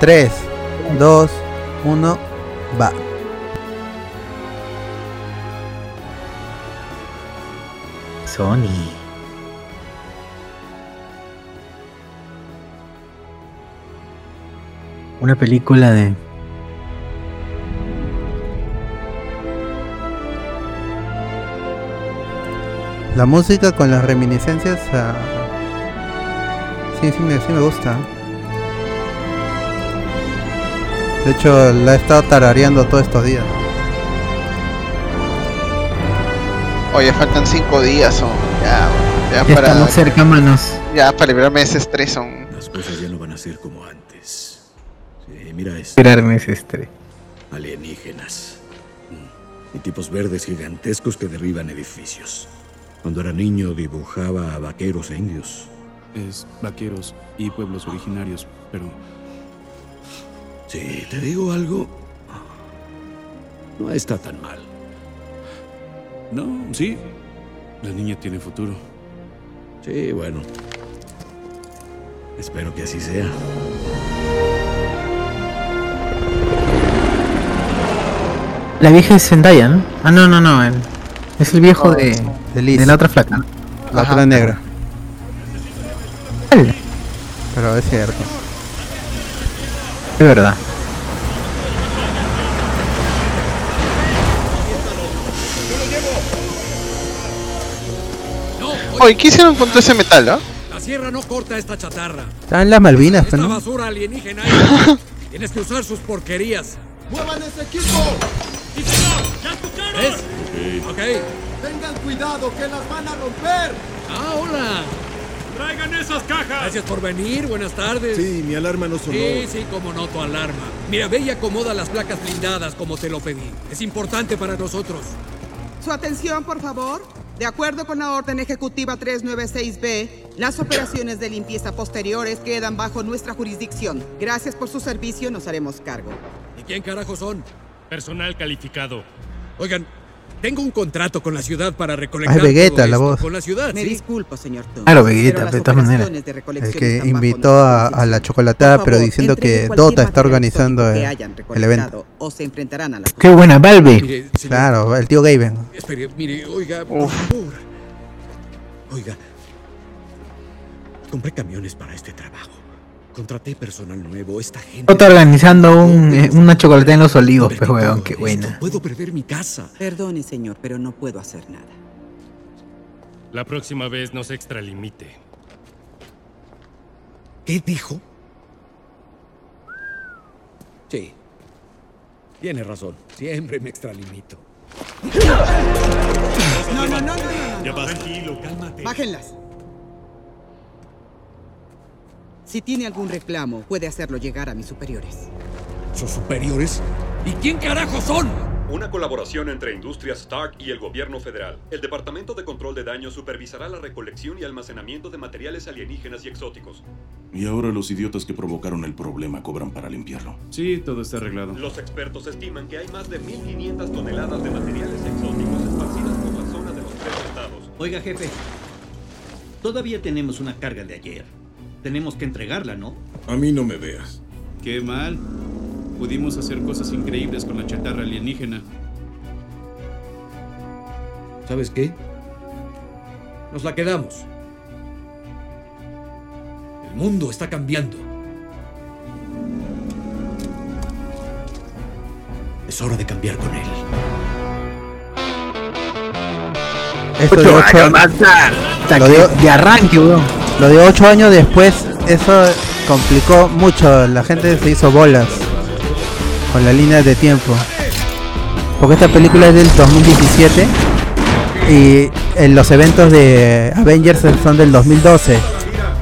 3, 2, 1, va. Sony. Una película de. La música con las reminiscencias a... Sí, sí me, sí me gusta. De hecho, la he estado tarareando todos estos días. Oye, faltan cinco días, son. Ya, ya, Ya para. estamos cerca, manos. Ya para librarme de ese estrés, son. Las cosas ya no van a ser como antes. Sí, mira esto. Esperarme ese estrés. Alienígenas. Mm. Y tipos verdes gigantescos que derriban edificios. Cuando era niño dibujaba a vaqueros e indios. Es vaqueros y pueblos originarios, pero Sí, te digo algo. No está tan mal. no, sí. La niña tiene futuro. Sí, bueno. Espero que así sea. La vieja es Zendaya, ¿no? Ah, no, no, no. el- es el viejo de, De Liz, de la otra flaca. la Ajá. otra negra. Pero es cierto. Es verdad. Oye, ¿qué hicieron con todo ese metal, ah? La sierra no corta esta chatarra. Están las Malvinas, Esta no. basura alienígena. Tienes que usar sus porquerías. ¡Muevan ese equipo! ¿Ves? Ok. ¡Tengan cuidado que las van a romper! Ah, hola. ¡Traigan esas cajas! Gracias por venir. Buenas tardes. Sí, mi alarma no sonó. Sí, sí, como no tu alarma. Mira, ve y acomoda las placas blindadas como te lo pedí. Es importante para nosotros. Su atención, por favor. De acuerdo con la orden ejecutiva 396B, las operaciones de limpieza posteriores quedan bajo nuestra jurisdicción. Gracias por su servicio, nos haremos cargo. ¿Y quién carajo son? Personal calificado. Oigan, tengo un contrato con la ciudad para recolectar. Ay, Vegeta, todo la esto. voz. Con la ciudad, Me sí. disculpo, señor Tom. Claro, Vegeta, de todas maneras. El que invitó a, a la chocolatada, Por pero favor, diciendo que Dota está organizando el, que hayan el evento. O se enfrentarán a la Qué buena, Valve. Mire, señor, Claro, el tío Gaben. Espere, mire, oiga, por favor. Oiga. Compré camiones para este trabajo. Contraté personal nuevo. Esta gente. Está organizando un, eh, una chocolatada en los olivos, pues, weón. Qué buena. Puedo perder mi casa. Perdone, señor, pero no puedo hacer nada. La próxima vez no se extralimite. ¿Qué dijo? Sí. Tiene razón. Siempre me extralimito. No, no, no, no, no, no. Ya basta. Tranquilo, cálmate. Bájenlas. Si tiene algún reclamo, puede hacerlo llegar a mis superiores. ¿Sus superiores? ¿Y quién carajo son? Una colaboración entre Industrias Stark y el gobierno federal. El Departamento de Control de Daños supervisará la recolección y almacenamiento de materiales alienígenas y exóticos. Y ahora los idiotas que provocaron el problema cobran para limpiarlo. Sí, todo está arreglado. Los expertos estiman que hay más de 1.500 toneladas de materiales exóticos esparcidas por la zona de los tres estados. Oiga, jefe. Todavía tenemos una carga de ayer. Tenemos que entregarla, ¿no? A mí no me veas. Qué mal. Pudimos hacer cosas increíbles con la chatarra alienígena. ¿Sabes qué? Nos la quedamos. El mundo está cambiando. Es hora de cambiar con él. De Ocho ocho años más tarde. Lo dio- de arranque, weón. Lo de 8 años después, eso complicó mucho. La gente se hizo bolas con la línea de tiempo. Porque esta película es del 2017 y eh, los eventos de Avengers son del 2012.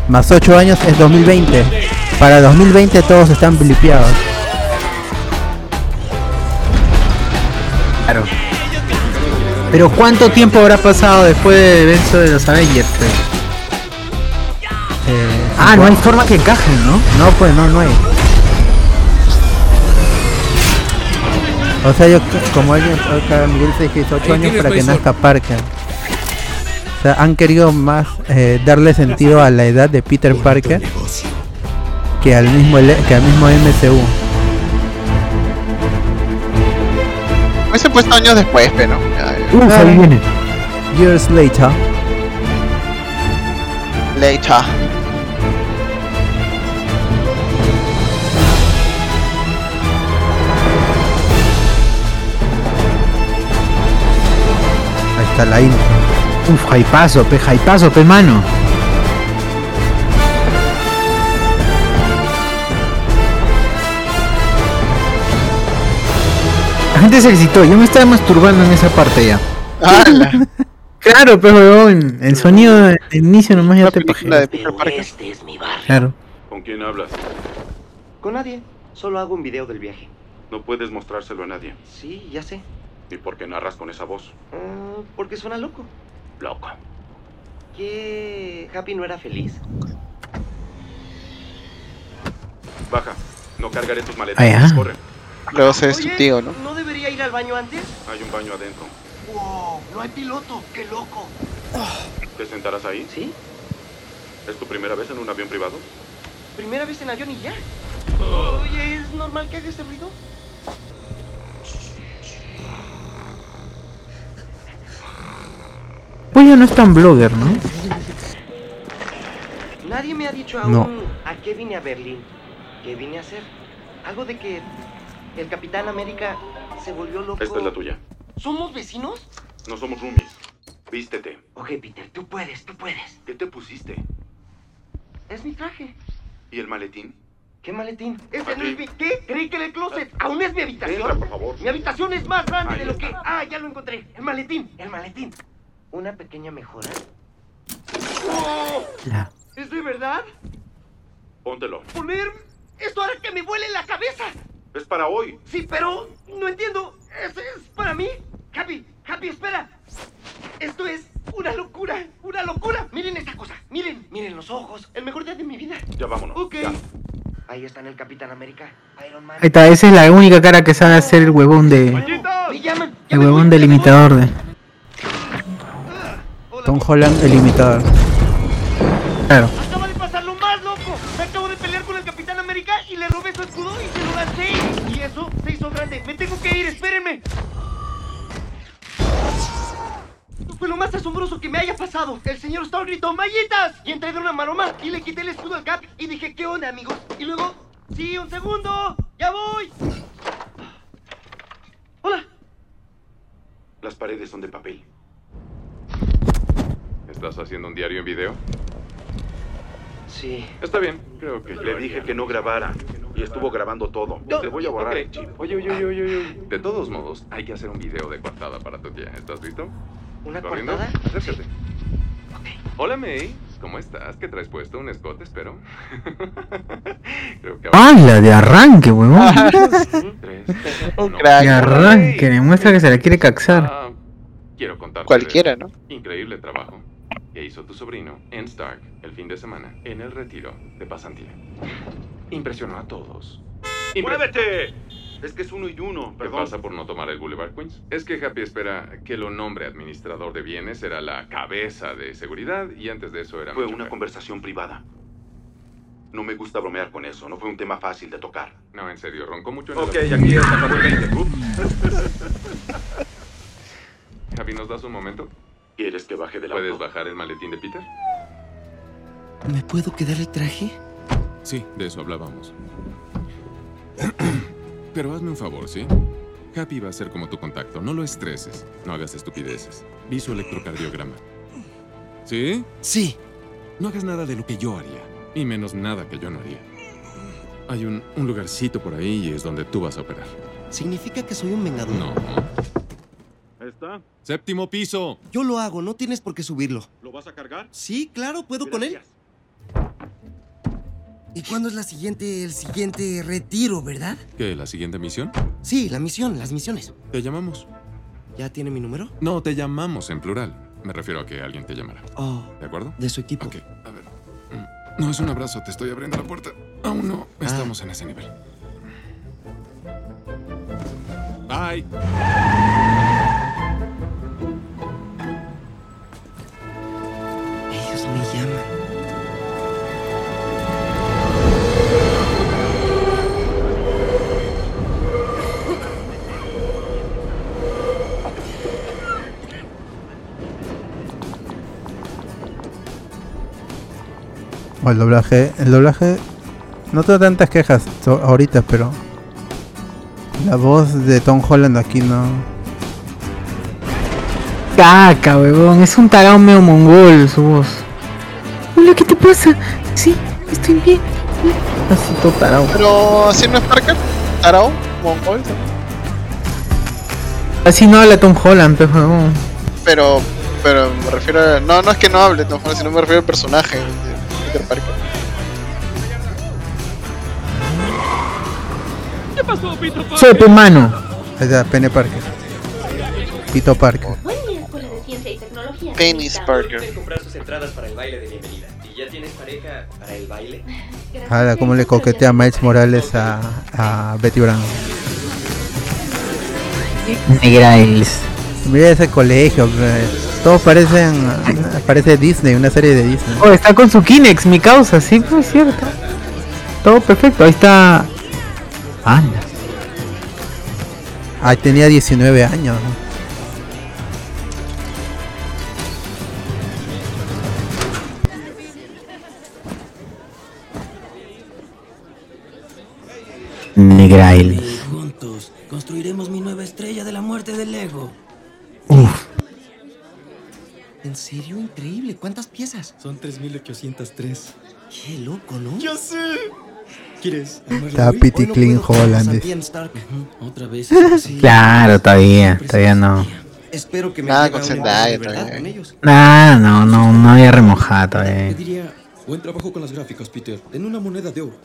Más 8 años es 2020. Para 2020 todos están blipeados. Claro. Pero ¿cuánto tiempo habrá pasado después del evento de los Avengers? Ah, no hay forma que encajen, ¿no? No, pues no, no hay. O sea, yo, como alguien, Miguel se dijo 8 Ahí años para que nazca Parker. O sea, han querido más eh, darle sentido a la edad de Peter Parker que al mismo que al mismo MCU. Hubiese puesto años después, pero. Uf, ahí viene. Years later. Later. Está la intro. Uf, jaipazo, pe, jaipazo, pe, mano. La gente se excitó, yo me estaba masturbando en esa parte ya. Claro, pero el sonido del inicio nomás ya te pajea. Este es mi barrio. Claro. ¿Con quién hablas? Con nadie. Solo hago un video del viaje. No puedes mostrárselo a nadie. Sí, ya sé. ¿Y por qué narras con esa voz? Ah, porque suena loco. Loco. Que Happy no era feliz. Baja. No cargaré tus maletas. Ah. Corre. Luego se es tu tío, ¿no? ¿No debería ir al baño antes? Hay un baño adentro. Wow, no hay piloto. ¡Qué loco! ¿Te sentarás ahí? Sí. ¿Es tu primera vez en un avión privado? Primera vez en avión y ya. Oye, ¿es normal que haga ese ruido? Pues ya no es tan blogger, ¿no? Nadie me ha dicho aún No. a qué vine a Berlín. ¿Qué vine a hacer? Algo de que el Capitán América se volvió loco. Esta es la tuya. ¿Somos vecinos? No somos roomies. Vístete. Ok, Peter, tú puedes, tú puedes. ¿Qué te pusiste? Es mi traje. ¿Y el maletín? ¿Qué maletín? Ese no es mi... ¿Qué? Creí que en el closet. ¿Aún es mi habitación? Entra, por favor. Mi habitación es más grande Ahí de lo está. que... Ah, ya lo encontré. El maletín. El maletín. Una pequeña mejora. ¡Oh! ¿Es de verdad? Póntelo. ¿Poner? Esto hará que me vuele la cabeza. Es para hoy. Sí, pero no entiendo. ¿Es, es para mí? Happy, Happy, espera. Esto es una locura, una locura. Miren esta cosa. Miren, miren los ojos. El mejor día de mi vida. Ya vámonos. Ok. Ya. Ahí están el Capitán América, Iron Man. Ahí está, esa es la única cara que sabe hacer el huevón de. Me llaman. El huevón del imitador de. Tom Holland, el imitador. Claro. Acaba de pasar lo más loco. Me acabo de pelear con el Capitán América y le robé su escudo y se lo lancé. Y eso se hizo grande. Me tengo que ir, espérenme. Fue lo más asombroso que me haya pasado. El señor Stark gritó ¡Mallitas! Y entré de una maroma y le quité el escudo al Cap y dije ¿Qué onda, amigos? Y luego, sí, un segundo, ya voy. Hola. Las paredes son de papel. ¿Estás haciendo un diario en video? Sí. Está bien, creo que le dije que no grabara y estuvo grabando todo. No, Te voy a borrar ok. el chip. Oye, oye, oye, oye, oye. De todos modos, hay que hacer un video de coartada para tu tía. ¿Estás listo? ¿Una ¿Corriendo? coartada? Acércate. Hola May, ¿cómo estás? ¿Qué traes puesto? ¿Un escote, espero? creo que ¡Hala! De arranque, huevón. Un De crack. arranque, demuestra que se la quiere caxar. Ah, quiero contarte. Cualquiera, ¿no? Increíble trabajo que hizo tu sobrino en Stark el fin de semana en el retiro de pasantía. Impresionó a todos. ¡Muévete! Es que es uno y uno. ¿Qué pasa por no tomar el Boulevard Queens? Es que Happy espera que lo nombre administrador de bienes, era la cabeza de seguridad y antes de eso era. Fue una conversación privada. No me gusta bromear con eso, no fue un tema fácil de tocar. No, en serio, roncó mucho en Ok, el... aquí es, acabó el 20. Happy, ¿nos das un momento? ¿Quieres que baje del ¿Puedes auto? bajar el maletín de Peter? ¿Me puedo quedar el traje? Sí, de eso hablábamos. Pero hazme un favor, ¿sí? Happy va a ser como tu contacto. No lo estreses. No hagas estupideces. Vi su electrocardiograma. ¿Sí? Sí. No hagas nada de lo que yo haría. Y menos nada que yo no haría. Hay un, un lugarcito por ahí y es donde tú vas a operar. ¿Significa que soy un vengador? No. ¿Está? Séptimo piso. Yo lo hago, no tienes por qué subirlo. ¿Lo vas a cargar? Sí, claro, ¿puedo con él? ¿Y cuándo es la siguiente, el siguiente retiro, verdad? ¿Qué? ¿La siguiente misión? Sí, la misión, las misiones. Te llamamos. ¿Ya tiene mi número? No, te llamamos en plural. Me refiero a que alguien te llamara. Oh, ¿De acuerdo? de su equipo. Ok, a ver. Mm, No es un abrazo, te estoy abriendo la puerta. Aún no estamos en ese nivel. Bye. me llaman. el doblaje. El doblaje. No tengo tantas quejas ahorita, pero. La voz de Tom Holland aquí no. Caca, huevón. Es un tarao medio mongol su voz. ¿Qué te pasa? Sí, estoy bien. Así todo tarao. Pero así no es Parker, Arao, Mongol, Así no habla Tom Holland, huevón. pero pero me refiero a, no no es que no hable Tom Holland, sino me refiero al personaje de Peter Parker. ¿Qué pasó, Peter Parker? Soy mano. Ahí está, Pene Parker. Pito Parker. Penis Parker. Pueden comprar sus entradas para el baile de bienvenida. ¿Y ya tienes pareja para el baile? Ahora, cómo le coquetea Miles Morales a, a Betty Brown. Negrailes. Mira ese colegio, todos parecen, parece Disney, una serie de Disney. Oh, está con su Kinex, mi causa, sí, pues es cierto. Todo perfecto, ahí está. Anda. Ah, tenía 19 años. ¿no? Negrailes. Juntos construiremos mi nueva estrella de la muerte del Lego. Uf. En serio, increíble. ¿Cuántas piezas? Son 3803. Qué loco, ¿no? ¡Ya sé! ¿Quieres? Está? Pity Clean Holland. Otra vez. Sí. Claro, todavía, todavía no. Espero que me Nada haga con Zendaya todavía. con ellos. Nah, no, no, no había remojado todavía. Te diría, buen trabajo con las gráficas, Peter. En una moneda de oro.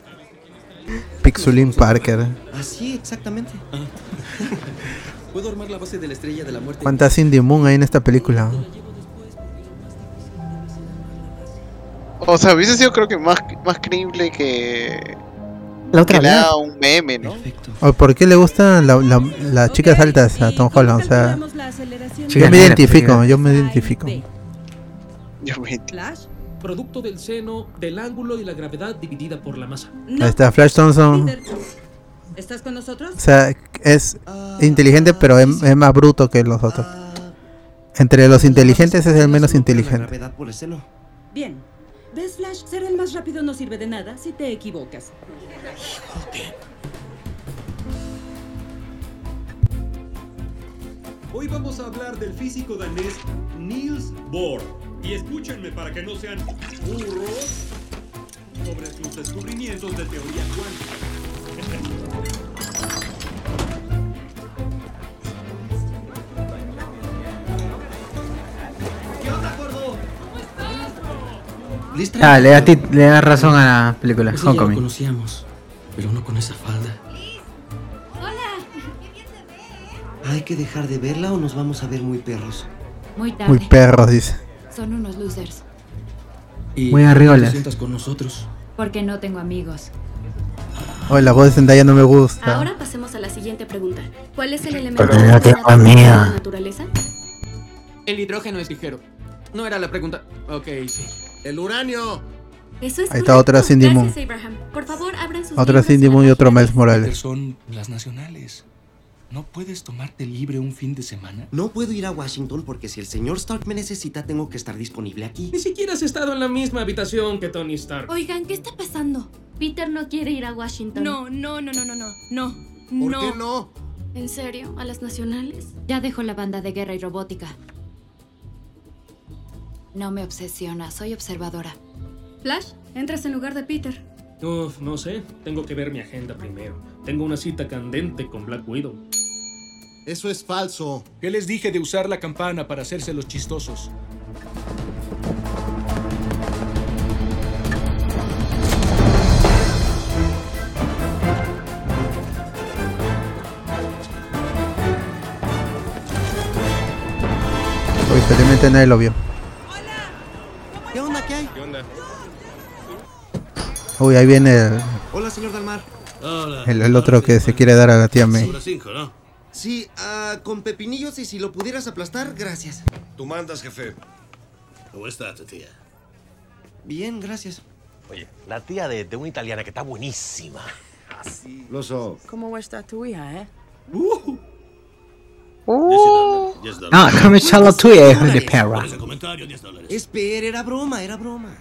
Pixulin Parker. Así, exactamente. Puedo armar la base de la estrella de la muerte. ¿Cuánta Cindy Moon hay en esta película? O sea, hubiese sido creo que más, más creíble que, La otra que haga un meme, ¿no? ¿O ¿Por qué le gustan la- la- las chicas altas a Tom Holland? O sea, yo me identifico, yo me identifico. Yo me Flash, producto del seno, del ángulo y la gravedad dividida por la masa. Ahí está Flash Thompson. ¿Estás con nosotros? O sea, es inteligente, pero es, es más bruto que los otros. Entre los inteligentes es el menos inteligente. Gravedad por el seno. Bien. ¿Ves, Flash? Ser el más rápido no sirve de nada si te equivocas. Hoy vamos a hablar del físico danés Niels Bohr. Y escúchenme para que no sean burros sobre sus descubrimientos de teoría cuántica. ¿Qué onda, gordo? Ah, le da, ti- le da razón a la película, Ese ya lo Homecoming. conocíamos, pero no con esa falda. ¿Hay que dejar de verla o nos vamos a ver muy perros? Muy tarde. Muy perros, dice. Son unos losers. Y Muy ¿cómo arriolas. te sientas con nosotros? Porque no tengo amigos. Oye, la voz de Zendaya no me gusta. Ahora pasemos a la siguiente pregunta. ¿Cuál es el elemento Porque no tengo de la naturaleza? El hidrógeno es ligero. No era la pregunta. Ok, sí. El uranio. Eso es Ahí está otra. Cindy Moon. Gracias, Abraham. Por favor, abran sus Otra Cindy Moon y otro Miles Morales. Son las nacionales. ¿No puedes tomarte libre un fin de semana? No puedo ir a Washington porque si el señor Stark me necesita, tengo que estar disponible aquí. Ni siquiera has estado en la misma habitación que Tony Stark. Oigan, ¿qué está pasando? Peter no quiere ir a Washington. No, no, no, no, no, no. No. ¿Por no. qué no? ¿En serio? ¿A las nacionales? Ya dejo la banda de guerra y robótica. No me obsesiona, soy observadora. Flash, entras en lugar de Peter. Uf, no sé. Tengo que ver mi agenda primero. Tengo una cita candente con Black Widow. Eso es falso. ¿Qué les dije de usar la campana para hacerse los chistosos? Uy, felizmente nadie lo vio. ¿Qué onda? ¿Qué hay? ¿Qué onda? Uy, ahí viene el, Hola, señor Dalmar. el- el otro que se quiere dar a la tía May. Sí, ah, con pepinillos y si lo pudieras aplastar, gracias. Tú mandas, jefe. ¿Cómo está tu tía? Bien, gracias. Oye, la tía de, de una italiana que está buenísima. Así. Lo so. ¿Cómo está tu hija, eh? Ah, come echarlo tú, hijo de perra. Espera, era broma, era broma.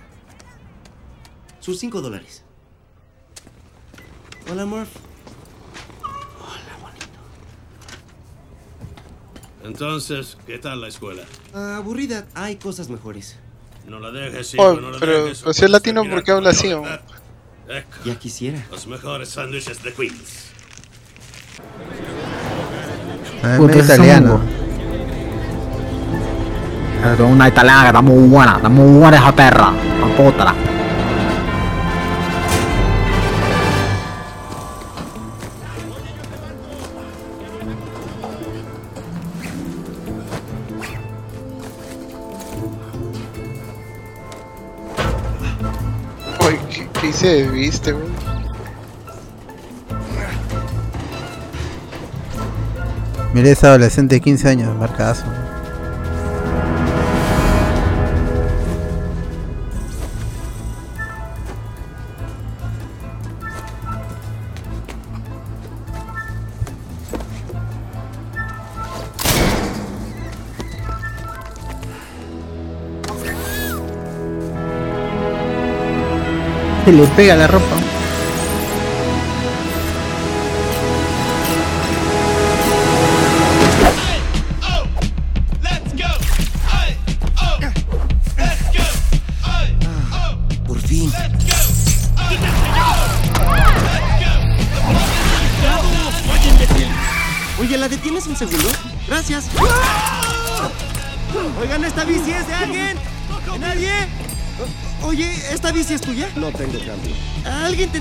Sus 5 dólares. Hola, Murph. Entonces, ¿qué tal la escuela? Ah, aburrida. Hay cosas mejores. No la dejes, hijo, Oh, no la pero, dejes. pero si es latino, ¿por qué habla así? Ya quisiera. Los mejores sándwiches de Queens. Puta, medio ese italiano. Pero una italiana que está muy buena, está muy buena esa perra. La potra. ¿Qué, qué hice de viste, güey? Mira ese adolescente de 15 años, marcadazo. Se le pega la ropa.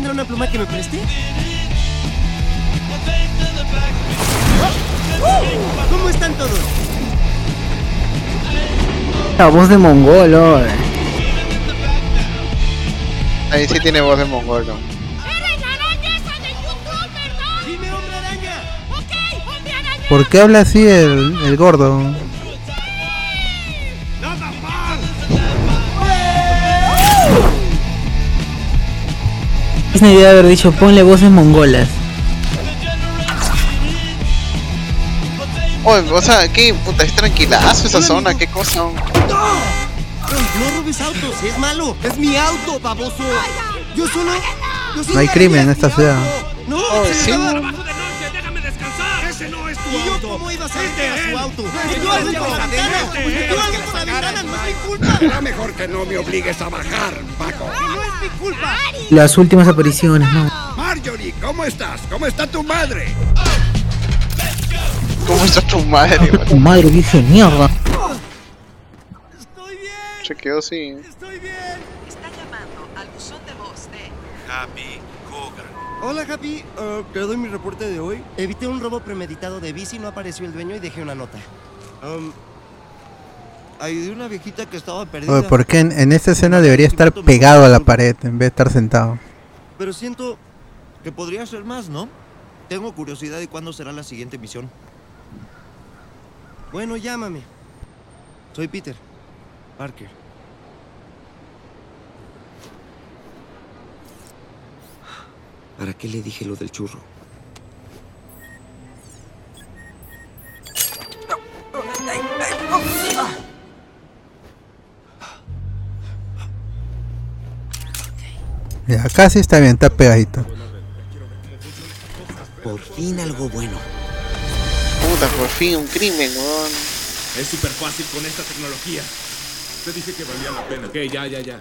Tendrá una pluma que me preste? ¿Cómo están todos? La voz de mongolo. eh. Ahí sí tiene voz de mongolo. ¿Por qué habla así el, el gordo? Una idea de haber dicho, ponle voces mongolas. Oye, o sea, ¿qué? Puta, es tranquilazo esa zona, ¿qué cosa? No robes autos, es malo. Es mi auto, baboso. Yo solo. Yo solo No hay crimen en esta ciudad. No, Oh, se sí. ¡Ese no es tu ¿Y yo auto! cómo iba a saber ¡Es que era de su auto? ¡No, ¡Metió no, algo no, por la no, ventana! no, no, ¡Metió no, algo no, por la no, ventana! no, ¡No es mi culpa! Será mejor que no me obligues a bajar. ¡No mi culpa! Las últimas apariciones, no. Marjorie, ¿cómo estás? ¿Cómo está tu madre? ¿Cómo está tu madre? güey? Tu madre dice mierda. Se quedó así. Está llamando al buzón de voz de... Happy. Hola, Happy. Uh, te doy mi reporte de hoy. Evité un robo premeditado de bici, no apareció el dueño y dejé una nota. Um, ayudé a una viejita que estaba perdida. Oye, ¿por qué en, en esta escena debería estar pegado a la pared en vez de estar sentado? Pero siento que podría ser más, ¿no? Tengo curiosidad de cuándo será la siguiente misión. Bueno, llámame. Soy Peter. Parker. ¿Para qué le dije lo del churro? Ya, casi está bien, está pegadito. Por fin algo bueno. Puta, por fin un crimen, weón. Es súper fácil con esta tecnología. Te dije que valía la pena. Ok, ya, ya, ya.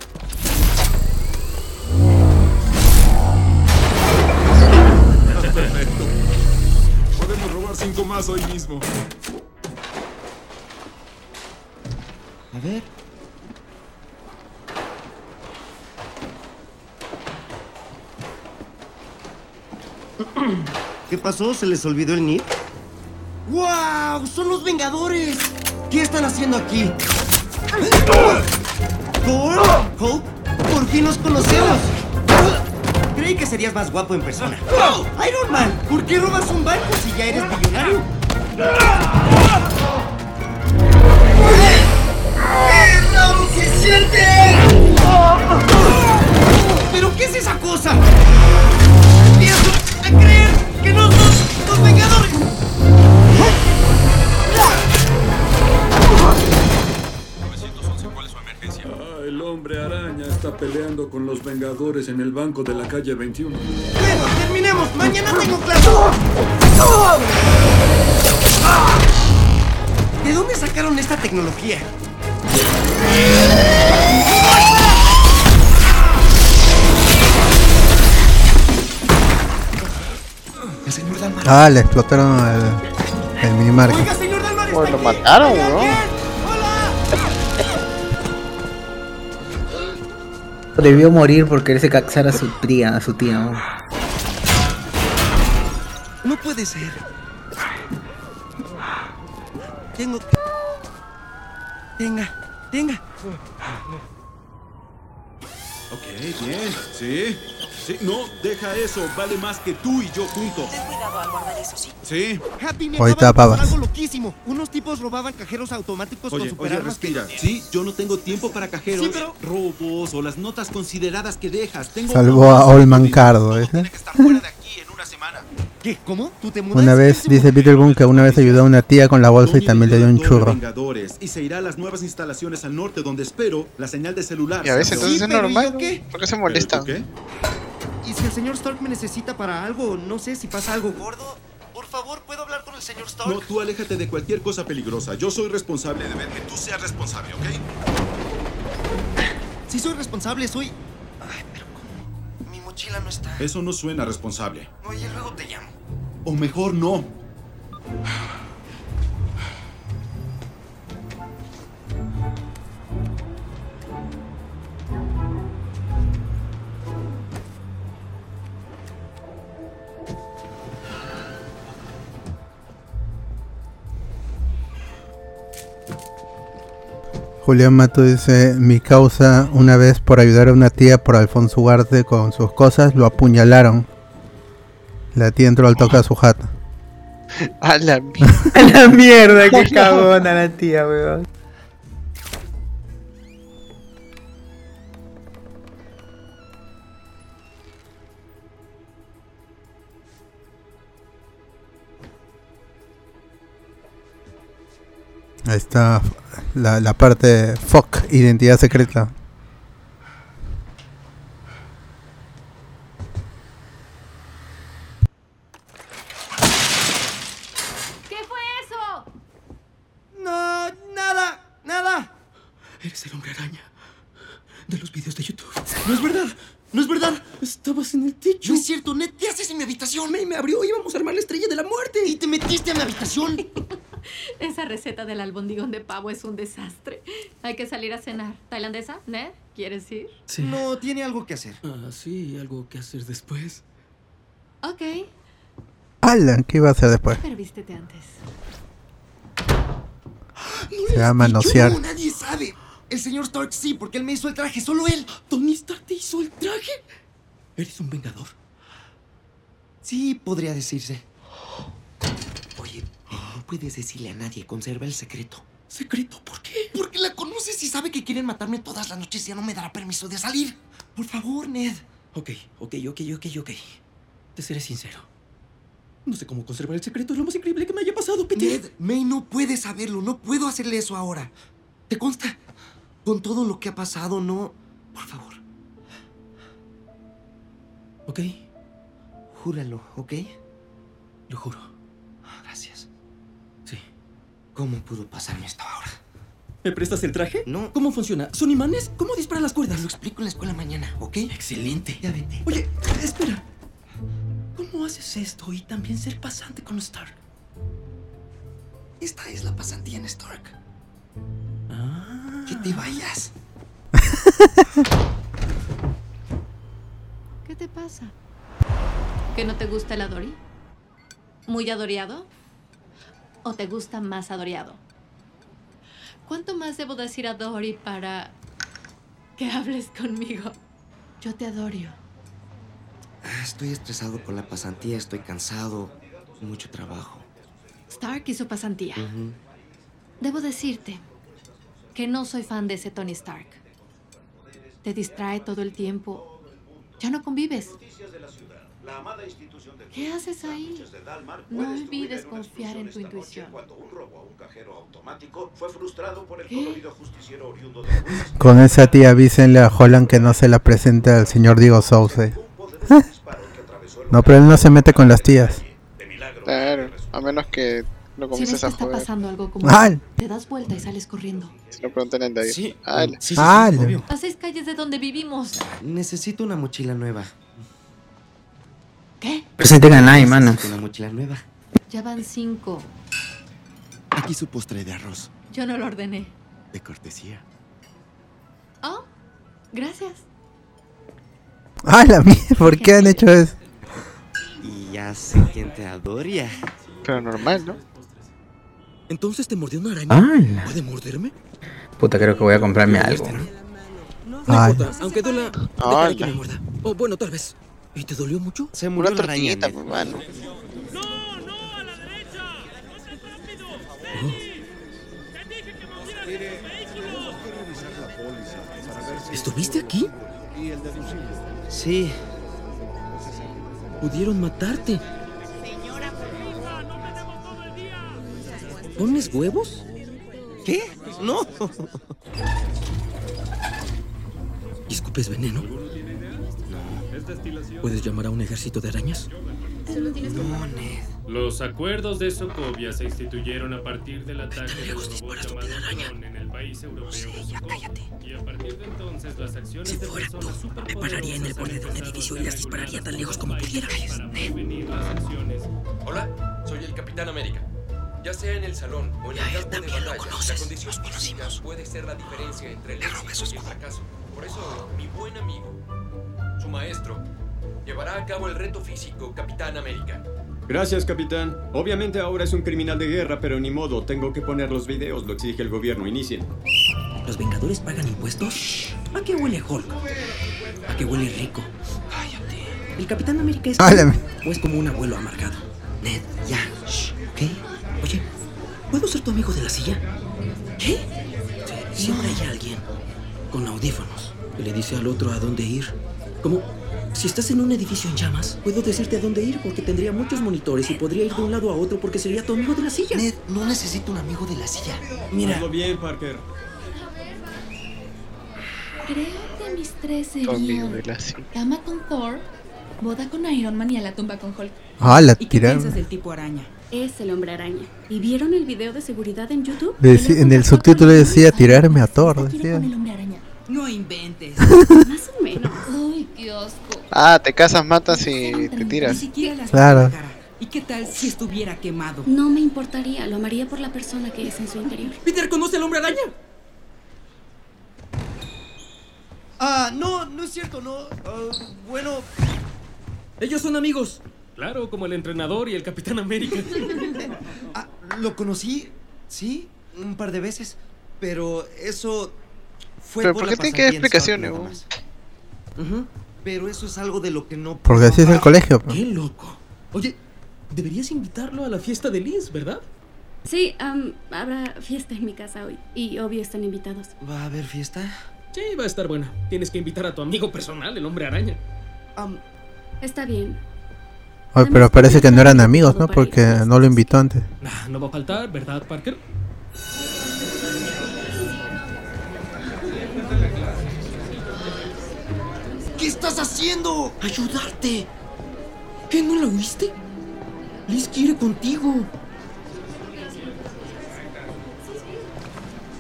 Perfecto. Podemos robar cinco más hoy mismo. A ver. ¿Qué pasó? ¿Se les olvidó el NIP? ¡Wow! ¡Son los Vengadores! ¿Qué están haciendo aquí? ¿Thor? ¿Hope? ¡Por fin nos conocemos! Creí que serías más guapo en persona. ¡Iron Man! ¿Por qué robas un banco si ya eres millonario? ¡Qué raro se siente! ¿Pero qué es esa cosa? Creer que no son los Vengadores. el hombre araña está peleando con los Vengadores en el banco de la calle 21. Bueno, terminemos. Mañana tengo clase. ¿De dónde sacaron esta tecnología? Ah, le explotaron el, el minimarket. Oh, lo mataron, weón. Debió morir por quererse caxar a su tía, a su tía. ¿no? No puede ser. Tengo que... Tenga, tenga. Ok, bien. Sí. Sí. No, deja eso. Vale más que tú y yo juntos. Ten cuidado al guardar eso, sí. Sí. Happy me Ahorita acaba de pasar algo loquísimo. Unos tipos robaban cajeros automáticos con Oye, oye, superarmas que- respira. Sí, yo no tengo tiempo para cajeros, Sí, pero- robos o las notas consideradas que dejas. Tengo Salvó a Olman Cardo. ¿eh? ¿Qué? ¿Cómo? ¿Tú te mudas? Una vez, dice Peter Boone que una vez ayudó a una tía con la bolsa y también le dio un churro. Vengadores y se irá a las nuevas instalaciones al norte donde espero la señal de celular. Y a veces entonces es pero ¿y normal. ¿Por qué se ¿Pero molesta? qué? Y si el señor Stark me necesita para algo, no sé si pasa algo gordo, por favor, ¿puedo hablar con el señor Stark? No, tú aléjate de cualquier cosa peligrosa. Yo soy responsable de ver que tú seas responsable, ¿ok? Si soy responsable, soy... Ay, pero ¿cómo? Mi mochila no está. Eso no suena responsable. Oye, luego te llamo. O mejor no. Julián Mato dice, mi causa una vez por ayudar a una tía por Alfonso Ugarte con sus cosas, lo apuñalaron. La tía entró al toque a su jata. A la A la mierda, qué cagona la tía, weón. Ahí está la, la parte FOC, identidad secreta. ¿Qué fue eso? No, nada, nada. Eres el hombre araña de los videos de YouTube. No es verdad, no es verdad. Estabas en el techo. No es cierto, Ned, ¿qué haces en mi habitación? Me, me abrió, íbamos a armar la estrella de la muerte. Y te metiste en mi habitación. Esa receta del albondigón de pavo es un desastre. Hay que salir a cenar. ¿Tailandesa? ¿Ned? ¿Quieres ir? Sí. No, tiene algo que hacer. Ah, sí, algo que hacer después. Ok, Alan, ¿qué iba a hacer después? pero vístete antes. Se va a manosear. No, nadie sabe. El señor Stark sí, porque él me hizo el traje, solo él. ¿Tony Stark te hizo el traje? ¿Eres un vengador? Sí, podría decirse. Oye, puedes decirle a nadie, conserva el secreto. ¿Secreto? ¿Por qué? Porque la conoces y sabe que quieren matarme todas las noches y ya no me dará permiso de salir. Por favor, Ned. Ok, ok, ok, ok, ok. Te seré sincero. No sé cómo conservar el secreto, es lo más increíble que me haya pasado, Peter. Ned, May no puede saberlo, no puedo hacerle eso ahora. ¿Te consta? Con todo lo que ha pasado, no. Por favor, Ok, júralo, ¿ok? lo juro. ¿Cómo pudo pasarme esto ahora? ¿Me prestas el traje? No. ¿Cómo funciona? ¿Son imanes? ¿Cómo disparan las Te cuerdas? lo explico en la escuela mañana, ¿ok? Excelente. Ya vete. Oye, espera. ¿Cómo haces esto y también ser pasante con Stark? Esta es la pasantía en Stark. Ah. Que te vayas. ¿Qué te pasa? ¿Que no te gusta el Adori? ¿Muy adoreado? ¿O te gusta más adoreado? ¿Cuánto más debo decir Adori para que hables conmigo? Yo te adoro. Ah, Estoy estresado con la pasantía, estoy cansado. Mucho trabajo. Stark y su pasantía. Debo decirte que no soy fan de ese Tony Stark. Te distrae todo el tiempo. Ya no convives. La amada institución de ¿Qué haces ahí? Sándwiches de Dalmar No olvides confiar en tu intuición. noche Cuando un robo a un cajero automático fue frustrado por el ¿Qué? colorido justiciero oriundo de Queens. Con esa tía avísenle a Holland que no se la presente al señor Diego Sousa. No, pero él no se mete con las tías. Claro, a menos que lo Si ves comiences que a está joder. pasando algo como ¡Al! te das vuelta y sales corriendo. Se lo preguntan en David. Sí, Ala. sí, sí, ¡Al! A seis calles de donde vivimos. Necesito una mochila nueva. ¿Qué? Presenten a Nai, mano. Necesito una mochila nueva. Ya van cinco. Aquí su postre de arroz, Yo no lo ordené. de cortesía. Oh, gracias. ¡Ah, la mierda! ¿Por qué han hecho eso? Y ya sé quién te adoria. Pero normal, ¿no? ¿Entonces te mordió una araña? ¡Hala! ¿Puede morderme? Puta, creo que voy a comprarme algo. No Ay. importa, aunque duela, dejaré que me muerda. O bueno, tal vez. ¿Y te dolió mucho? Se Una murió la araña. tortillita, Ned. pues, mano. ¿Estuviste aquí? Sí, Pudieron matarte. ¿Pones huevos? ¿Qué? No. ¿Y escupes veneno? ¿Puedes llamar a un ejército de arañas? No, Ned. Los acuerdos de Sokovia se instituyeron a partir del ataque del robot llamado Drone en el país europeo de Sokovia. Y a partir de entonces las acciones Si de fuera tú, me pararía en el borde de un edificio y las dispararía tan lejos como pudiera. Hola, soy el Capitán América. Ya sea en el salón o en el campo de batalla, la condición física puede ser la diferencia entre el éxito y el fracaso. Por eso, mi buen amigo, su maestro, llevará a cabo el reto físico Capitán América. Gracias, capitán. Obviamente ahora es un criminal de guerra, pero ni modo, tengo que poner los videos, lo exige el gobierno. Inicien. ¿Los Vengadores pagan impuestos? ¿A qué huele Hulk? ¿A qué huele rico? Cállate. ¿El Capitán América es Háblame. o es como un abuelo amargado? Ned, ya. Shh, ¿Ok? Oye, ¿puedo ser tu amigo de la silla? ¿Qué? Sí, siempre hay alguien con audífonos que le dice al otro a dónde ir. Como si estás en un edificio en llamas, puedo decirte a dónde ir porque tendría muchos monitores y podría ir de un lado a otro porque sería tu amigo de la silla. Ned, no necesito un amigo de la silla. Mira, Hazlo bien, Parker. Creo que mis tres serían de la sí. cama con Thor, boda con Iron Man y a la tumba con Hulk. ¡Ah, la ¿Y qué piensas tiraron! del tipo araña? Es el hombre araña. ¿Y vieron el video de seguridad en YouTube? Deci- En el subtítulo decía tirarme a Thor, decía. con el hombre araña. No inventes. Más o menos. Ay, qué asco. Ah, te casas, matas y te Ni tiras. siquiera las Claro. la cara. ¿Y qué tal si estuviera quemado? No me importaría, lo amaría por la persona que es en su interior. ¿Peter conoce al hombre araña? Ah, no, no es cierto, no. Ah, bueno, Ellos son amigos. Claro, como el entrenador y el Capitán América. ah, lo conocí, sí, un par de veces. Pero eso fue Pero por ¿por la qué tiene que dar explicaciones, Pero eso es algo de lo que no Porque así es el colegio. pues. Qué loco. Oye, deberías invitarlo a la fiesta de Liz, ¿verdad? Sí, am, habrá fiesta en mi casa hoy. Y obvio están invitados. ¿Va a haber fiesta? Sí, va a estar buena. Tienes que invitar a tu amigo personal, el hombre araña. Está bien. Ay, pero parece que no eran amigos, ¿no? Porque no lo invitó antes. Ah, no va a faltar, ¿verdad, Parker? Estás haciendo? ¡Ayudarte! ¿Qué, no lo oíste? Liz quiere contigo.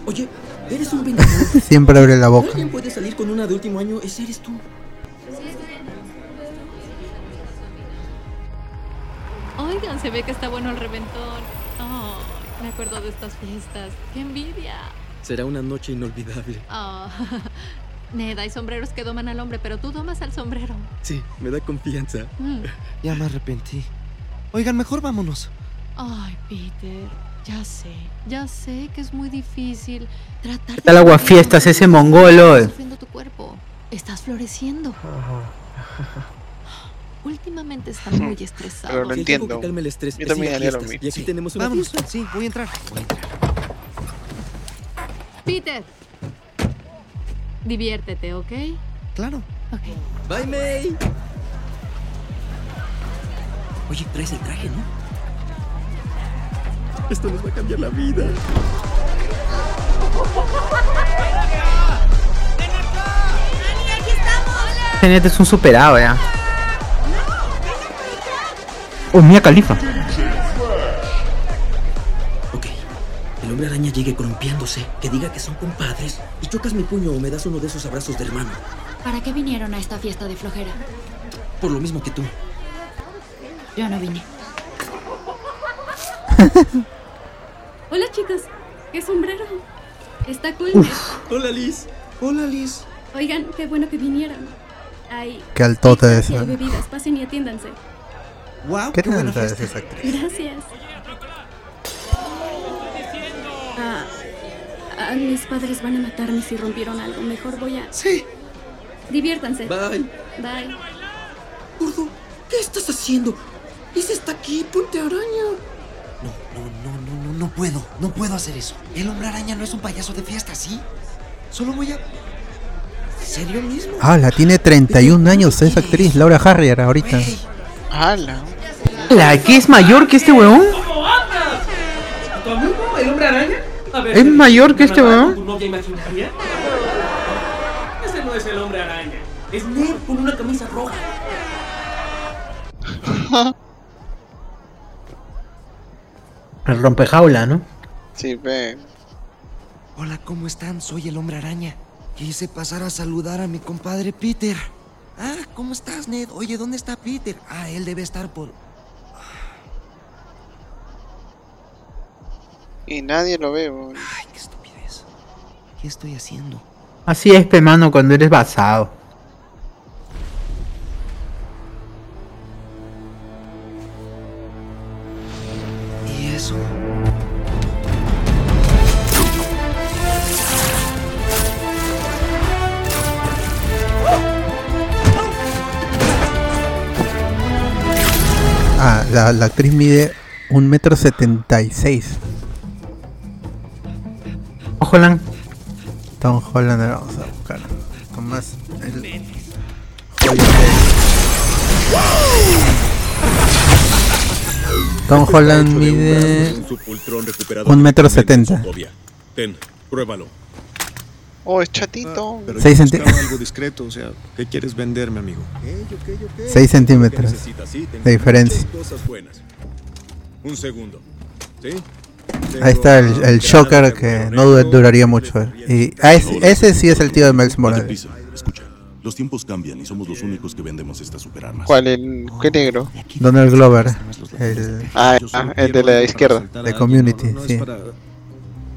Oye, eres un vengador. Siempre abre la boca. alguien puede salir con una de último año, ese eres tú. Oigan, se ve que está bueno el reventón. Oh, me acuerdo de estas fiestas. ¡Qué envidia! Será una noche inolvidable. Oh. Ned, hay sombreros que doman al hombre, pero tú domas al sombrero. Sí, me da confianza. Mm. Ya me arrepentí. Oigan, mejor vámonos. Ay, Peter, ya sé, ya sé que es muy difícil tratar ¿Qué tal aguafiestas ese mongolo? Estás sufriendo tu cuerpo. Estás floreciendo. Últimamente está muy estresado. Pero hay entiendo. que calme el estrés, Yo también haría lo mismo. Y aquí Sí. tenemos una Vámonos, fiesta. sí, voy a entrar. Voy a entrar. Peter, diviértete, ¿ok? Claro. Ok. Bye, May. Oye, traes el traje, ¿no? Esto nos va a cambiar la vida. Net es un superado ya. Oh, Mía Califa. El hombre araña llegue columpiándose, que diga que son compadres, y chocas mi puño o me das uno de esos abrazos de hermano. ¿Para qué vinieron a esta fiesta de flojera? Por lo mismo que tú. Yo no vine. Hola chicos, qué sombrero. Está cool. Hola Liz. Hola Liz. Oigan, qué bueno que vinieron. Hay Qué altote esa. hay bebidas, pasen y atiéndanse. Wow, ¿Qué tal es esa actriz? Gracias. Ah, ah, mis padres van a matarme si rompieron algo. Mejor voy a. Sí. Diviértanse. Bye. Bye. Gordo, ¿qué estás haciendo? Liz está aquí, ponte araña. No, no, no, no, no, no puedo. No puedo hacer eso. El hombre araña no es un payaso de fiesta, ¿sí? Solo voy a. ¿Serio mismo? Ah, la tiene 31 años esa actriz, Laura Harrier, ahorita. ¡Hala! ¿La que es mayor que este weón? ¿Tu amigo, el hombre araña? ¿Es ¿qué mayor que este ¿Una weón? con ¿Tu novia imaginaria? Ese no es el hombre araña. Es Ned con una camisa roja. El rompejaula, ¿no? Sí, ve. Hola, ¿cómo están? Soy el hombre araña. Quise pasar a saludar a mi compadre Peter. Ah, ¿cómo estás, Ned? Oye, ¿dónde está Peter? Ah, él debe estar por. Y nadie lo ve. Ay, qué estupidez. ¿Qué estoy haciendo? Así es, pe mano, cuando eres basado. ¿Y eso? Ah, la, la actriz mide un metro setenta y seis. Holland. Tom Holland, ahora vamos a buscar. Con más. el- Tom Holland mide un metro setenta. Ten, pruébalo. Oh, es chatito. Pero Seis yo algo discreto, o sea, ¿qué quieres venderme, amigo? 6 centímetros de diferencia. muchas cosas buenas. Un segundo. ¿Sí? Ahí está el, el Shocker que no du- duraría mucho. Y a ese, ese sí es el tío de Miles Morales. Escucha, los tiempos cambian y somos los únicos que vendemos estas superarmas. ¿Cuál? ¿El qué negro? Donald Glover, el, Ah, ah, el de la izquierda. de Community, sí.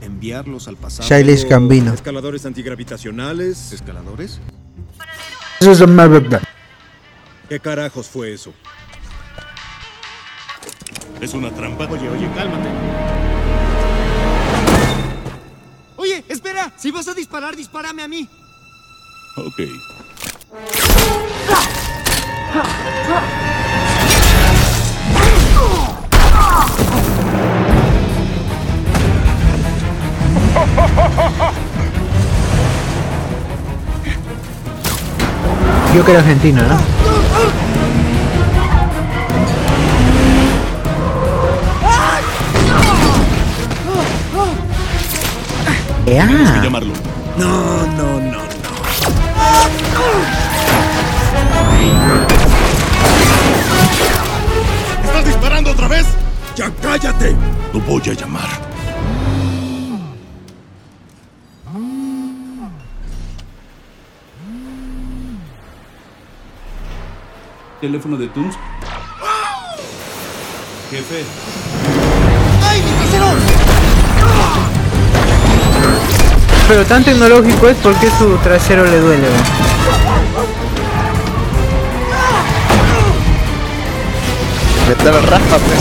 enviarlos al pasado. Childish Gambino. Escaladores antigravitacionales. ¿Escaladores? Eso es una verdad. ¿Qué carajos fue eso? ¿Es una trampa? Oye, oye, cálmate. Oye, espera. Si vas a disparar, dispárame a mí. Ok. Yo que era argentino, ¿no? Tienes que Ya. llamarlo. No, no, no, no. ¿Estás disparando otra vez? ¡Ya cállate! Lo voy a llamar. Teléfono de Tooms. Jefe, ¡Ay, mi trasero! Pero tan tecnológico es porque su trasero le duele. weón. Vete la raspa, pues.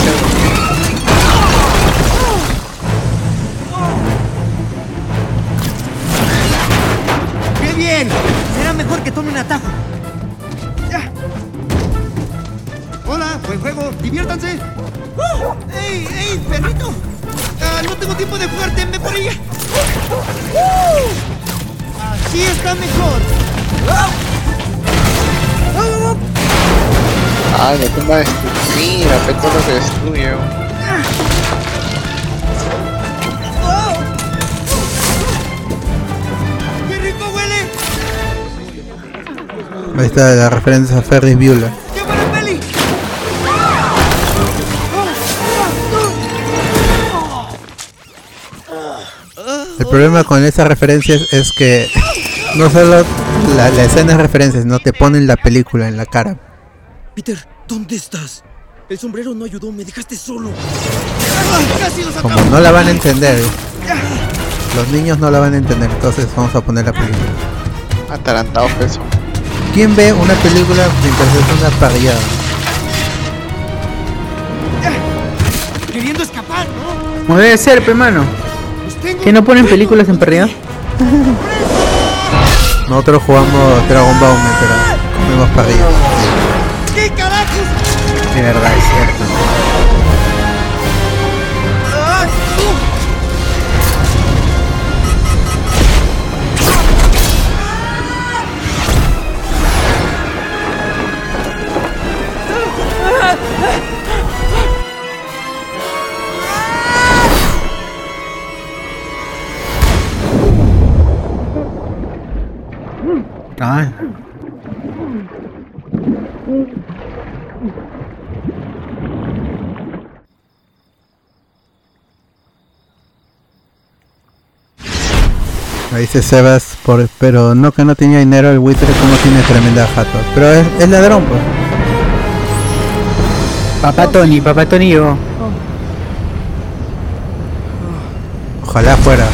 ¡Qué bien! Será mejor que tome un atajo. Ya. Hola, buen juego. Diviértanse. ¡Uh! ¡Ey, ey, perrito! Ah, no tengo tiempo de jugar, tenme por ella. Así está mejor. ¡Ah! La tumba de destruir, a todo lo que destruye. ¡Qué rico huele! Ahí está la referencia a Ferris Bueller. El problema con esas referencias es que no solo la, la escena es referencia, sino te ponen la película en la cara. Peter, ¿dónde estás? El sombrero no ayudó, me dejaste solo. ¡Casi los Como no la van a entender, los niños no la van a entender, entonces vamos a poner la película. Atarantados peso. ¿Quién ve una película mientras es una parrillada? Queriendo escapar, ¿no? Como debe ser, pe mano. ¿Que no ponen películas en realidad? Nosotros jugamos Dragon Ball mientras comemos parrilla. ¿Qué carajos? De verdad, es cierto. Ah. Ahí dice Sebas, por, pero no que no tenía dinero, el buitre como tiene tremenda jato. Pero es, es ladrón, pues. Papá Tony, papá Tony. Ojalá fuera.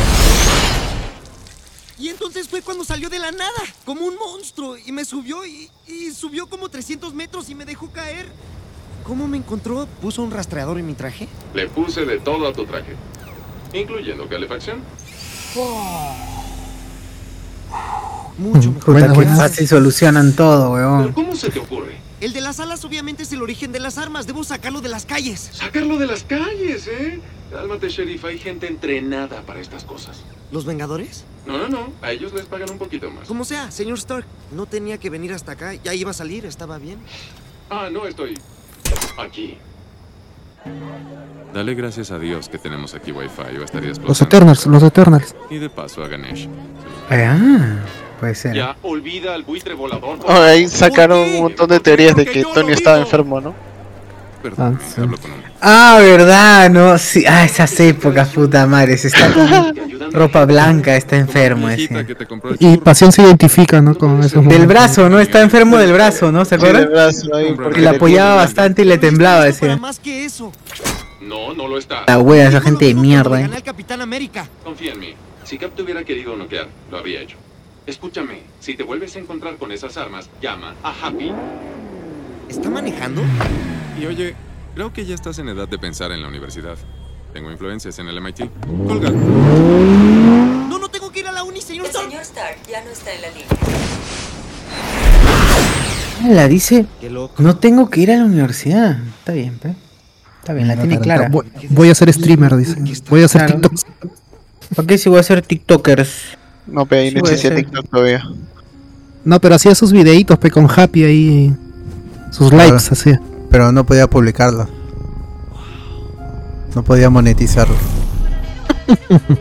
Entonces fue cuando salió de la nada, como un monstruo, y me subió y, y subió como 300 metros y me dejó caer. ¿Cómo me encontró? ¿Puso un rastreador en mi traje? Le puse de todo a tu traje, incluyendo calefacción. Mucho Puta, mejor. que fácil solucionan todo, weón. ¿Cómo se te ocurre? El de las alas obviamente es el origen de las armas. Debo sacarlo de las calles. Sacarlo de las calles, ¿eh? Cálmate, sheriff. Hay gente entrenada para estas cosas. ¿Los Vengadores? No, no, no. A ellos les pagan un poquito más. Como sea, señor Stark. No tenía que venir hasta acá. Ya iba a salir, estaba bien. Ah, no, estoy aquí. Dale gracias a Dios que tenemos aquí Wi-Fi o estarías Los Eternals, los Eternals. Y de paso a Ganesh. Ah, puede ser. Ya, olvida al buitre volador. por Oh, ahí sacaron un montón de teorías de que Tony estaba enfermo, ¿no? Perdón, Ah, sí. Ah, verdad, no, sí. Ah, esas épocas, puta madre. Se está con ropa blanca, está enfermo. ese. Y. Pasión se identifica, ¿no? Con esos Del brazo, ¿no? Está enfermo del brazo, ¿no? ¿Se acuerdan? brazo ahí, porque Que le apoyaba bastante y le temblaba, decía. más que eso. No, no lo está. La wea, esa gente de mierda. eh. Confía en mí. Si Cap te hubiera querido noquear, lo habría hecho. Escúchame, si te vuelves a encontrar con esas armas, llama a Happy. ¿Está manejando? Y oye, creo que ya estás en edad de pensar en la universidad. Tengo influencias en el MIT. Colga. No, no tengo que ir a la uni, señor El Stark. señor Stark ya no está en la línea. La dice, Qué loco. no tengo que ir a la universidad. Está bien, pe. Está bien, la tiene clara. Voy, voy a ser streamer, dice. Voy a hacer Claro. TikTok. ¿Para qué si voy a hacer TikTokers? No, pero ahí Sí, no existía ser. TikTok todavía. No, pero hacía sus videitos, pe, con Happy ahí. Sus Claro. likes, hacía. Pero no podía publicarlo. No podía monetizarlo.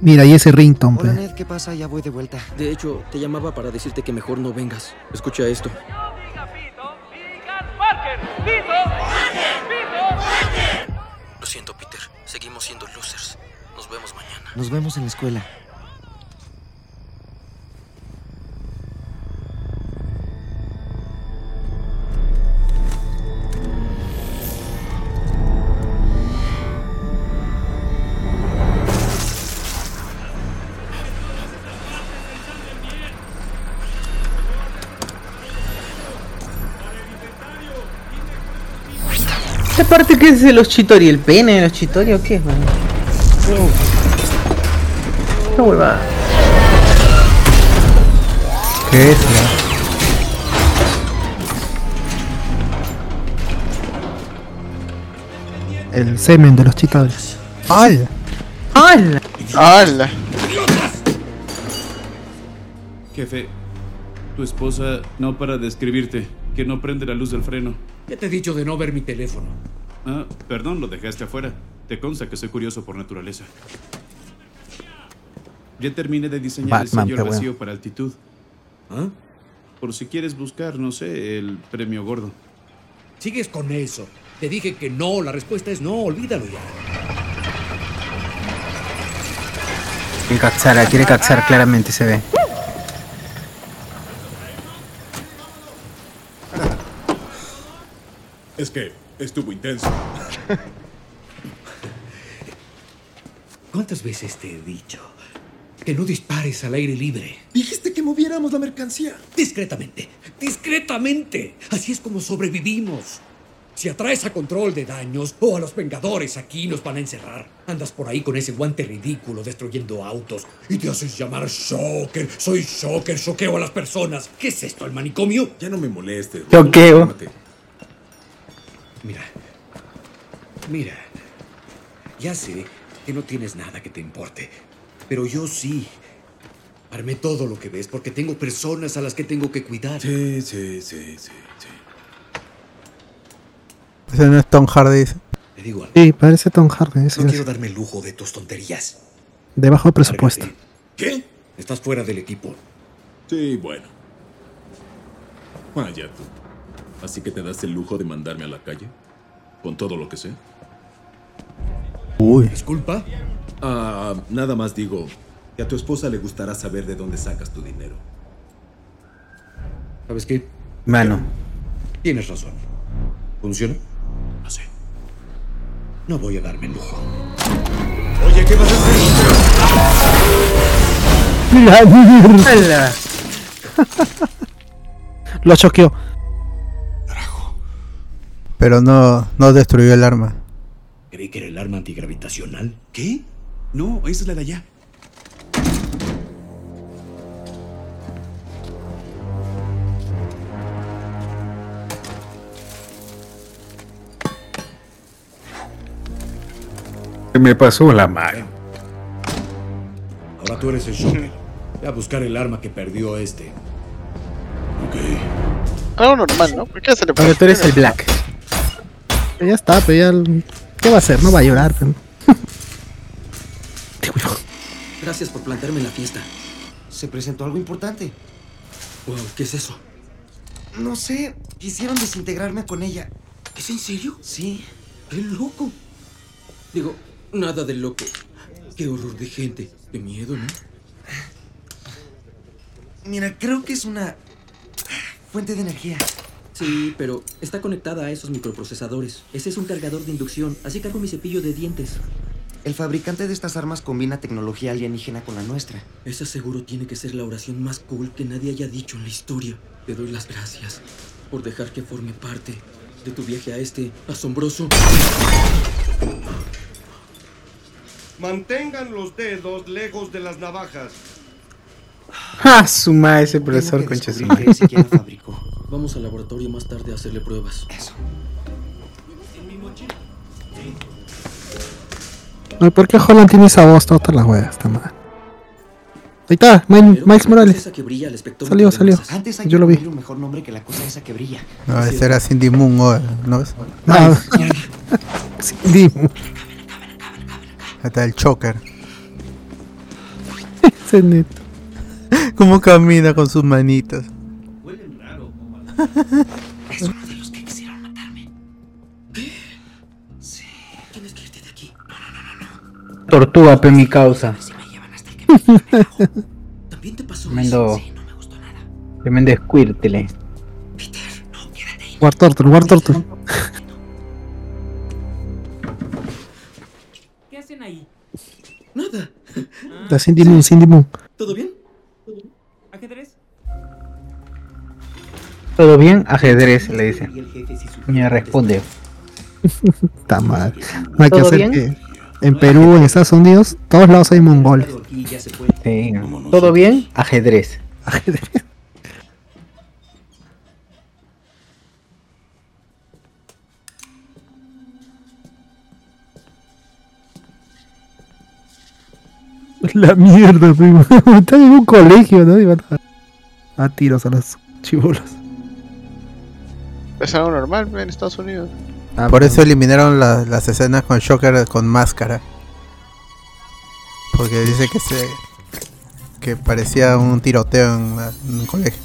Mira, y ese ringtone, Hola. Ned, ¿qué pasa? Ya voy de vuelta. De hecho, te llamaba para decirte que mejor no vengas. Escucha esto. Lo siento, Peter. Seguimos siendo losers. Nos vemos mañana. Nos vemos en la escuela. ¿Esta parte qué es de los chitori? ¿El pene de los chitori o qué es, man? Esta huevada. ¿Qué es? El semen de los chitadores. ¡Hala! ¡Hala! ¡Hala! Jefe, Tu esposa no para de escribirte, que no prende la luz del freno. Ya te he dicho de no ver mi teléfono. Ah, perdón, lo dejaste afuera. Te consta que soy curioso por naturaleza. Ya terminé de diseñar Batman, el sello bueno. vacío para altitud. ¿Ah? Por si quieres buscar, no sé, el premio gordo. Sigues con eso. Te dije que no, la respuesta es no, olvídalo ya. Quiere cachar, quiere cachar, claramente se ve. Es que estuvo intenso. ¿Cuántas veces te he dicho que no dispares al aire libre? Dijiste que moviéramos la mercancía. Discretamente, discretamente. Así es como sobrevivimos. Si atraes a control de daños o a los vengadores aquí nos van a encerrar. Andas por ahí con ese guante ridículo destruyendo autos y te haces llamar Shocker. Soy Shocker, choqueo a las personas. ¿Qué es esto, el manicomio? Ya no me molestes. Choqueo. Cálmate. Mira, mira, ya sé que no tienes nada que te importe, pero yo sí. Armé todo lo que ves porque tengo personas a las que tengo que cuidar. Sí, sí, sí, sí, sí. Ese no es Tom Hardy. Te digo algo, Sí, parece Tom Hardy. ese no es. quiero darme el lujo de tus tonterías. De bajo presupuesto. ¿Qué? Estás fuera del equipo. Sí, bueno. Vaya tú. ¿Así que te das el lujo de mandarme a la calle? ¿Con todo lo que sé? Uy. ¿Disculpa? Ah, nada más digo que a tu esposa le gustará saber de dónde sacas tu dinero. ¿Sabes qué? Mano. Tienes razón. ¿Funciona? No sé. No voy a darme el lujo. Oye, ¿qué vas a hacer? La mierda. Lo choqueó. Pero no, no destruyó el arma. Creí que era el arma antigravitacional. ¿Qué? No, esa es la de allá. Se me pasó la mano. Ahora tú eres el Shocker. Ve a buscar el arma que perdió este. Algo normal, ¿no? ¿Por qué se le Ahora tú eres el Black. Ya está, pero ya. ¿Qué va a hacer? No va a llorar. pero- Gracias por plantearme la fiesta. Se presentó algo importante. Wow, ¿qué es eso? No sé, quisieron desintegrarme con ella. ¿Es en serio? Sí. ¡Qué loco! Digo, nada de loco. Qué horror de gente. Qué miedo, ¿no? Mira, creo que es una fuente de energía. Sí, pero está conectada a esos microprocesadores. Ese es un cargador de inducción. Así cargo mi cepillo de dientes. El fabricante de estas armas combina tecnología alienígena con la nuestra. Esa seguro tiene que ser la oración más cool que nadie haya dicho en la historia. Te doy las gracias por dejar que forme parte de tu viaje a este asombroso. Mantengan los dedos lejos de las navajas. Ah, suma ese profesor concha su madre. Vamos al laboratorio más tarde a hacerle pruebas. Eso. Ay, ¿Por qué Holland tiene esa voz? Todas las weas, está mal. Ahí está, Miles, Miles Morales. Brilla Salió, salió. Antes hay Yo que lo vi. un mejor nombre que la cosa esa que brilla. No, ese era Cindy Moon, oh, ¿no ves? Ah, sí, dime. Ahí está el choker. Ese neto. ¿Cómo camina con sus manitas? Es uno de los que quisieron matarme. Tienes que irte de aquí. Tortuga, pe mi causa. ¿También te pasó Tremendo. eso? Tremendo squirtle. War Turtle, War Turtle. ¿Qué hacen ahí? Nada. La Cindy Moon, Cindy Moon. ¿Todo bien? ¿Ajedrez? ¿Todo bien? Ajedrez, le dice. Me responde. Está mal. No hay que ¿Todo hacer bien? que. En Perú, en Estados Unidos, todos lados hay mongoles. Sí. ¿Todo bien? Ajedrez. Ajedrez. La mierda, primo. Está en un colegio, ¿no? Y van a- a tiros a los chibolos. Es algo normal en Estados Unidos. Ah, Por eso eliminaron la- las escenas con Joker con máscara. Porque dice que se que parecía un tiroteo en, la- en un colegio.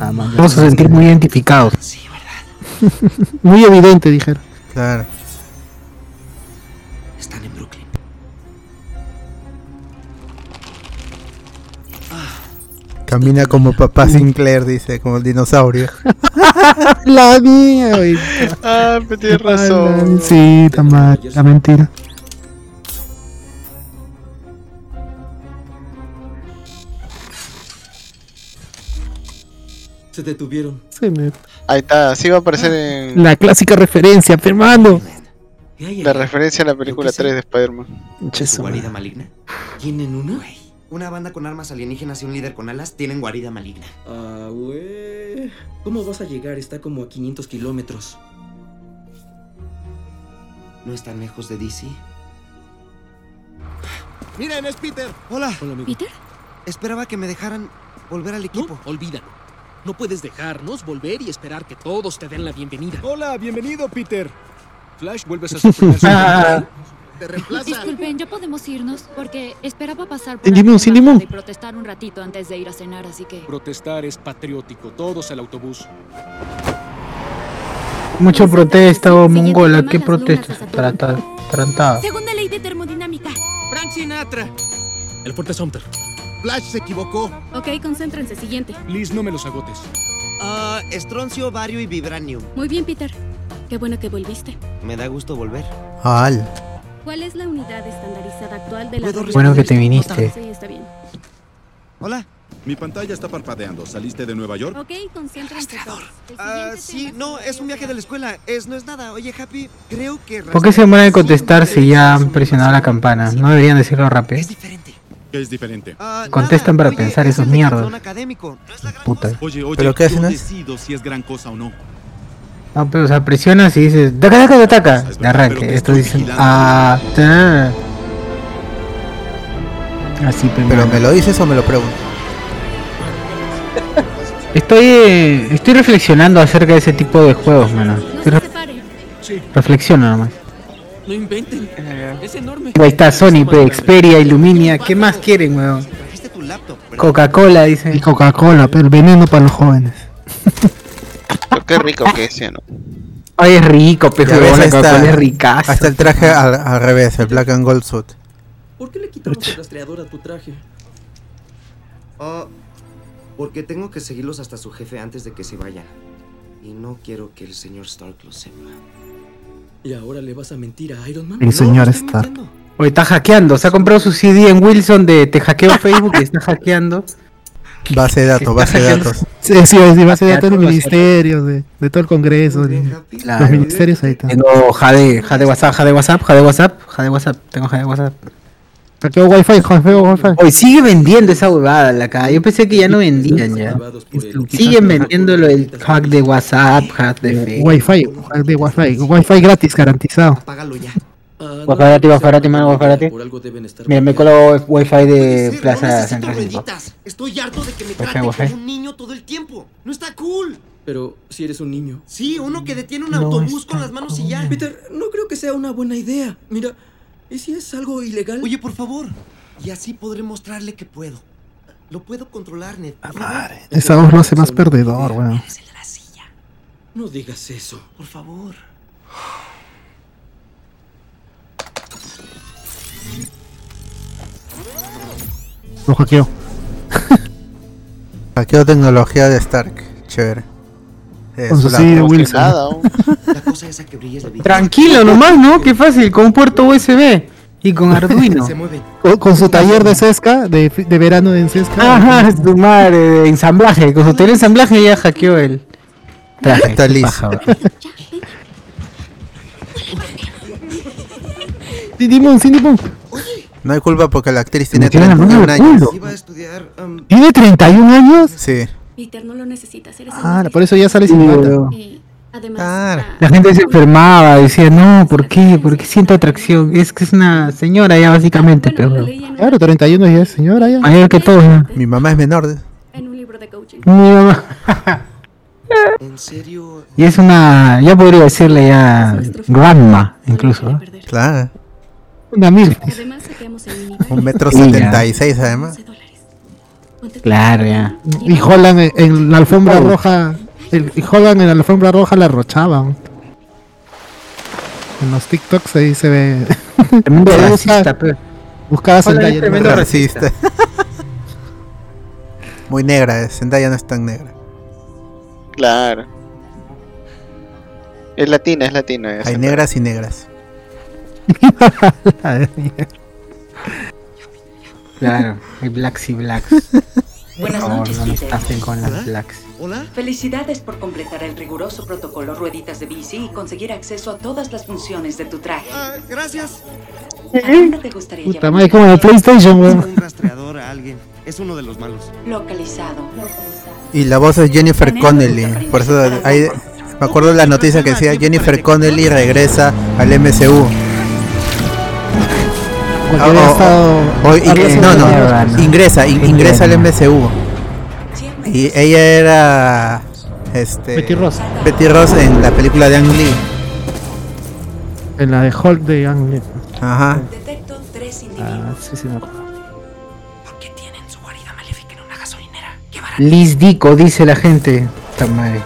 Ah, Vamos a sentir muy identificados. muy evidente, dijeron. Claro. Están en Brooklyn. Camina como papá Sinclair, dice, como el dinosaurio. la mía, güey. Ah, pero tienes Ah, razón. la- Sí, está mal, la mentira. Se detuvieron. Se me- Ahí está, así va a aparecer en La clásica referencia, Fernando. la referencia a la película 3 de Spider-Man. ¿Su guarida maligna? ¿Tienen una? Una banda con armas alienígenas y un líder con alas tienen guarida maligna. Ah, güey. ¿Cómo vas a llegar? Está como a 500 kilómetros. ¿No están lejos de DC? Miren, es Peter. Hola. ¿Peter? Esperaba que me dejaran volver al equipo. olvídalo. No puedes dejarnos volver y esperar que todos te den la bienvenida. Hola, bienvenido, Peter. Flash, vuelves a su primer. Te reemplaza. Disculpen, ¿ya podemos irnos? Porque esperaba pasar por Moon, Cindy abajo Moon. y protestar un ratito antes de ir a cenar, así que... Protestar es patriótico. Todos al autobús. Mucho protesta o mongola, ¿qué protesta? Trata. Segunda ley de termodinámica. Frank Sinatra. El fuerte Sumter. Flash se equivocó. Ok, concéntrense, siguiente. Liz, no me los agotes. Ah, estroncio, bario y vibranium. Muy bien, Peter. Qué bueno que volviste. Me da gusto volver. Al. ¿Cuál es la unidad estandarizada actual de la... ¿Puedo Bueno que te viniste. Sí, está bien. Hola. Mi pantalla está parpadeando. ¿Saliste de Nueva York? Ok, concéntrense Ah, sí, no, es un viaje de la escuela. Es, no es nada. Oye, Happy, creo que... ¿Por qué se demoran en contestar si ya han presionado la campana? ¿No deberían decirlo rápido? ¿Qué es diferente? Ah, Contestan para pensar esos mierdas. académico. Puta. Oye, oye, ¿Pero qué hacen yo es? decido si es gran cosa o no. No, pero o sea, presionas y dices, ¡Daca, daca, daca! De arranque. Esto dicen, ¡Ah! ta". Así, ¿Pero me lo dices o me lo preguntas? Estoy, eh, estoy reflexionando acerca de ese tipo de juegos, mano. Re- Sí. reflexiono nomás. No inventen. Es enorme. Ahí está Sony, Xperia, Illuminia. ¿Qué más quieren, weón? Coca-Cola, dice. Y Coca-Cola, pero veneno para los jóvenes. Pero qué rico que es, ¿sí, ¿no? Ay, es rico, pejo, la Coca-Cola es ricazo. Hasta el traje al, al revés, el black and gold suit. ¿Por qué le quitamos el rastreador a tu traje? Ah, porque tengo que seguirlos hasta su jefe antes de que se vayan. Y no quiero que el señor Stark lo sepa. ¿Y ahora le vas a mentir a Iron Man? El señor Stark. Oye, está hackeando. Se ha comprado su CD en Wilson de Te hackeo Facebook y está hackeando. Base de datos, Está base de datos. Sí, sí, sí, ser de los todo ministerios, de, de todo el Congreso. de- Claro. Los ministerios ahí están. Tengo Jade, Jade WhatsApp, Jade WhatsApp, Jade WhatsApp, Jade WhatsApp. Tengo Jade WhatsApp. Hackeo Wi-Fi, hackeo Wi-Fi. Hoy sigue vendiendo esa huevada la cara. Yo pensé que ya no vendían ya. Siguen vendiendo lo del hack de WhatsApp, hack de Facebook. Wi-Fi, hack de Wi-Fi. Wi-Fi gratis, garantizado. Págalo ya. Ah, Wi-Fi gratis, Wi-Fi gratis, mano, Wi-Fi gratis. Por algo deben estar Mira, me colo Wi-Fi de Plaza Central 5. rueditas. Estoy harto de que me Wi-Fi, traten como un niño todo el tiempo. No está cool. Pero si eres un niño. Sí, uno que detiene un No autobús con las manos y ya. Peter, no creo que sea una buena idea. Mira, ¿y si es algo ilegal? Oye, por favor. Y así podré mostrarle que puedo. Lo puedo controlar, Ned. favor. Esa voz lo hace más perdedor, weón. No digas eso. Por favor. Lo hackeo. Hackeo tecnología de Stark. Chévere. Es Con su la- de que Wilson. nada, aún. La cosa esa que brilla es de Tranquilo nomás, ¿no? Qué fácil, con un puerto USB y con Arduino. Se. Con, con su taller de Sesca, de, de verano en Sesca. Ajá, es tu madre, de ensamblaje. Con su taller de ensamblaje ya hackeó el traje. Está listo. Weón. Cindy Moon, Cindy Moon. No hay culpa porque la actriz tiene tiene la mano 31 en el años. culo. Iba a estudiar. um, ¿Tiene 31 años? Sí. Peter, no lo necesitas, eres Ah, por eso ya sale sin falta. Y además, ah, La gente se enfermaba, decía, no, ¿por qué? ¿Por qué siento atracción? Es que es una señora ya básicamente, pero Claro, 31 ya es señora ya. mayor que todos. ¿no? Mi mamá es menor. de- oyen. Mi mamá. ¿En serio? Y es una. Ya podría decirle ya. Grandma, incluso. Claro. Una mil. Un metro setenta y seis además. Claro, ya. Y Holland en, en la alfombra roja. el- y Holland en la alfombra roja la rochaban. En los TikToks ahí se ve. Tremendo racista. Buscaba Zendaya tremendo la- racista. Muy negra, eh, Zendaya no es tan negra. Claro. Es latina, es latina. es Hay negras y negras. Claro, hay blacks y blacks. Por Buenas favor, noches, no con ¿Hola? las blacks. ¿Hola? Felicidades por completar el riguroso protocolo rueditas de bici y conseguir acceso a todas las funciones de tu traje. Ah, gracias. ¿A dónde te gustaría Puta llevar? madre, como el PlayStation, weón. Un rastreador a alguien. Es uno de los malos. Localizado. Y la voz es Jennifer Connelly. Por eso hay, me acuerdo de la noticia que decía Jennifer Connelly regresa al MCU. Porque Ah, había o- estado- o- y- había no, no, ingresa, in- Qué ingresa al. MCU. Y ella era este Betty Ross. Betty Ross en la película de Ang Lee. En la de Hulk de Ang Lee. Ajá. Detecto tres Ah, sí, sí, me acuerdo. Liz Dico, dice la gente. Esta madre.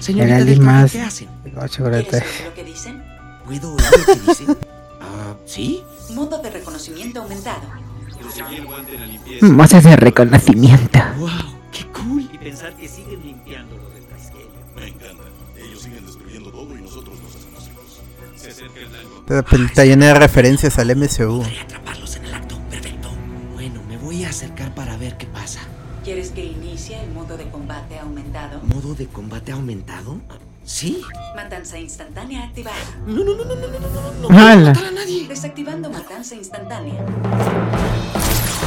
Señorita Liz más. ¿qué hacen? Lo que dicen? ¿Puedo oír lo que dicen? ¿sí? Modo de reconocimiento aumentado. Voces de reconocimiento. ¡Wow! ¡Qué cool! Y pensar que siguen limpiando lo del rasquello. Me encanta. Ellos siguen destruyendo todo y nosotros nos hacemos ricos. Se acerca el blanco. Esta peli Está llena de referencias al MCU. Bueno, me voy a acercar para ver qué pasa. ¿Quieres que inicie el modo de combate aumentado? ¿Modo de combate aumentado? ¿Sí? Matanza instantánea activada. No, no, no, no, no, no, no, no. ¡Hala! Desactivando matanza instantánea.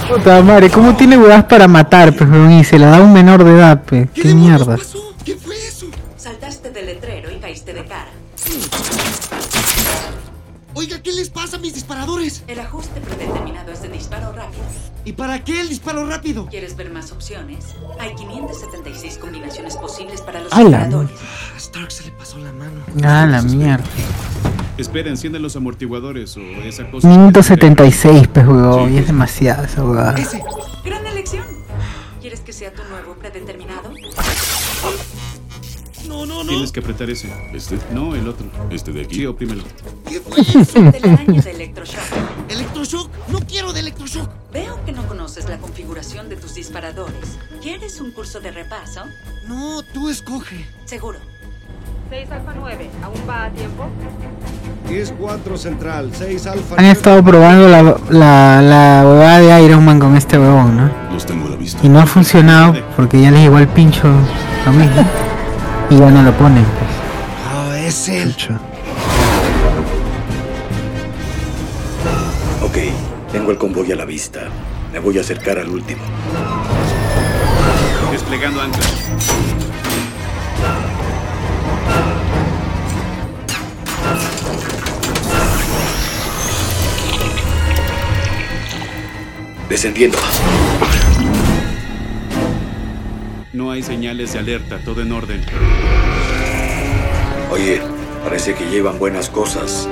Puta madre, ¿cómo tiene huevas para matar, pues, weón? Y se la da a un menor de edad, pues. ¿Qué, mierda? ¿Qué fue eso? Saltaste del letrero y caíste de cara. Oiga, ¿qué les pasa a mis disparadores? El ajuste predeterminado es de disparo rápido. ¿Y para qué el disparo rápido? ¿Quieres ver más opciones? Hay 576 combinaciones posibles para los ¡Hala! disparadores. A Stark se le pasó la mano. Ah, la mierda. Espera, enciende los amortiguadores o esa cosa. 576, pues, weón. Y es demasiado esa huevada. Gran elección. ¿Quieres que sea tu nuevo predeterminado? No, no, Tienes que apretar ese. ¿Este? No, el otro. Este de aquí. Sí, oprímelo. ¿Qué fue eso? Telaraña de electroshock. ¿Electroshock? No quiero de electroshock. Veo que no conoces la configuración de tus disparadores. ¿Quieres un curso de repaso? No, tú escoge. Seguro. 6 Alfa 9, ¿aún va a tiempo? Es 4 central, 6 alfa. Han estado probando la, la, la huevada de Iron Man con este huevón, ¿no? Los tengo a la vista. Y no ha funcionado porque ya les llegó el pincho lo mismo. Y ya no lo ponen, pues. Ah, es él. Ok, tengo el convoy a la vista. Me voy a acercar al último. Desplegando ancla. Descendiendo. No hay señales de alerta, todo en orden. Oye, parece que llevan buenas cosas.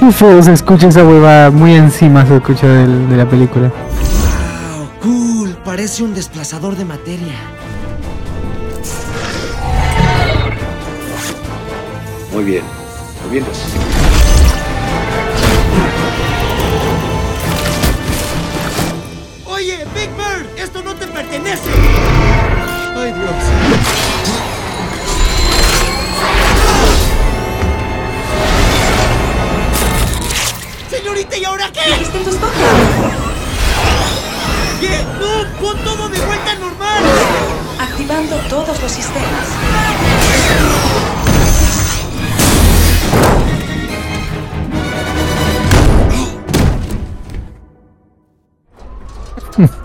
Muy feo se escucha esa huevada, muy encima se escucha del- de la película. Wow, cool. Parece un desplazador de materia. Muy bien. Moviéndose. Oye, pertenece. Ay, Dios. Señorita, ¿y ahora qué? ¿Viste tus cosas? ¿Qué? No, pon todo de vuelta normal. Activando todos los sistemas.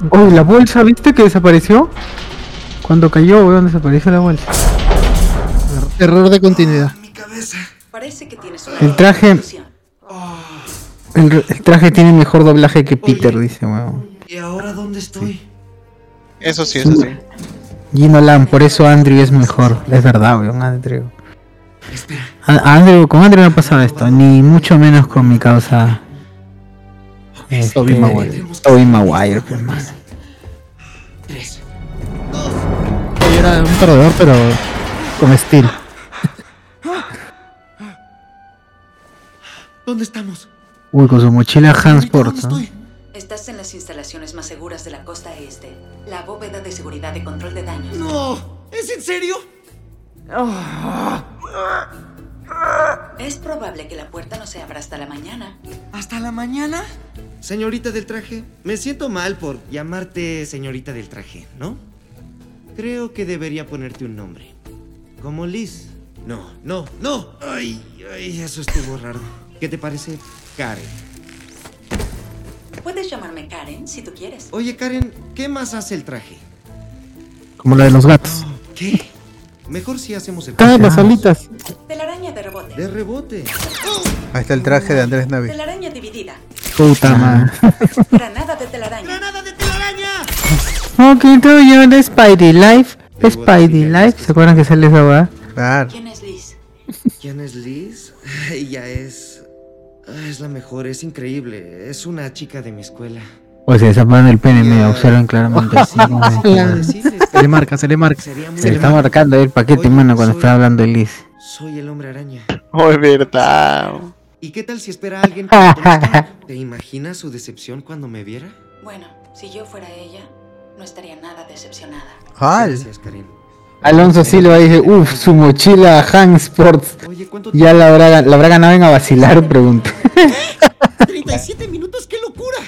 Oye, la bolsa, ¿viste que desapareció? Cuando cayó, weón, desapareció la bolsa. Error de continuidad. Parece que tienes una El traje. El, el traje tiene mejor doblaje que Peter, dice, weón. ¿Y ahora dónde estoy? Eso sí, eso sí. Gino Lam, por eso Andrew es mejor. Es verdad, weón, Andrew. A- a Andrew, con Andrew no ha pasado esto, ni mucho menos con mi causa. Este, Tobey Maguire. Tobey Maguire, pues, hermano. Oye, Era un perdedor, pero con estilo. ¿Dónde estamos? Uy, con su mochila Hansport. ¿no? Estás en las instalaciones más seguras de la costa este. La bóveda de seguridad de control de daños. ¡No! ¿Es en serio? Es probable que la puerta no se abra hasta la mañana. ¿Hasta la mañana? Señorita del traje, me siento mal por llamarte señorita del traje, ¿no? Creo que debería ponerte un nombre. Como Liz. No, no, no. Ay, ay, eso estuvo raro. ¿Qué te parece, Karen? Puedes llamarme Karen si tú quieres. Oye, Karen, ¿qué más hace el traje? Como la de los gatos. ¿Qué? Mejor si hacemos el Ah, las alitas. Telaraña de rebote. De rebote. Ahí está el traje de Andrés Navi. Telaraña dividida. Puta madre. Granada de telaraña. ¡Granada de telaraña! Ok, todo yo de Spidey Life. Spidey Life, ¿se acuerdan que sale esa weá? Claro. ¿Quién es Liz? ¿Quién es Liz? Ella es. Es la mejor, es increíble. Es una chica de mi escuela. O sea, se ponen el pene, me observan claramente. Se le marca, se le marca. Se le está marcando ahí el paquete, mano, cuando está hablando de Liz. Soy el hombre araña. Oh, es verdad. ¿Y qué tal si espera a alguien que? ¿Te imaginas su decepción cuando me viera? Bueno, si yo fuera ella, no estaría nada decepcionada. Gracias, Karen. Alonso Silva dice, uff, su mochila Han Sports. Ya la habrá, la habrá ganado en a vacilar, pregunta. 37 minutos, qué locura.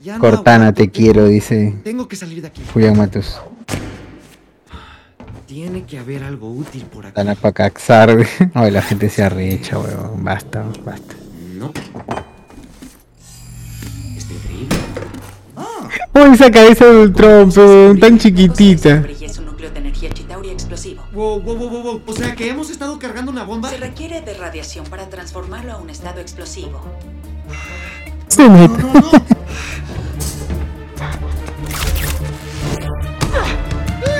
Ya no Cortana, te quiero, dice Tengo que salir de aquí. Julián Matos. Tiene que haber algo útil por aquí. Están a pa' caxar. Ay, la gente se arrecha, weón. Basta, basta. No. Está increíble. Uy, esa cabeza de Ultron, tan chiquitita. Y es un núcleo de energía Chitauri explosivo. Wow, wow, wow, wow, wow. O sea que hemos estado cargando una bomba. Se requiere de radiación para transformarlo a un estado explosivo. Sí, neta.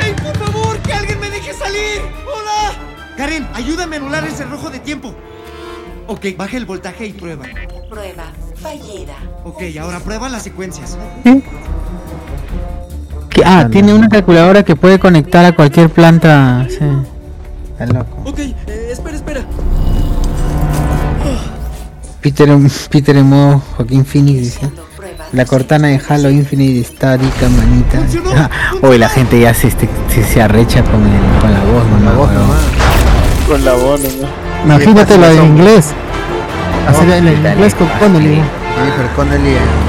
¡Ey, por favor! ¡Que alguien me deje salir! ¡Hola! Karen, ayúdame a anular ese rojo de tiempo. Ok, baja el voltaje y prueba. Prueba fallida. Ok, ahora prueba las secuencias. ¿Qué? Ah, tiene una calculadora que puede conectar a cualquier planta. Sí. Está loco. Ok, eh, espera, espera. Peter, en- Peter en modo Joaquín Phoenix dice. La cortana de Halo Infinite está rica, manita. Hoy la gente ya se, este, se, se arrecha con, el, con la voz, nomás, weón. Con la voz, ¿no? Imagínate la de inglés. Hacer el inglés con Connelly. Jennifer Connelly. en-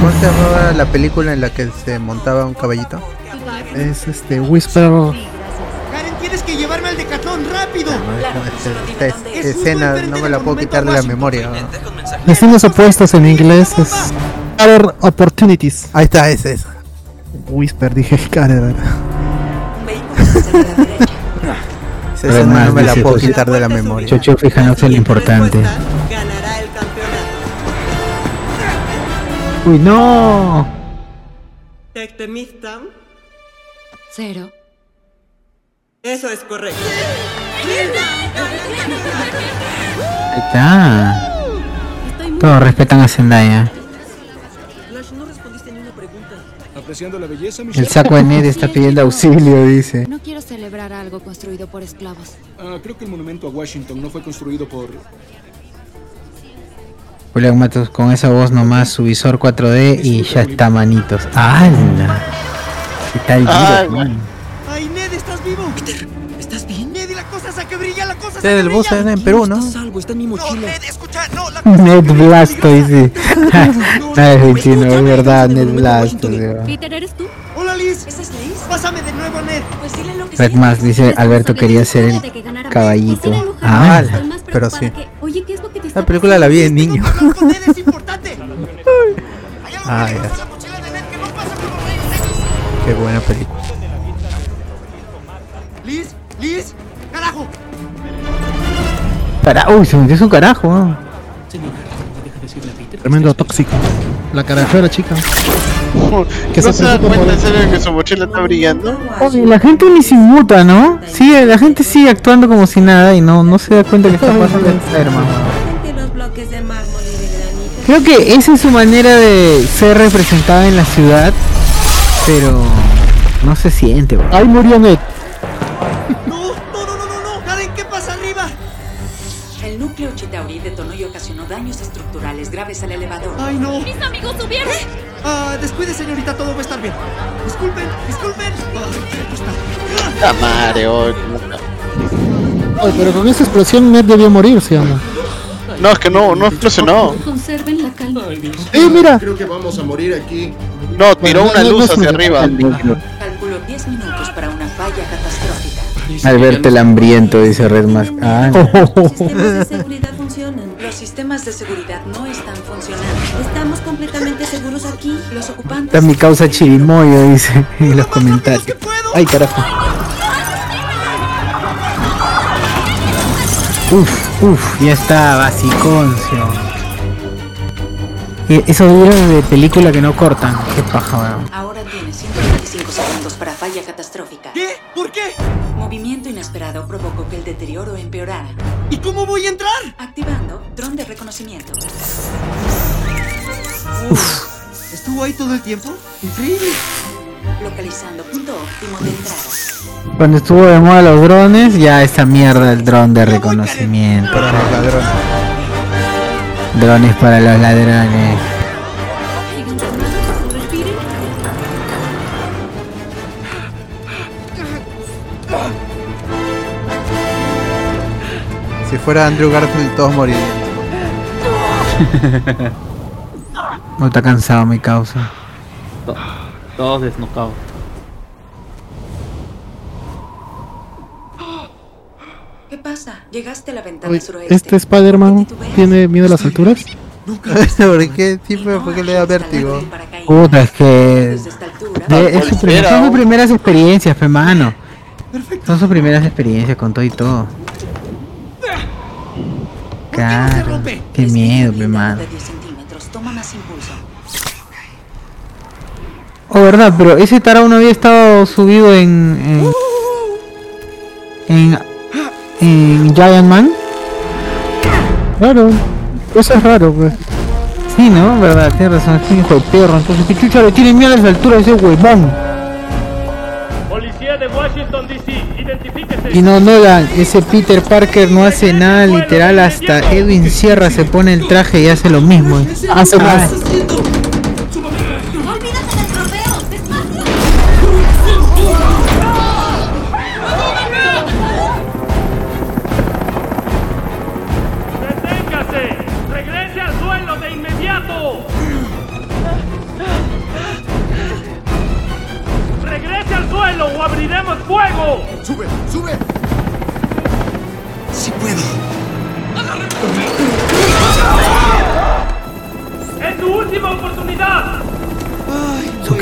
¿Cómo se llamaba la película en la que se montaba un caballito? Es este Whisper. Karen, tienes que llevarme al decatlón rápido. Esta, escena no me la puedo quitar de la memoria. ¿no? Destinos opuestos en inglés es Career Opportunities. Ahí está, ese es. Whisper, dije Career. Esa escena no me la puedo José. quitar de la memoria. Chocho, fíjanos en lo importante. Ganará el campeonato. Uy, no. ¿Tectemistan? Cero. Eso es correcto. Ahí está. Todos respetan a Zendaya. Flash, no respondiste ni una pregunta. Apreciando la belleza, El saco de Ned está pidiendo auxilio, dice. No quiero celebrar algo construido por esclavos. Ah, creo que el monumento a Washington no fue construido por. Julián Matos con esa voz nomás, su visor 4D y ya está manitos. ¡Hala! ¿Qué tal vida, man? ¡Ay, Ned, estás vivo! Peter, Este del bus es en Perú, ¿no? Salvo, está en mi mochila. Ned, escucha, no, la Ned Blasto dice. No, es chino, es verdad, Ned Blasto. Peter, ¿eres tú? Hola, Liz. ¿Esa es Liz? Pásame de nuevo, Ned. Pues dile lo que Red Max dice, Alberto quería ser el caballito. Ah, pero sí. Oye, ¿qué es lo que te está La película la vi de niño. Ned es importante. Ah, ya. Qué buena película. Cara- Uy, se metió su carajo. Tremendo tóxico. La carajera chica. ¿No se da cuenta en serio que su mochila está brillando? Oye, la gente ni se inmuta, ¿no? Sí, la gente sigue actuando como si nada y no, no se da cuenta que está pasando enferma. Creo que esa es su manera de ser representada en la ciudad, pero no se siente, bro. Ahí murió Ned. Graves al elevador. ¡Ay, no! ¡Mis amigos subieron! Ah, descuide, señorita, todo va a estar bien. Disculpen, disculpen. Ay. La madre, oh, Oye, pero con esa explosión Ned debió morir, ¿sí o no? No, es que no, no explosionó. Conserven la calma. ¡Eh, mira! Creo que vamos a morir aquí. No, tiró Bueno, una no- no luz hacia arriba. Calculó 10 minutos para una falla catastrófica. Alberto el hambriento, dice Red Mask. Ah, no. Los sistemas de seguridad no están funcionando. ¿Estamos completamente seguros aquí? Los ocupantes Está mi causa chirimoyo, dice en los comentarios. Ay, carajo. Uf, uf, ya está, basiconcio. Y Esos videos de película que no cortan, qué paja, weón. Ahora tiene 125 segundos para falla catastrófica. ¿Qué? ¿Por qué? Movimiento inesperado provocó que el deterioro empeorara. ¿Y cómo voy a entrar? Activando dron de reconocimiento. ¿Estuvo ahí todo el tiempo? Increíble. Localizando punto óptimo de entrada. Cuando estuvo de moda los drones, ya esta mierda el dron de reconocimiento. Para los ladrones. Drones para los ladrones. Si fuera Andrew Garfield, todos morirían. No está cansado mi causa. Todos desnocados. ¿Qué pasa? Llegaste a la ventana suroeste. ¿Este Spider-Man tiene miedo a las alturas? ¿Por qué? Siempre, ¿por qué le da vértigo? Puta, es que. Es su son sus primeras experiencias, fe mano. Son sus primeras experiencias con todo y todo. Qué miedo, mano. De 10 centímetros. Toma más impulso. Oh, verdad, pero ese tarao no había estado subido en. en. en, en Giant Man. Claro, eso es raro, pues. Sí, ¿no? Verdad, tienes razón, es un hijo de perro. Entonces, ¿qué chucha le tiene miedo a las alturas a ese huevón? Policía de Washington, D.C.. Y no, Nolan, ese Peter Parker no hace nada literal hasta Edwin Sierra se pone el traje y hace lo mismo. Hace Ah, más.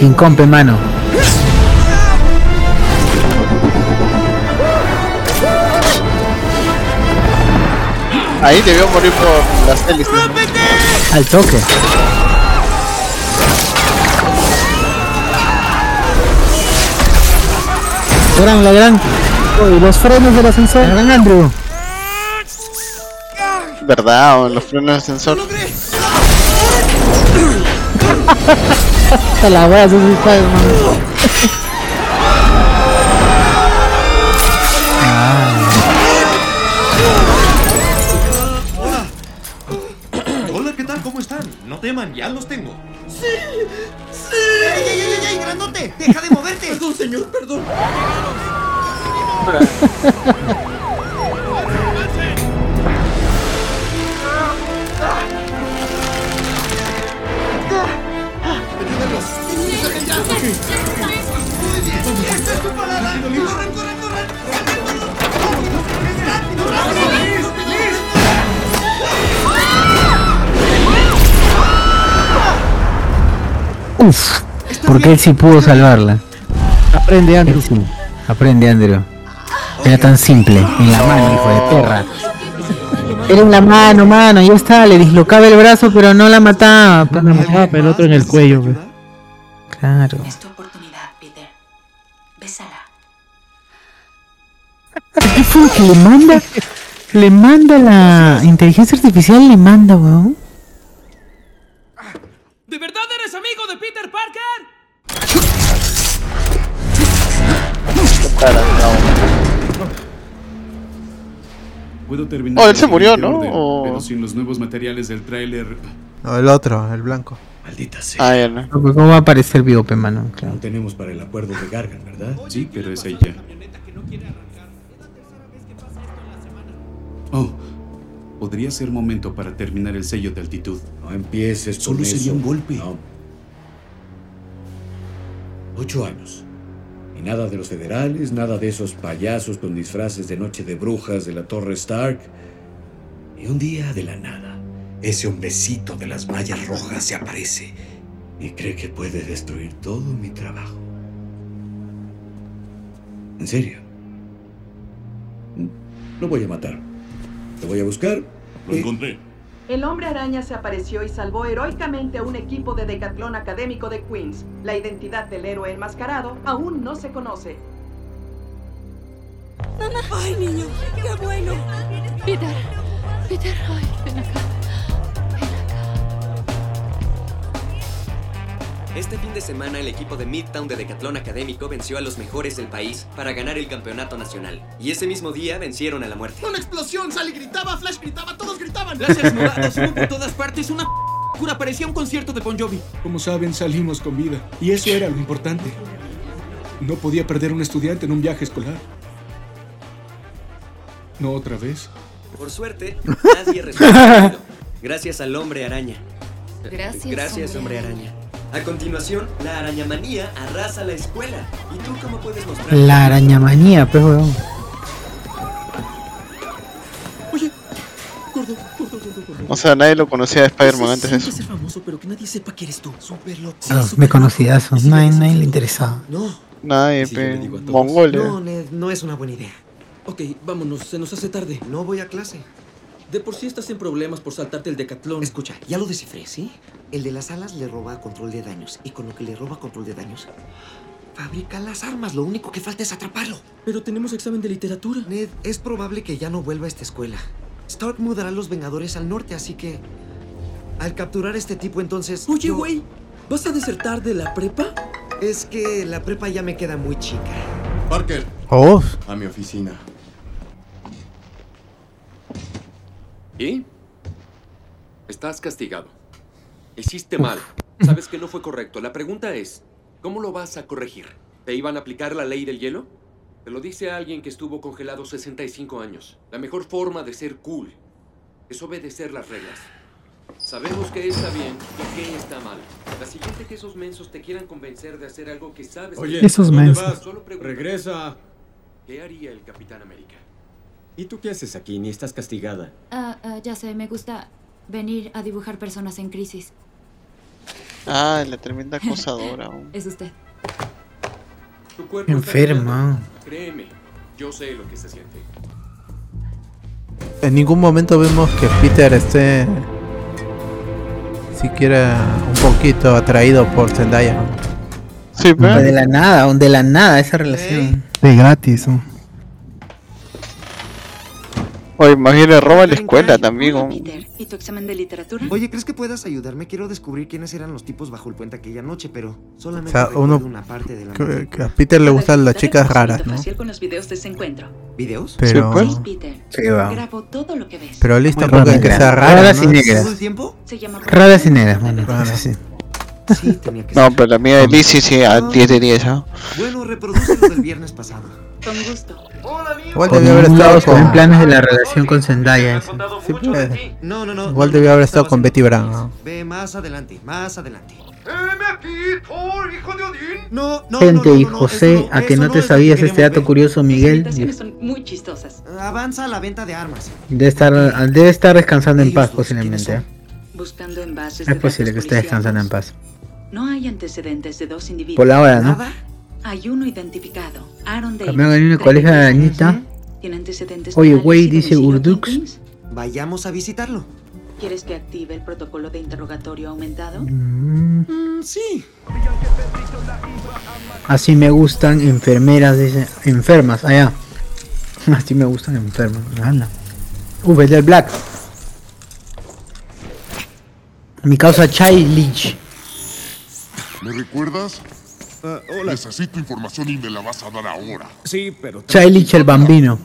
Su King Kong, pe, mano. Ahí debió morir por las hélices. Al toque. Gran, la gran. Oye, los frenos del ascensor. La gran Andrew. ¿Verdad? O los frenos de sensor. Hasta la ese es Spider-Man. Hola, ¿qué tal? ¿Cómo están? No teman, ya los tengo. Porque él sí pudo salvarla. Aprende, Andrew. Aprende, Andrew. Era tan simple, en la mano, hijo de perra. Era en la mano, mano, ya está, le dislocaba el brazo, pero no la mataba. pues. La mataba, pero el otro en el cuello. pues. Claro. Es tu oportunidad, Peter. Bésala. ¿Qué fue que le manda? Le manda la inteligencia artificial, le manda, weón. Puedo terminar. Oh, él se murió, ¿no? orden, O- Pero sin los nuevos materiales del tráiler. No, el otro, el blanco. Maldita sea. Ah, ya no. Pues, ¿Cómo va a aparecer Biope, mano? Claro. No tenemos para el acuerdo de Gargan, ¿verdad? Sí, pero es ella. Oh, podría ser momento para terminar el sello de altitud. No empieces Solo con sería eso. un golpe. No. Ocho años. Nada de los federales, nada de esos payasos con disfraces de noche de brujas de la Torre Stark. Y un día de la nada, ese hombrecito de las mallas rojas se aparece y cree que puede destruir todo mi trabajo. ¿En serio? Lo voy a matar. Lo voy a buscar. Lo encontré. El hombre araña se apareció y salvó heroicamente a un equipo de decatlón académico de Queens. La identidad del héroe enmascarado aún no se conoce. ¡Ay, niño! ¡Qué bueno! Peter, Peter, ay, ven acá. Este fin de semana el equipo de Midtown de Decatlón Académico venció a los mejores del país para ganar el campeonato nacional. Y ese mismo día vencieron a la muerte. ¡Una explosión! Sally gritaba, Flash gritaba, todos gritaban. Gracias, moradas hubo por todas partes. Una cura parecía un concierto de Bon Jovi. Como saben, salimos con vida. Y eso era lo importante. No podía perder un estudiante en un viaje escolar. No otra vez. Por suerte, nadie resultó. Gracias al hombre araña. Gracias, Gracias, hombre araña. A continuación, la arañamanía arrasa la escuela. ¿Y tú cómo puedes mostrar? La arañamanía, pues, weón. Gordo, gordo, gordo, gordo. O sea, nadie lo conocía de Spider-Man antes de eso. ser famoso, pero que nadie sepa que eres tú. Súper loco. Ah, me conocidazo. Nadie, nadie le interesaba. No. Nadie, Sí, pe. Mongolia. No, Ned, no es una buena idea. Ok, vámonos, se nos hace tarde. No voy a clase. De por sí estás en problemas por saltarte el decatlón. Escucha, ya lo descifré, ¿sí? El de las alas le roba control de daños. Y con lo que le roba control de daños, fabrica las armas. Lo único que falta es atraparlo. Pero tenemos examen de literatura. Ned, es probable que ya no vuelva a esta escuela. Stark mudará a los Vengadores al norte, así que. Al capturar a este tipo, entonces. Oye, yo- güey, ¿vas a desertar de la prepa? Es que la prepa ya me queda muy chica. Parker. Oh. A mi oficina. ¿Y? Estás castigado. Hiciste mal. Sabes que no fue correcto. La pregunta es, ¿cómo lo vas a corregir? ¿Te iban a aplicar la ley del hielo? Te lo dice alguien que estuvo congelado 65 años. La mejor forma de ser cool es obedecer las reglas. Sabemos que está bien y que está mal. La siguiente que esos mensos te quieran convencer de hacer algo que sabes que Oye, Esos ¿dónde mensos. Solo Regresa. ¿Qué haría el Capitán América? ¿Y tú qué haces aquí? Ni estás castigada. Ah, ah, ya sé, me gusta venir a dibujar personas en crisis. Ah, la tremenda acosadora. aún. Es usted. Tu cuerpo está Enferma. cambiando. Créeme, yo sé lo que se siente. En ningún momento vemos que Peter esté siquiera un poquito atraído por Zendaya. Sí, De la nada, de la nada esa relación. De gratis. ¿no? Oye, más bien le roba la escuela también. ¿y tu examen de literatura? Oye, ¿crees que puedas ayudarme? Quiero descubrir quiénes eran los tipos bajo el puente aquella noche, pero O solamente sea, recuerdo uno una parte de la que, que a Peter le gustan las chicas raras, ¿no? Con los videos de ese encuentro. ¿Videos? Pero, pues. Sí, Peter. Sí, va. Grabo todo lo que ves. pero tampoco es que sea rara. Raras y negras. ¿Todo el tiempo? Se llama Raras y negras, mano. Sí, sí. Tenía que No, ser. pero la mía de Liz sí, sí, a 10 de 10, ¿ah? Bueno, reproduce lo del viernes pasado. Con gusto. Igual debió haber estado con. planes de la relación con Zendaya. Sí, pues. No, no, no. Igual debió haber estado con en- Betty Brown, ¿no? Ve más adelante, más adelante. ¡Heme aquí, Thor, hijo de Odín! No, no, Gente, no, no, y José, a que no te sabías este dato ver. curioso, Miguel. son muy chistosas. Avanza la venta de armas. Debe estar, debe estar descansando en paz posiblemente. ¿quiénes ¿eh? Buscando en Es posible que esté descansando en paz. No hay antecedentes de dos individuos. Por la hora, ¿no? Hay uno identificado, Aaron Davis. En una 33 Anita. Tiene antecedentes Oye, güey, dice Urdux. Vayamos a visitarlo. ¿Quieres que active el protocolo de interrogatorio aumentado? Mm, Mm, sí. Así me gustan enfermeras, dice. Enfermas, allá. Así me gustan enfermas. Ala. Uh, del Black. Mi causa Chai Lich. ¿Me recuerdas? Ah, Necesito información y me la vas a dar ahora. Sí, pero... Chai Lich el bambino.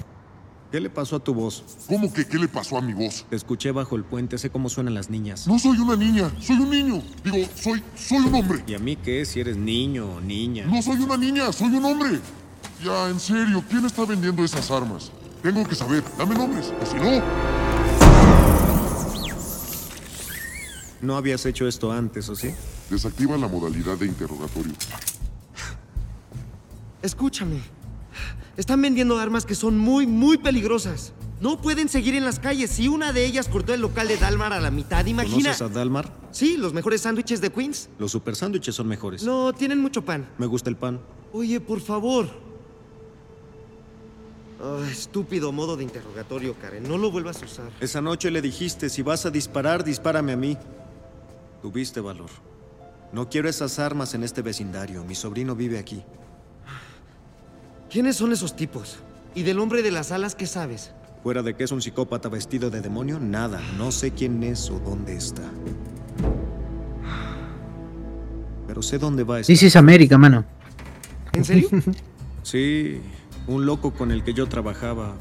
¿Qué le pasó a tu voz? ¿Cómo que qué le pasó a mi voz? Te escuché bajo el puente, sé cómo suenan las niñas. No soy una niña, soy un niño. Digo, soy, soy un hombre. ¿Y a mí qué? Si eres niño o niña. No soy una niña, soy un hombre. Ya, en serio, ¿quién está vendiendo esas armas? Tengo que saber, dame nombres, o si no... No habías hecho esto antes, ¿o sí? Desactiva la modalidad de interrogatorio. Escúchame. Están vendiendo armas que son muy, muy peligrosas. No pueden seguir en las calles. Si una de ellas cortó el local de Dalmar a la mitad, imagina. ¿Conoces a Dalmar? Sí, los mejores sándwiches de Queens. Los super sándwiches son mejores. No, tienen mucho pan. Me gusta el pan. Oye, por favor. Ah, estúpido modo de interrogatorio, Karen. No lo vuelvas a usar. Esa noche le dijiste, si vas a disparar, dispárame a mí. Tuviste valor. No quiero esas armas en este vecindario. Mi sobrino vive aquí. ¿Quiénes son esos tipos? ¿Y del hombre de las alas qué sabes? Fuera de que es un psicópata vestido de demonio, nada. No sé quién es o dónde está. Pero sé dónde va ese. This is América, mano. ¿En serio? Sí, un loco con el que yo trabajaba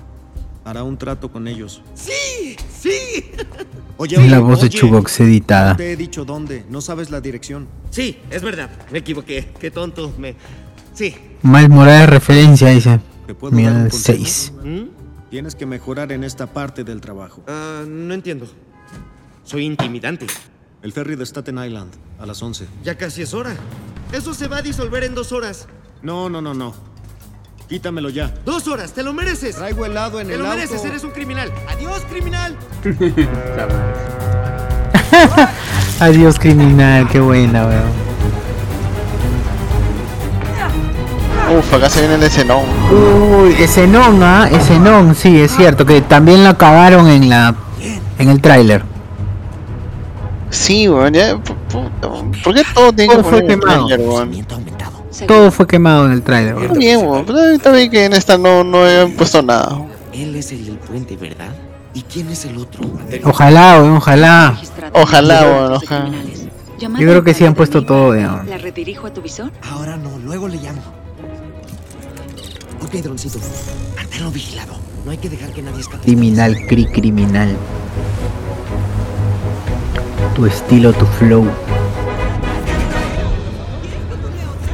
hará un trato con ellos. ¡Sí! ¡Sí! Oye, Es la oye, voz de oye, Chubox editada. no Te he dicho dónde, no sabes la dirección. Sí, es verdad. Me equivoqué. Qué tonto. Me. Sí. Mal Morales referencia, dice. ¿Te Mira dar un el consejo? 6. ¿Mm? Tienes que mejorar en esta parte del trabajo. Ah, no entiendo. Soy intimidante. El ferry de Staten Island, a las 11. Ya casi es hora. Eso se va a disolver en dos horas. No, no, no, no. Quítamelo ya. ¡Dos horas! ¡Te lo mereces! Traigo helado en ¡Te el lo auto. mereces! ¡Eres un criminal! ¡Adiós, criminal! Adiós, criminal, qué buena, weón. Uf, acá se viene el escenón. Uy, ese non, ah, ese non, sí, es cierto, que también lo acabaron en la en el tráiler. Sí, weón, ya. ¿Por qué todo tiene que Todo fue poner en el quemado. trailer, weón? Todo fue quemado en el tráiler. Está weón. bien, weón. Pero está bien que en esta no, no hayan puesto nada. Él es el del puente, ¿verdad? ¿Y quién es el otro? Ojalá, weón, ojalá. Ojalá, weón, ojalá. Yo creo que sí han puesto todo, digamos. ¿La redirijo a tu visor? Ahora no, luego le llamo. Ok, droncito. Manténlo vigilado. No hay que dejar que nadie escape. Criminal, cri criminal. Tu estilo, tu flow.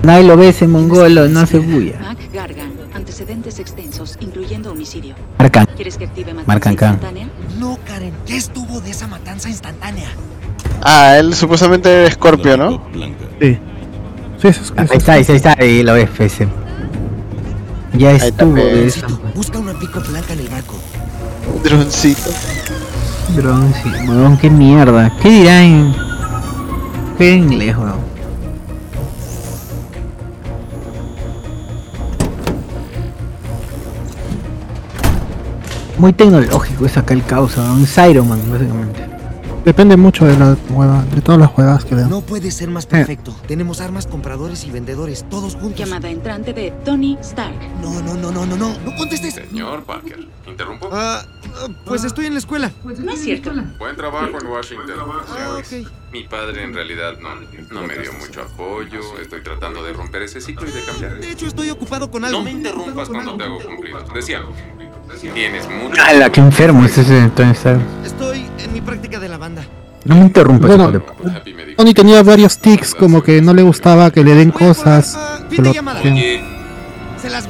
Nadie lo ve ese mongolo, no se bulla. Mac Gargan. Antecedentes extensos, incluyendo homicidio. Marcan. ¿Quieres que active matanza Marcan acá. instantánea? No, Karen. ¿Qué estuvo de esa matanza instantánea? Ah, él supuestamente era Scorpio, ¿no? Sí. Sí, eso es, Ahí eso está, ahí está, ahí está, ahí lo ves, pese. Ya estuvo pues. de eso. Busca una pico blanca en el barco. Droncito. Dron, sí, weón, qué mierda. ¿Qué dirá en. ¿Qué en inglés, weón? Muy tecnológico es acá el caos, weón. Es Iron Man, básicamente. Depende mucho de la hueva, de todas las huevas que le dan. No puede ser más perfecto. Tenemos armas, compradores y vendedores, todos juntos. Llamada entrante de Tony Stark. No, no, no, no, no, no. No contestes. Señor Parker, ¿interrumpo? Ah, ah, pues estoy en la escuela. No es cierto. Buen trabajo en Washington. Ah, ok. Mi padre en realidad no, no me dio mucho apoyo. Estoy tratando de romper ese ciclo y de cambiar. De hecho, estoy ocupado con algo. No me interrumpas cuando te hago cumplir. Decía, tienes mucho. ¡Hala, qué enfermo es ese Tony Stark! Estoy en mi práctica de la banda. No me interrumpas, Bueno, de. Tony tenía varios tics, como que no le gustaba que le den cosas. lo-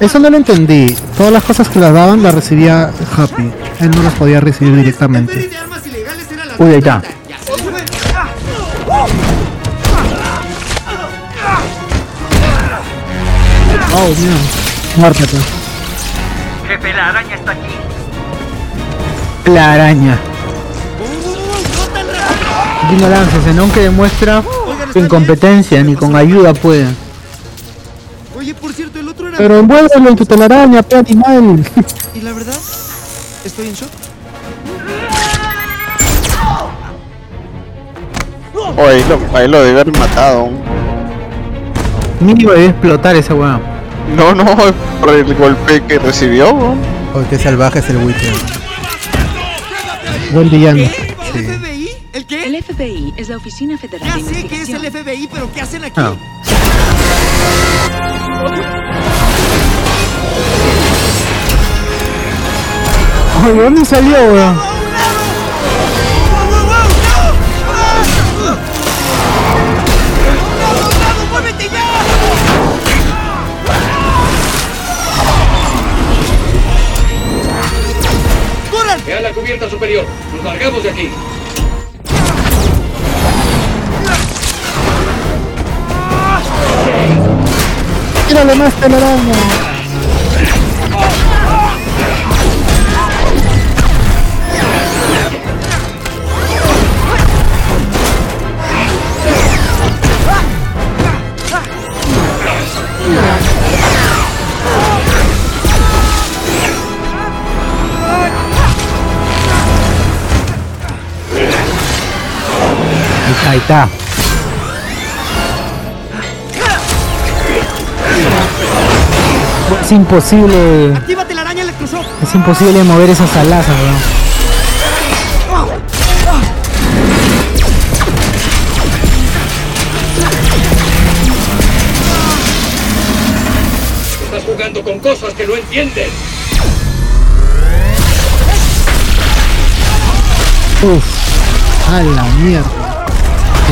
Eso no lo entendí. Todas las cosas que le daban las recibía Happy. Él no las podía recibir directamente. Uy, ahí está. Oh, mira. Muértate jefe, la araña está aquí. La araña. Ignorancia, Zenón aunque demuestra su incompetencia, ni con ayuda puede. Oye, por cierto, el otro era... Pero envuélvelo en tu telaraña, pe animal. Y la verdad, estoy en shock. Oye, lo, ahí lo debe haber matado. Ni iba a explotar esa weá. No, no, por el golpe que recibió. weón. Oh, qué salvaje es el Witcher. Buen villano. ¿El qué? El FBI es la Oficina Federal Ya de sé que es el FBI, pero ¿qué hacen aquí? Ah. ¿de dónde salió, weón? Cubierta superior. Nos largamos de aquí. Tírale más telaraña. Ahí está. Es imposible. ¡Actívate la araña electroshock! Es imposible mover esas alazas, weón. Estás jugando con cosas que no entiendes. Uf, A la mierda.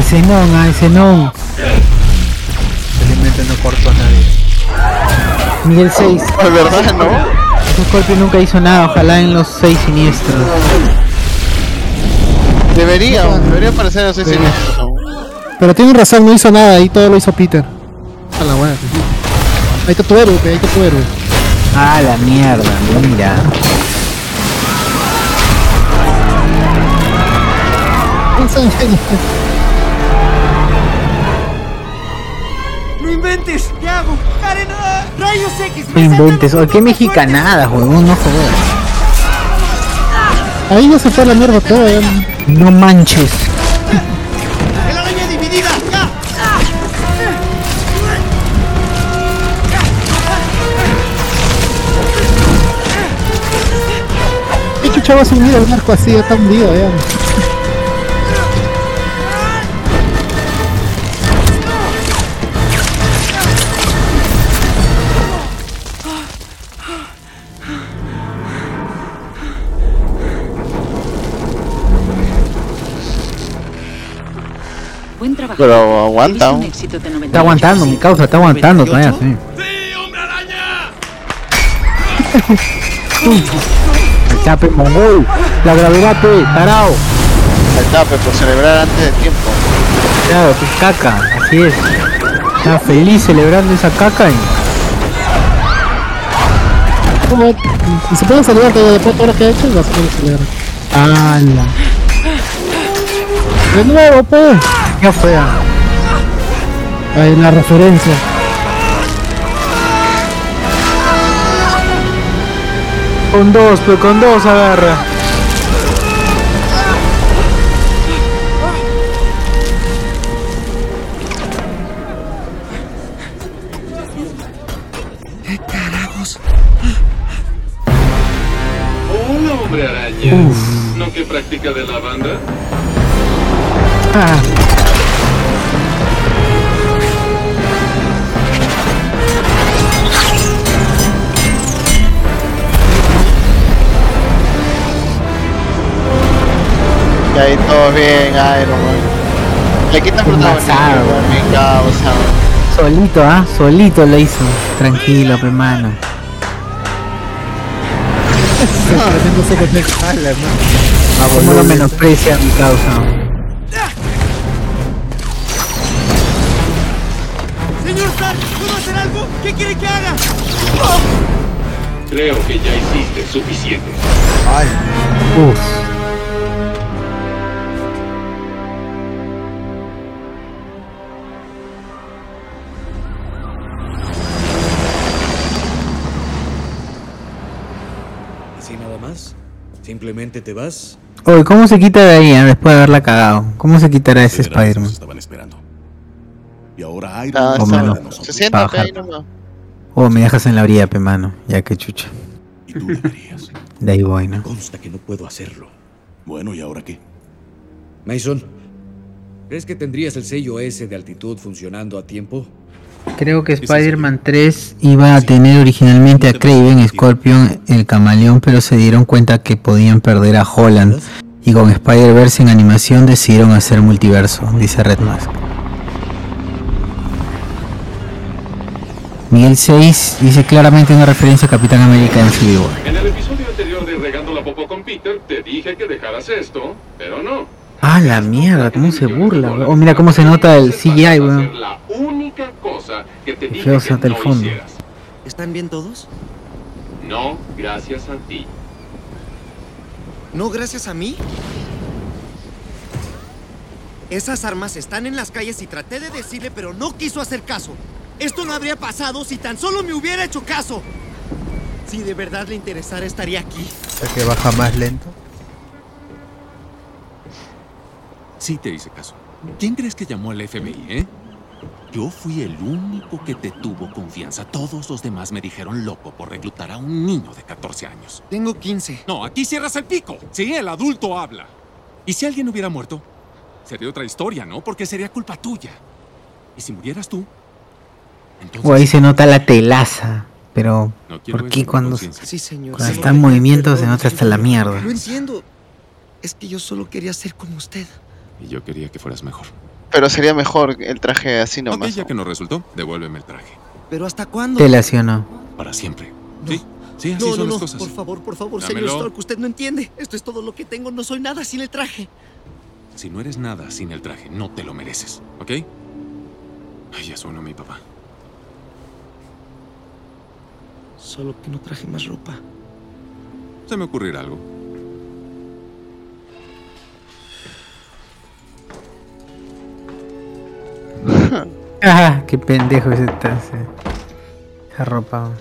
Ese non, ah, ese non. Felizmente no cortó a nadie. Miguel 6. Es verdad, ¿no? Ese Scorpio nunca hizo nada, ojalá en los 6 siniestros. Debería, debería aparecer en los seis Sí. siniestros. ¿no? Pero tienen razón, no hizo nada, ahí todo lo hizo Peter. A la wea. Ahí está tu héroe, ahí está tu héroe. Ah, la mierda, mira. ¡No inventes! ¿Qué hago? ¡Karen! ah, ¡Rayos X! No inventes, oh, qué mexicanada, huevón, no jodas. Ahí ya se fue la mierda todo, ya. No manches. ¡El araña dividida! ¡Ya! ¿Qué chucha va a subir al marco así? Está hundido, ya. Pero aguanta. Tuviste un ¿no? éxito de 98%. Está aguantando, mi causa, está aguantando todavía, sí. El chape mongol, la gravedad, pe, tarao. El tape por celebrar antes de tiempo. Claro, pues caca, así es. Está feliz celebrando esa caca y Como- Y se pueden saludar todavía después de todo lo que ha hecho y vas a poder celebrar. ¡Hala! De nuevo, pe. Fue. ah. Ahí la referencia. Con dos, pero con dos agarra. ¿Qué carajos? Hola, hombre araña. ¿No que practica de la banda? Ah. Ahí todo bien, Iron Man. Le quitan protagonismo, mi causa. Solito, ah, solito lo hizo. Tranquilo, pe mano. ¿Cómo lo menosprecia mi causa? ¡Señor Stark! ¿Puedo hacer algo? ¿Qué quiere que haga? Creo que ya hiciste suficiente. Uf. ¿Simplemente te vas? Oye, ¿cómo se quita de ahí eh, después de haberla cagado? ¿Cómo se quitará ese Spider-Man? estaban esperando. Y ahora Iron Ah, Man nosotros. se sienta ahí nomás. Oh, me dejas en la orilla, pe mano. Ya que chucha. Y tú lo harías. De ahí voy, ¿no? Consta que no puedo hacerlo. Bueno, ¿y ahora qué? Mason, ¿crees que tendrías el sello S de altitud funcionando a tiempo? Creo que Spider-Man 3 iba a tener originalmente a Craven, Scorpion, el camaleón, pero se dieron cuenta que podían perder a Holland. Y con Spider-Verse en animación decidieron hacer multiverso, dice Red Mask. Miguel 6 dice claramente una referencia a Capitán América en Civil War. En el episodio anterior de Regando la Popó con Peter, te dije que dejaras esto, pero no. Ah, la mierda, cómo se burla, weón. Oh, mira cómo se nota el CGI, weón. La única cosa que te dije Feo nota el fondo. ¿Están bien todos? No, gracias a ti. ¿No gracias a mí? Esas armas están en las calles y traté de decirle, pero no quiso hacer caso. Esto no habría pasado si tan solo me hubiera hecho caso. Si de verdad le interesara, estaría aquí. O sea que baja más lento. Sí te hice caso. ¿Quién crees que llamó al FBI, eh? Yo fui el único que te tuvo confianza. Todos los demás me dijeron loco por reclutar a un niño de 14 años. Tengo 15. No, aquí cierras el pico. Sí, el adulto habla. ¿Y si alguien hubiera muerto? Sería otra historia, ¿no? Porque sería culpa tuya. Y si murieras tú, O ahí se nota la telaza. Pero, No quiero ¿por qué cuando. Sí, señor. cuando sí. está en movimiento se nota hasta la mierda? Lo entiendo. Es que yo solo quería ser como usted. Y yo quería que fueras mejor. Pero sería mejor el traje así Ok, nomás. ya que no resultó, devuélveme el traje. ¿Pero hasta cuándo? Tela, ¿sí o no? Para siempre. Sí, sí, así No, son no, las no, cosas. por favor, por favor, Dámelo. señor Stark, usted no entiende. Esto es todo lo que tengo, no soy nada sin el traje. Si no eres nada sin el traje, no te lo mereces, ¿ok? Ay, ya suena mi papá. Solo que no traje más ropa. Se me ocurrirá algo. Ah, qué pendejo ese está. ese- Esa ropa.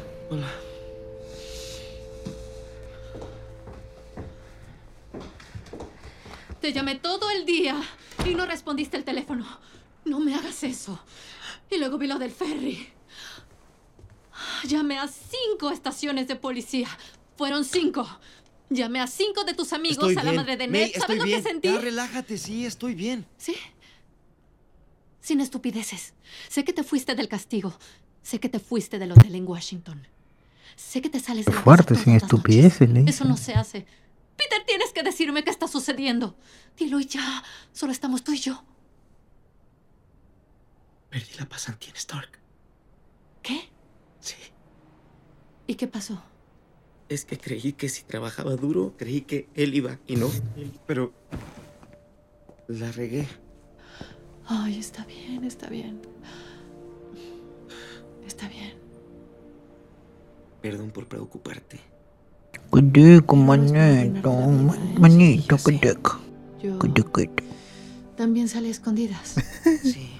Te llamé todo el día y no respondiste el teléfono. No me hagas eso. Y luego vi lo del ferry. Llamé a cinco estaciones de policía. Fueron cinco. Llamé a cinco de tus amigos, Estoy a la bien. madre de Ned. estoy ¿Sabes lo bien. que sentí? Ya, relájate, sí, estoy bien. ¿Sí? Sin estupideces. Sé que te fuiste del castigo. Sé que te fuiste del hotel en Washington. Sé que te sales de la casa Fuerte, sin estupideces, le. Eso no se hace. Peter, tienes que decirme qué está sucediendo. Dilo y ya. Solo estamos tú y yo. Perdí la pasantía en Stark. ¿Qué? Sí. ¿Y qué pasó? Es que creí que si trabajaba duro, creí que él iba y no. Pero la regué. Ay, está bien, está bien. Está bien. Perdón por preocuparte. Cudico, manito, manito, cudico. Yo Cudico. también salí a escondidas. Sí.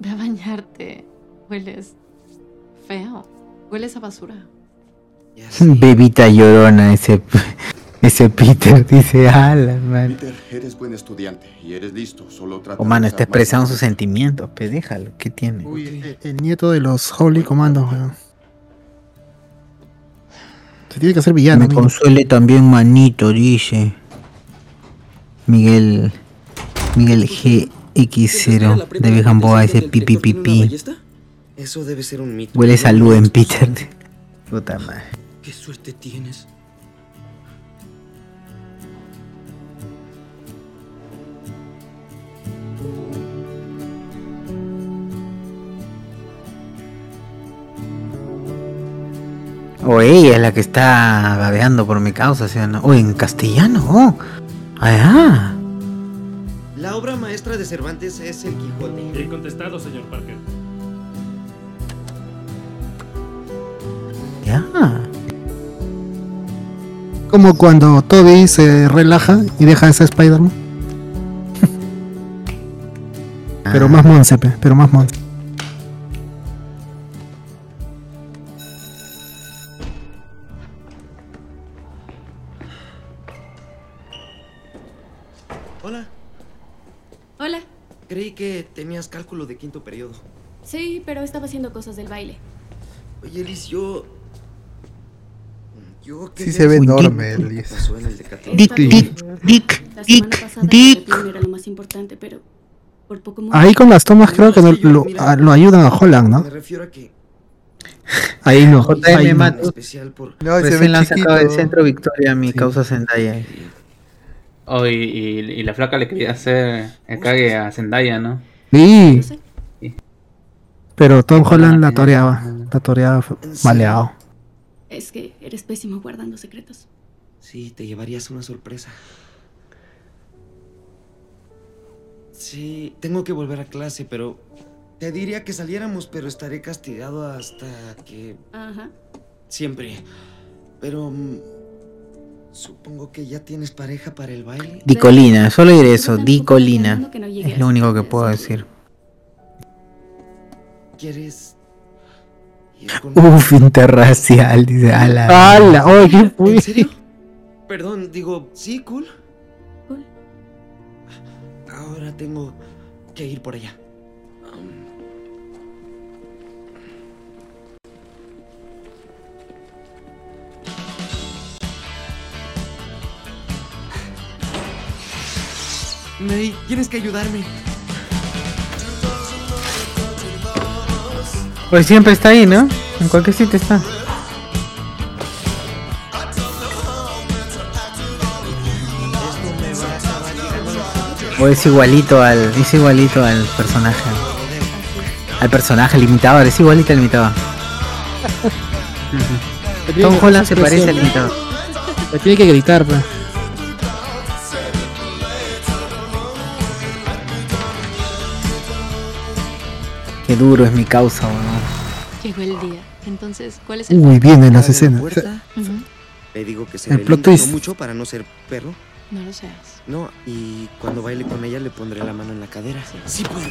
Ve a bañarte. Hueles feo. Hueles a basura. Bebita llorona, ese, ese Peter dice, ala, man. Peter, eres buen estudiante y eres listo. Solo trata O mano, de está expresando sus sentimientos, pues déjalo, ¿qué tiene? El, el nieto de los Holy Commandos, weón. Se tiene que hacer villano. Me consuele también manito, dice. Miguel. Miguel GX0 de Bejanboa, ese pipi pipi. Eso debe ser un mito. Huele salud en Peter. Puta madre. ¿Qué suerte tienes? O ella es la que está babeando por mi causa, ¿sí o no? O en castellano, oh. Ah, La obra maestra de Cervantes es El Quijote. Bien contestado, señor Parker. ya. Como cuando Toby se relaja y deja ese Spider-Man. pero más monse, pe, pero más monse. Cálculo de quinto periodo. Sí, pero estaba haciendo cosas del baile. Oye, Liz, yo... Yo Sí se ve enorme, Liz. pasó en el. Dick, La Dick, semana pasada Dick. el era lo más importante, pero por poco mucho. Ahí con las tomas creo que no- lo, a- lo ayudan a Holland, ¿no? Me refiero a que Ahí no. JM Ahí no. Matos. especial por- No, se Recién ve la han sacado del chiquito. centro Victoria, mi causa Zendaya. Oh, y, y- y la flaca le quería hacer el cague a Zendaya, ¿no? Sí. Pero Tom Holland la toreaba. La toreaba maleado. Es que eres pésimo guardando secretos. Sí, te llevarías una sorpresa. Sí, tengo que volver a clase, pero te diría que saliéramos, pero estaré castigado hasta que Ajá. siempre. Pero mm, supongo que ya tienes pareja para el baile. Dicolina, solo diré eso, Dicolina. no Es lo único que puedo decir. ¿Quieres ir con Uf, interracial, dice Ala. ¡Hala! ¡Oye, qué fue? ¿En serio? Perdón, digo, sí, cool. Cool. Ahora tengo que ir por allá. May, tienes que ayudarme. Pues siempre está ahí, ¿no? En cualquier sitio está. O es igualito al. Es igualito al personaje. Al personaje, el imitador, es igualito al imitador. Tom Holland se parece al imitador. Le tiene que gritar, pues. Qué duro es mi causa, weón. Llegó el día. Entonces, ¿cuál es el Uy, vienen las Abre la escenas. puerta. Ujú. Le digo que se El plot twist. mucho para no ser perro. No lo seas. No, y cuando baile con ella le pondré la mano en la cadera. Sí puedo.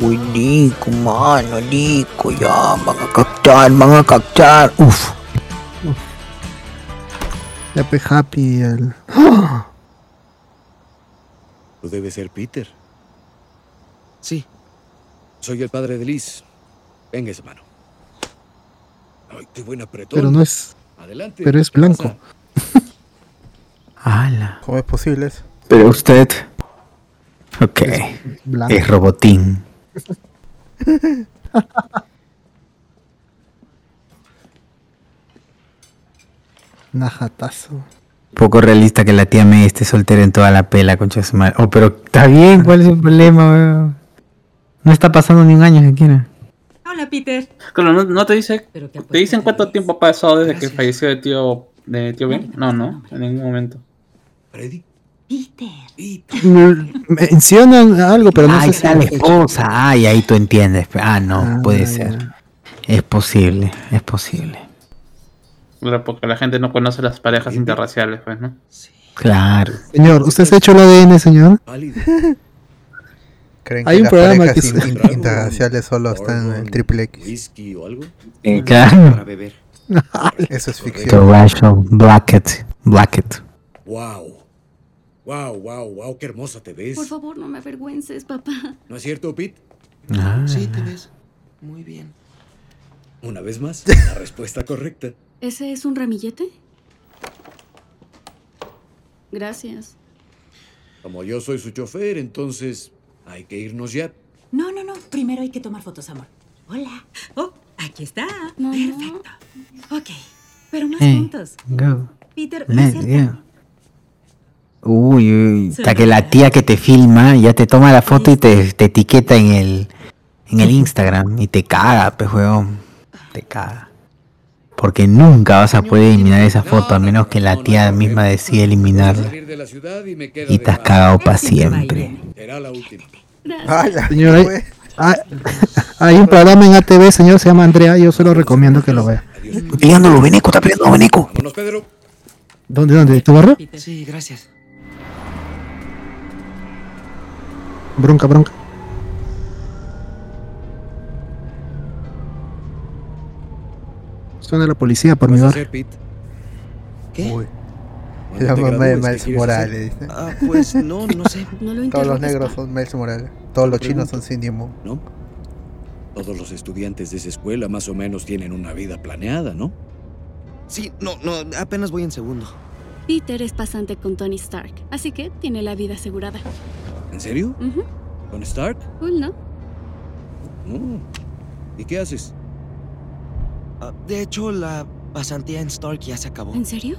Uy, Nico, mano, Nico, ya, van a captar, van a captar. Uf. Happy Happy, el. Tú debes ser Peter. Sí. Soy el padre de Liz. Venga esa mano. Ay, qué buen apretón. Pero no es. Adelante. Pero es ¿qué blanco. pasa? Ala. ¿Cómo es posible eso? Pero usted. Ok. blanco. Es robotín. Najatazo. Poco realista que la tía May esté soltera en toda la pela, concha de su madre. Oh, pero está bien, ¿cuál es el problema, weón? No está pasando ni un año siquiera. Hola, Peter. Claro, ¿no, no te dice, te dicen cuánto tiempo ha pasado desde que falleció el tío de tío Ben? No, no, en ningún momento. Freddy. Mm, Mencionan algo, pero no Ahí sé si está la esposa. Ay, ahí tú entiendes. Ah, no, Ah, puede ser. Es posible, es posible. Claro, porque la gente no conoce las parejas interraciales, pues, ¿no? Claro. Señor, ¿usted se ha hecho el ADN, señor? ¿Creen Hay que un las programa que in- interraciales solo están en el triple X? ¿Whisky o algo? Eh, claro. Para beber. Eso es ficción. Interracial Blacket. Blacket. Wow. Wow, wow, wow, qué hermosa te ves. Por favor, no me avergüences, papá. ¿No es cierto, Pete? Ah. Sí, te ves muy bien. Una vez más, la respuesta correcta. ¿Ese es un ramillete? Gracias. Como yo soy su chofer, entonces hay que irnos ya. No, no, no. Primero hay que tomar fotos, amor. Hola. Oh, aquí está. Perfecto. Ok. Pero más Hey, juntos. go. Peter, go. Uy, uy, hasta que la tía que te filma ya te toma la foto y te, te etiqueta en el en el Instagram y te caga, pues weón. Te caga. Porque nunca vas a poder eliminar esa foto a menos que la tía misma decida eliminarla. Y te has cagado para siempre. Será la última. Señor, hay, hay- hay un programa en ATV, señor, se llama Andrea. Yo se lo recomiendo que lo vea. Peleándolo, Beneco, está peleando, Beneco. ¿Dónde, dónde? ¿Tu barrio? Sí, gracias. Bronca, bronca. Suena la policía por mi hacer, Pete? Uy. La mamá de ¿qué Miles Morales. hacer? Ah, pues no, no sé. No lo Todos los negros son Miles Morales. Todos los chinos son Cindy Moon. ¿No? Todos los estudiantes de esa escuela más o menos tienen una vida planeada, ¿no? Sí, no, no, apenas voy en segundo. Peter es pasante con Tony Stark, así que tiene la vida asegurada. ¿En serio? ¿Con Stark? Cool, ¿no? Mm. ¿Y qué haces? Ah, de hecho, la pasantía en Stark ya se acabó. ¿En serio?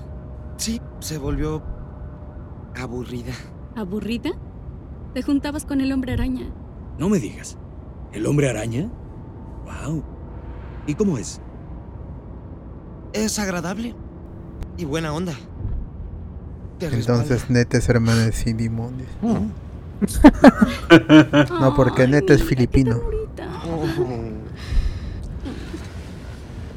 Sí, se volvió aburrida. ¿Aburrida? Te juntabas con el hombre araña. No me digas. ¿El hombre araña? ¡Wow! ¿Y cómo es? Es agradable y buena onda. Te Entonces Nete es hermano de Cindy Moon. dice. Mm. No, porque Nete es filipino.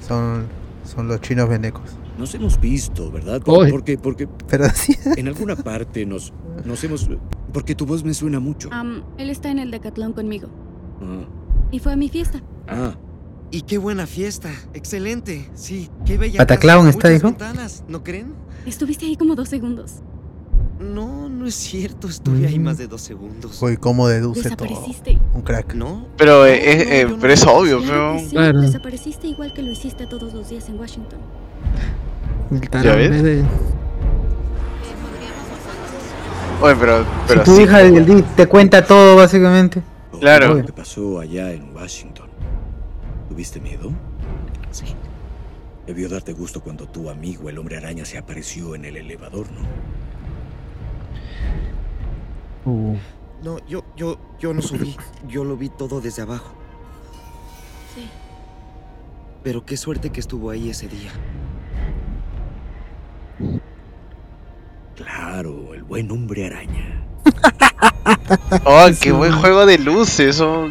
Son, son los chinos venecos. Nos hemos visto, ¿verdad? Porque, porque Pero sí. en alguna parte nos, nos hemos... Porque tu voz me suena mucho. Am, él está en el decatlón conmigo. Ah. Y fue a mi fiesta. Ah. Y qué buena fiesta. Excelente. Sí, qué bella. Pataclown está, ventanas, ¿no creen? Estuviste ahí como dos segundos. No, no es cierto. Estuve ahí más de dos segundos. Uy, cómo deduce todo. Desapareciste. Un crack. ¿No? Pero, eh, eh, eh, pero es obvio, pero. sí, Claro. Desapareciste igual que lo hiciste todos los días en Washington. ¿Ya ves? de- Oye, pero. pero tu sí. hija del D te cuenta todo, básicamente. Claro. Que pasó allá en Washington. ¿Tuviste miedo? Sí. Debió darte gusto cuando tu amigo, el hombre araña, se apareció en el elevador, ¿no? No, yo, yo, yo no subí. Yo lo vi todo desde abajo. Sí. Pero qué suerte que estuvo ahí ese día. Claro, el buen hombre araña. Oh, qué buen juego de luces. oh.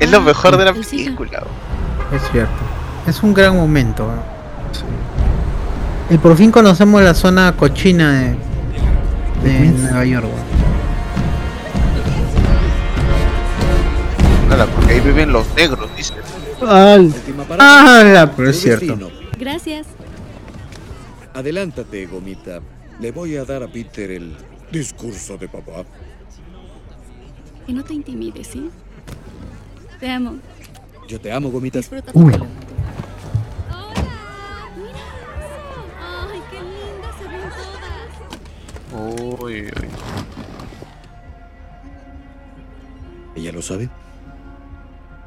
Es lo mejor de la película. Es cierto. Es un gran momento. ¿no? Y por fin conocemos la zona cochina de, de Nueva York. Nada, porque ahí viven los negros, dice. Parada. Ah, pero es cierto. Gracias. Adelántate, Gomita. Le voy a dar a Peter el discurso de papá. Que no te intimides, ¿sí? Te amo. Yo te amo, Gomita. Disfruta Uy, uy. ¿Ella lo sabe?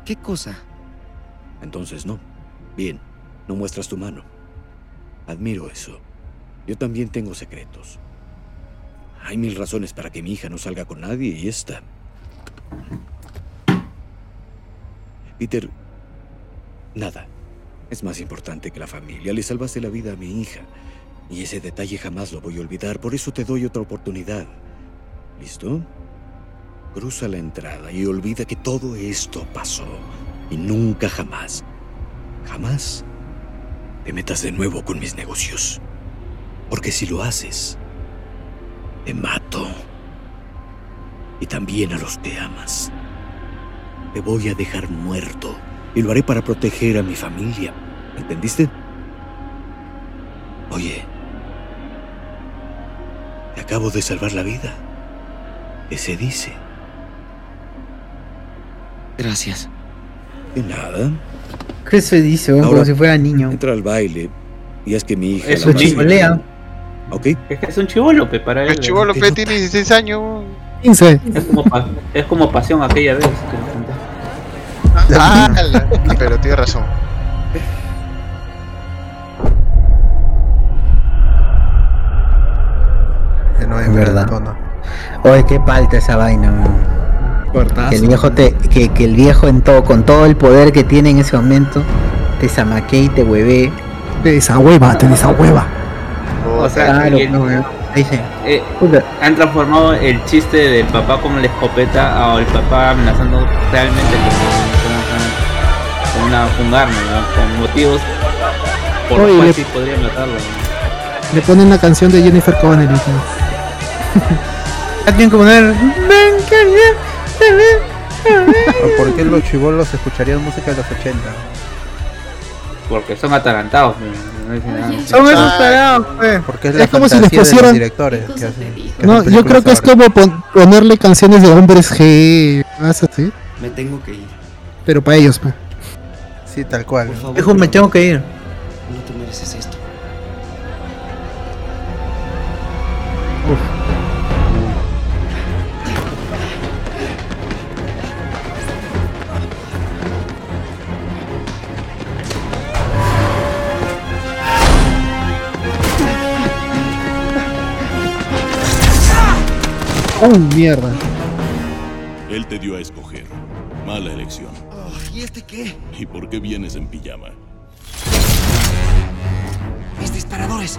¿Qué cosa? Entonces no. Bien, no muestras tu mano. Admiro eso. Yo también tengo secretos. Hay mil razones para que mi hija no salga con nadie y esta. Peter, nada. Es más importante que la familia. Le salvaste la vida a mi hija. Y ese detalle jamás lo voy a olvidar. Por eso te doy otra oportunidad. ¿Listo? Cruza la entrada y olvida que todo esto pasó. Y nunca jamás, jamás te metas de nuevo con mis negocios. Porque si lo haces, te mato. Y también a los que amas. Te voy a dejar muerto. Y lo haré para proteger a mi familia. ¿Entendiste? Oye, acabo de salvar la vida. ¿Qué se dice? Gracias. De nada. ¿Qué se dice? Ahora, Como si fuera niño. Entra al baile y es que mi hija. Es la un chicolea. ¿Ok? Es que es un chivolo, pe, para él. El chivolo pe, tiene 16 años. 15. Es como, pa- es como pasión aquella vez. que. Ah, pero tiene razón. No Es verdad. tono. Oye, qué palta esa vaina, weón. Que el viejo te, que, que el viejo en todo, con todo el poder que tiene en ese momento, te zamaquee y te hueve. De esa hueva, de esa hueva. O sea, Claro, y el- no, eh, han transformado el chiste del papá como la escopeta a el papá amenazando realmente con, con- con una, un arma, ¿no? con motivos por Oye, los cuales le- sí podría matarlo. ¿no? Le ponen la canción de Jennifer Connelly. Ya tienen que poner. Ven, que bien, te ven, te ven". ¿O ¿Por qué los chivolos escucharían música de los 80? porque son atalantados. no dicen nada. Son esos tarados, pues. Porque es, Es la como si les pusieran- directores que hacen- que No, hacen yo creo que es ahora. como pon- ponerle canciones de hombres G, así. Me tengo que ir. Pero para ellos, pues. Sí, tal cual. Por favor, Hijo, me tengo que ir. no te mereces esto. ¡Oh, mierda! Él te dio a escoger. Mala elección. ¿Y este qué? ¿Y por qué vienes en pijama? Mis disparadores.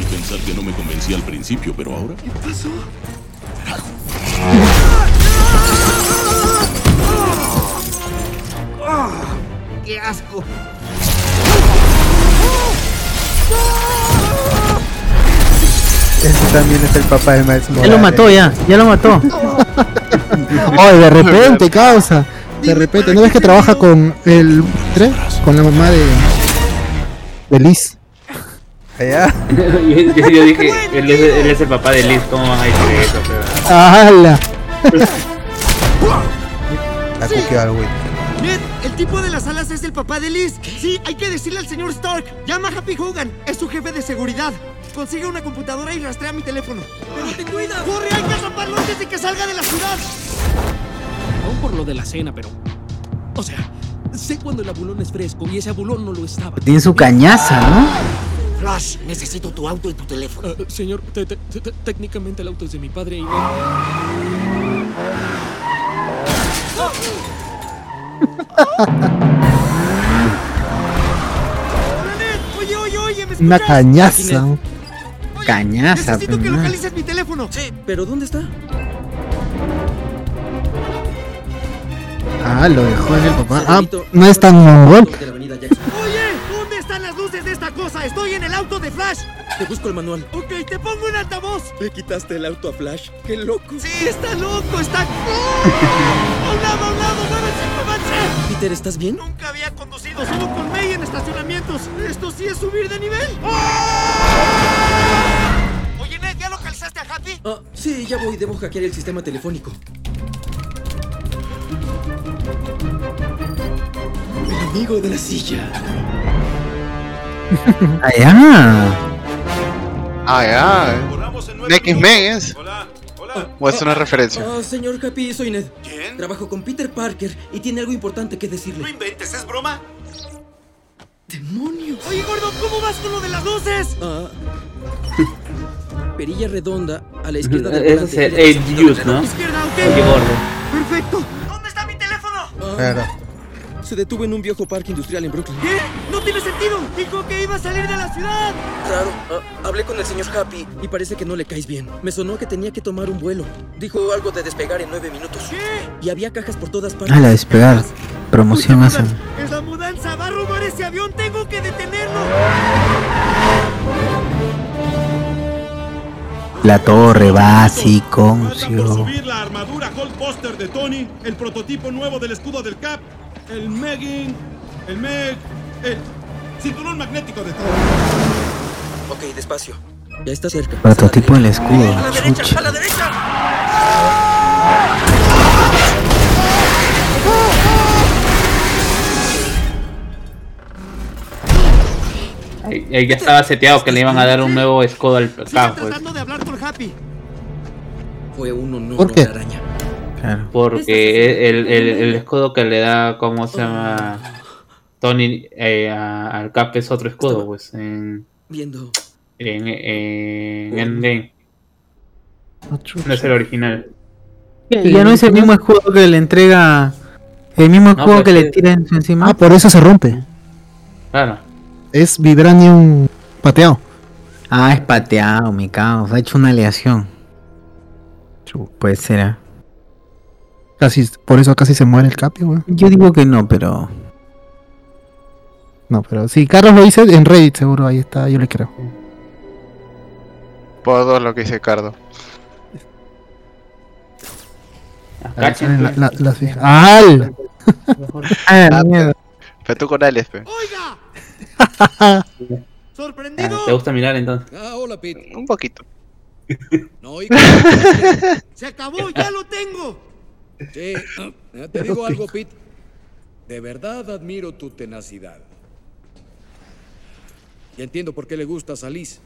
Y pensar que no me convencía al principio, pero ahora. ¿Qué pasó? ¡Qué asco! Ese también es el papá de Miles Morales. Ya lo mató, ya, ya lo mató. ¡Oh, de repente, causa! De repente, ¿no ves que trabaja con el 3? Con la mamá de. de Liz. Allá. yo, dije, él es, él es el papá de Liz, ¿cómo van a decir eso? Pero- ¡Hala! La cookie al Wii. El tipo de las alas es el papá de Liz. Sí, hay que decirle al señor Stark. Llama a Happy Hogan. Es su jefe de seguridad. Consigue una computadora y rastrea mi teléfono. Pero ten cuidado. ¡Corre! Hay que atraparlo antes de que salga de la ciudad. Aún por lo de la cena, pero. O sea, sé cuando el abulón es fresco y ese abulón no lo estaba. Tiene su cañaza, ¿no? Flash, necesito tu auto y tu teléfono. Eh, señor, te- te- te- técnicamente el auto es de mi padre y no. Oye, oye, oye, ¿me Una cañaza. Cañaza, Necesito que localices mi teléfono. Sí, pero ¿dónde está? Ah, lo dejó en el papá. Ah, no es tan mongol. Oye, ¿dónde están las luces de esta cosa? Estoy en el auto de Flash. Te busco el manual. Ok, te pongo en altavoz. ¿Le quitaste el auto a Flash? ¡Qué loco! Sí, está loco, está. ¡Oh! ¡A un lado, a un lado! ¡Muévanse, muévanse! Peter, ¿estás bien? Nunca había conducido solo con May en estacionamientos. Esto sí es subir de nivel. Oye, Ned, ¿ya localizaste a Happy? Ah, sí, ya voy. Debo hackear el sistema telefónico. El amigo de la silla. Allá. Ah, ya. X-Men es. O es una referencia. Ah, señor Happy, soy Ned. ¿Quién? Trabajo con Peter Parker y tiene algo importante que decirle. No inventes, ¿es broma? ¡Demonios! Oye, gordo, ¿cómo vas con lo de las luces? Ah. Perilla redonda a la izquierda del Ese volante. es el Age Use, ¿no? Izquierda, ok. Oye, gordo. Perfecto. ¿Dónde está mi teléfono? Claro. Se detuvo en un viejo parque industrial en Brooklyn. ¿Qué? No tiene sentido. Dijo que iba a salir de la ciudad. Raro. Ah, hablé con el señor Happy y parece que no le caes bien. Me sonó que tenía que tomar un vuelo. Dijo algo de despegar en nueve minutos. ¿Qué? Y había cajas por todas partes. A la despegar. Promoción hacen. Es la mudanza. Va a robar ese avión. Tengo que detenerlo. La torre básico. Por subir la armadura Hulkbuster de Tony, el prototipo nuevo del escudo del Cap, el Megging, el Meg, el cinturón magnético de Thor. Ok, despacio. Ya está cerca. Prototipo del escudo. ¡A la derecha! ¡A la derecha! Ahí, ahí ya estaba seteado que le iban a dar un nuevo escudo al Cap, pues. Tratando de hablar con Happy. Fue un honor, ¿Por qué? hombre Porque el, el, el escudo que le da, ¿cómo se llama? Tony eh, a- al Cap es otro escudo, pues. En, Viendo. en, en Endgame. No es el original. Ya no es el mismo escudo que le entrega. El mismo No, escudo pues que le tira en- encima. Ah, por eso se rompe. Claro. Es Vibranium pateado. Ah, es pateado, mi caos. Ha hecho una aleación. Puede ser. Casi, por eso casi se muere el Capi, weón. Yo digo que no, pero. No, pero si Carlos lo dice en Reddit, seguro ahí está, yo le creo. Por dos lo que dice Cardo. La- la-. ¡Al! Ah, tú con Alex, pe. Ah, ¿Te gusta mirar entonces? Ah, hola, Pete. Un poquito. No. ¡Se acabó! ¡Ya lo tengo! Sí, ah, te digo algo, Pete. De verdad admiro tu tenacidad. Y entiendo por qué le gustas a Liz.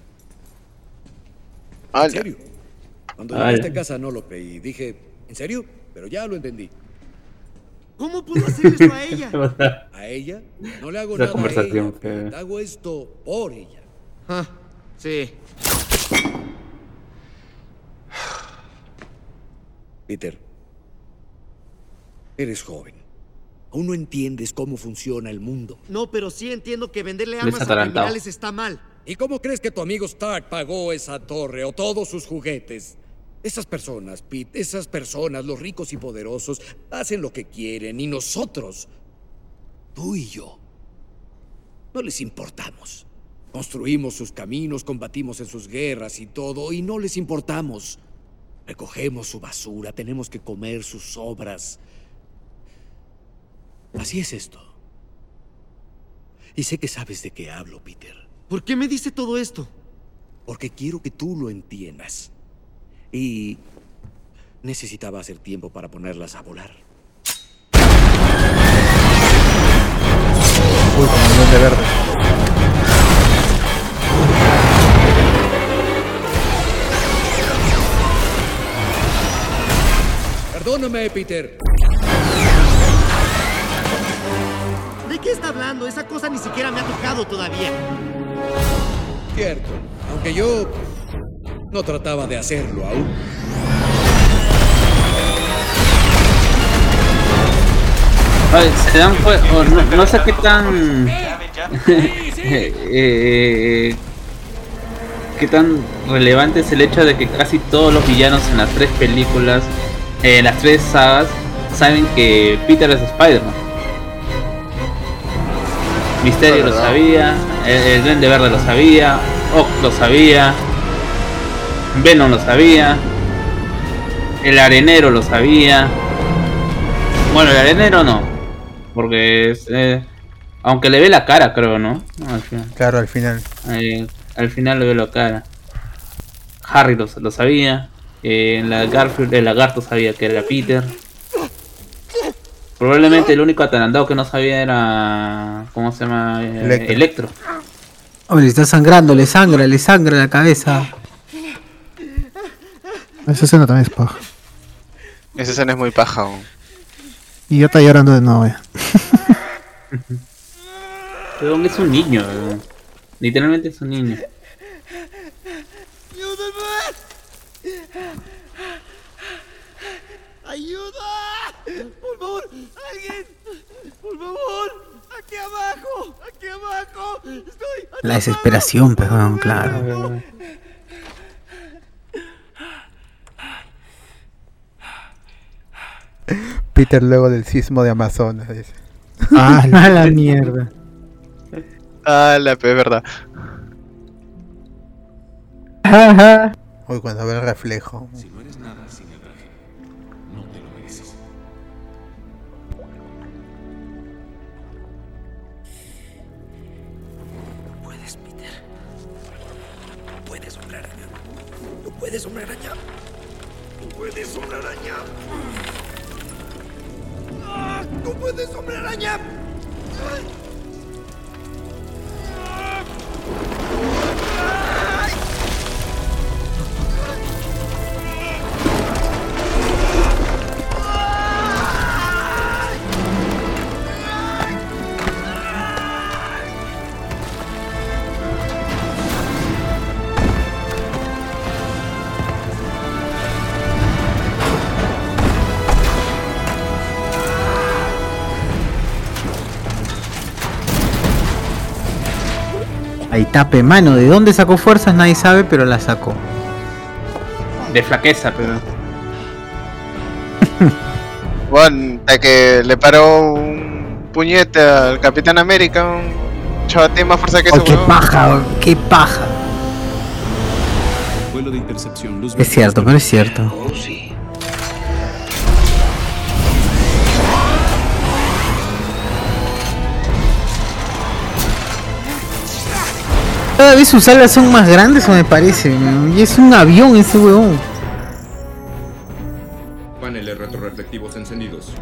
¿En serio? Cuando Ala. llegaste a casa no lo creí. Dije, ¿en serio? Pero ya lo entendí. ¿Cómo pudo hacer esto a ella? ¿A ella? No le hago Esa nada conversación a ella. que-. Hago esto por ella. Ah, sí. Peter, eres joven. Aún no entiendes cómo funciona el mundo. No, pero sí entiendo que venderle armas a criminales está mal. ¿Y cómo crees que tu amigo Stark pagó esa torre o todos sus juguetes? Esas personas, Pete, esas personas, los ricos y poderosos, hacen lo que quieren y nosotros, tú y yo, no les importamos. Construimos sus caminos, combatimos en sus guerras y todo, y no les importamos. Recogemos su basura, tenemos que comer sus obras. Así es esto. Y sé que sabes de qué hablo, Peter. ¿Por qué me dice todo esto? Porque quiero que tú lo entiendas. Y necesitaba hacer tiempo para ponerlas a volar. Uy, como duende verde. Perdóname, Peter. Qué está hablando? Esa cosa ni siquiera me ha tocado todavía. Cierto. Aunque yo no trataba de hacerlo aún. Oye, se dan o no, no sé qué tan eh, eh, qué tan relevante es el hecho de que casi todos los villanos en las tres películas, eh, en las tres sagas, saben que Peter es Spider-Man. Misterio lo sabía, el, el Duende Verde lo sabía, Ock lo sabía, Venom lo sabía, el Arenero lo sabía. Bueno, el Arenero no, porque es, eh, aunque le ve la cara, creo, ¿no? Al final. Claro, al final. Eh, al final le ve la cara. Harry lo, lo sabía. Eh, la Garfield, el lagarto sabía que era Peter. Probablemente el único atarantado que no sabía era. ¿Cómo se llama? Eh, Electro. Electro. Hombre, le está sangrando, le sangra, le sangra la cabeza. Esa escena también es paja. Esa escena es muy paja. aún. Y ya está llorando de nuevo. Pero es un niño. eh. Literalmente es un niño. ¡Ayuda! ¡Por favor! ¡Alguien! ¡Por favor! ¡Aquí abajo! ¡Aquí abajo! ¡Estoy! La desesperación, perdón, claro. Peter luego del sismo de Amazonas. dice. Ah, la, la mierda. Ah, la pe, es verdad. Uy, cuando ve el reflejo. Si puedes, hombre araña. No puedes, hombre araña. ¡Ah! ¡No puedes, hombre araña! ¡Ay! Ahí tape, mano. ¿De dónde sacó fuerzas? Nadie sabe, pero la sacó. De flaqueza, pero. Bueno, de que le paró un puñete al Capitán América, un chaval tiene más fuerza que ese Oh, qué paja, oh, qué paja. Vuelo de intercepción, luz Es cierto, pero es cierto. Oh, sí. Cada vez sus alas son más grandes, o me parece. Y es un avión ese weón. Paneles retroreflectivos encendidos.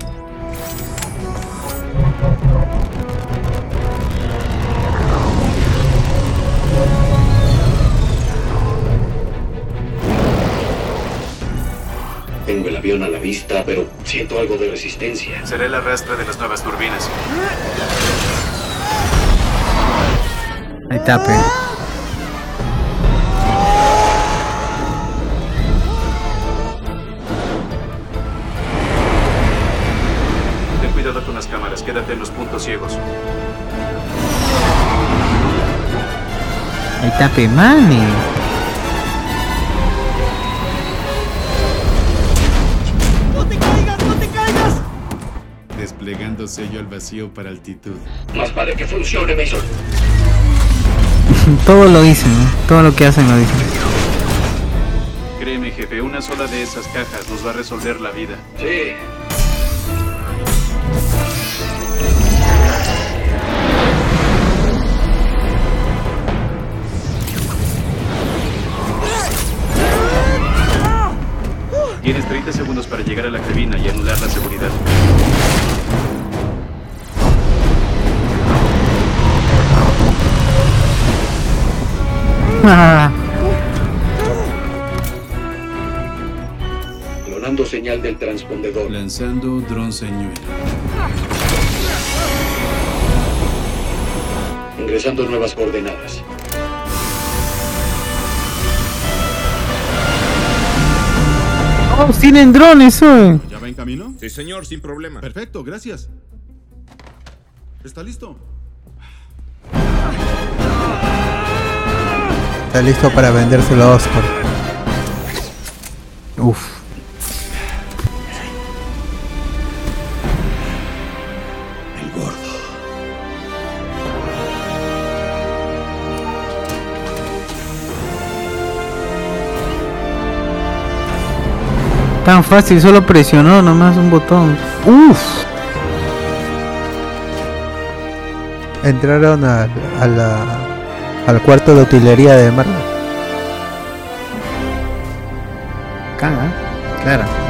Tengo el avión a la vista, pero siento algo de resistencia. Será el arrastre de las nuevas turbinas. Ahí está, quédate en los puntos ciegos. Ahí está, pe, mane. ¡No te caigas, no te caigas! Desplegando sello al vacío para altitud. Más vale que funcione, Mason. Todo lo dicen, ¿no? todo lo que hacen lo dicen. Créeme, jefe, una sola de esas cajas nos va a resolver la vida. Sí. Tienes 30 segundos para llegar a la cabina y anular la seguridad. Ah, Clonando señal del transpondedor. Lanzando dron señuelo. Ingresando nuevas coordenadas. Oh, tienen drones, oh. ¿Ya va en camino? Sí, señor, sin problema. Perfecto, gracias. ¿Está listo? Está listo para vendérselo a Oscar. Uf. Tan fácil, solo presionó nomás un botón. Uf. Entraron a, a la, al cuarto de utilería de Marvel. Caga, claro.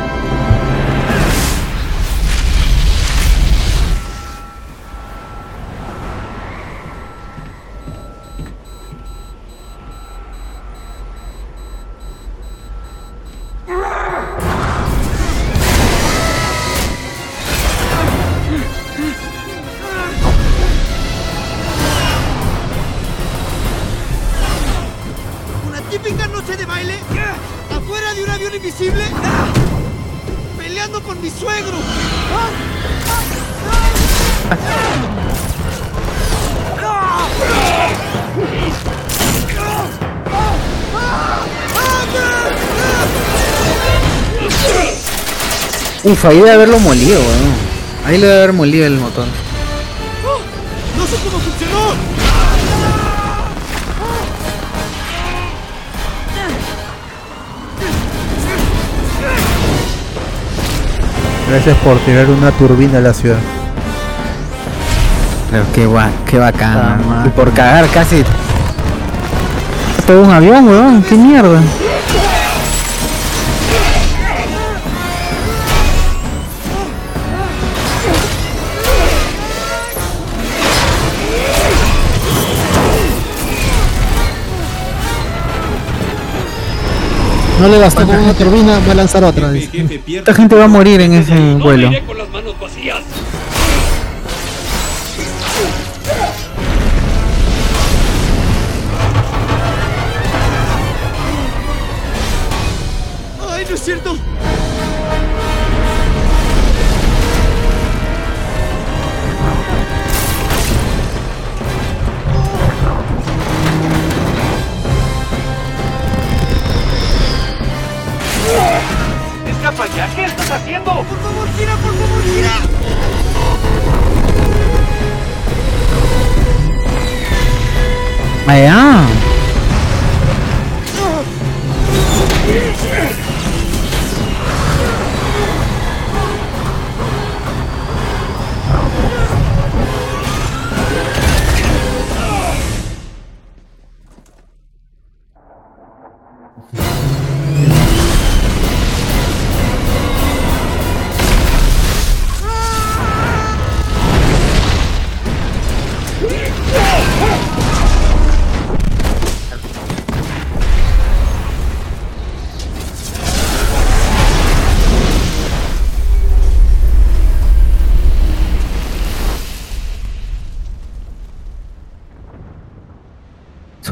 Uf, ahí debe haberlo molido, weón. Ahí le debe haber molido el motor. ¡No sé cómo funcionó! Gracias por tirar una turbina a la ciudad. Pero qué, gua qué bacán. man. Y por cagar casi. Todo un avión, weón. Qué mierda. No le bastó con una turbina, va a lanzar otra. dice. Esta gente va a morir en ese vuelo. con las manos vacías.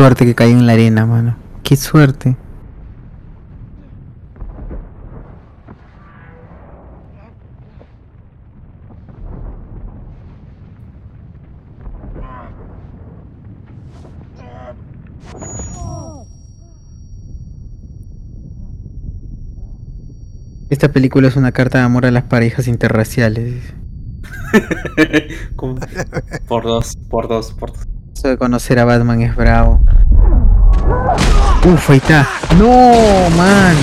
Suerte que cayó en la arena, mano. Qué suerte. Esta película es una carta de amor a las parejas interraciales. Por dos, por dos, por dos. Eso de conocer a Batman es bravo. Uf, ahí está. No, mano.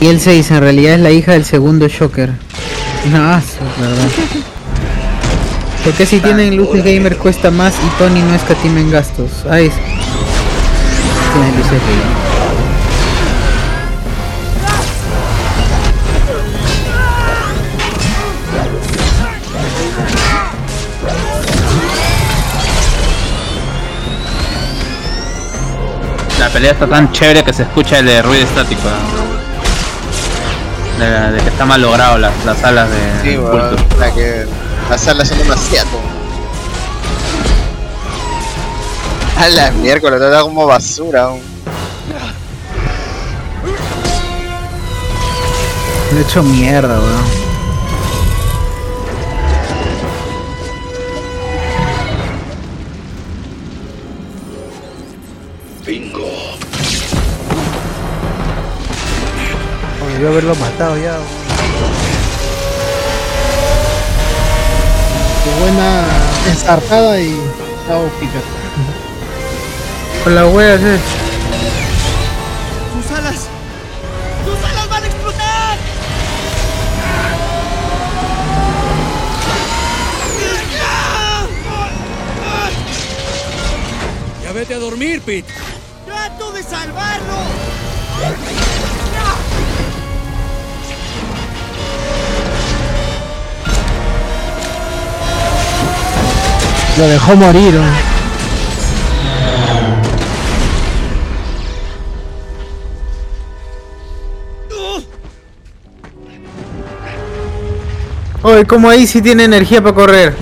Y el 6 en realidad es la hija del segundo Shocker. No, es verdad. Porque si tienen luces gamer cuesta más y Tony no escatima en gastos. Ah, es. Tienen luces gamer. Pelea está tan chévere que se escucha el de ruido estático. ¿no? De, que está mal logrado las, las alas de Sí, culto. la que las alas son demasiado. A la miércoles, te da como basura. Me he hecho mierda, weón. Debió haberlo matado ya. Qué buena ensartada y chao. Con la wea, sí. ¡Sus alas! ¡Sus alas van a explotar! Ya vete a dormir, Pete. ¡Trato de salvarlo! Lo dejó morir. Oye, como ahí sí tiene energía para correr.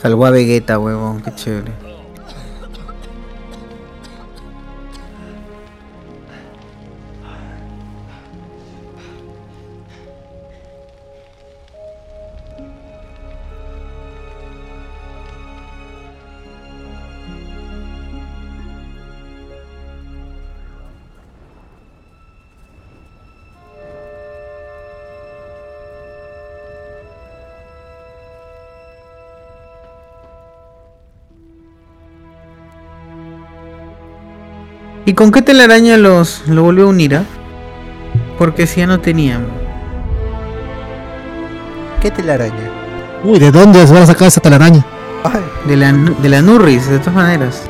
Salvó a Vegeta, huevón, qué chévere. ¿Y con qué telaraña los lo volvió a unir, ah? Porque si ya no tenían. ¿Qué telaraña? Uy, ¿de dónde se van a sacar esa telaraña? De la, de la Nurris, de todas maneras.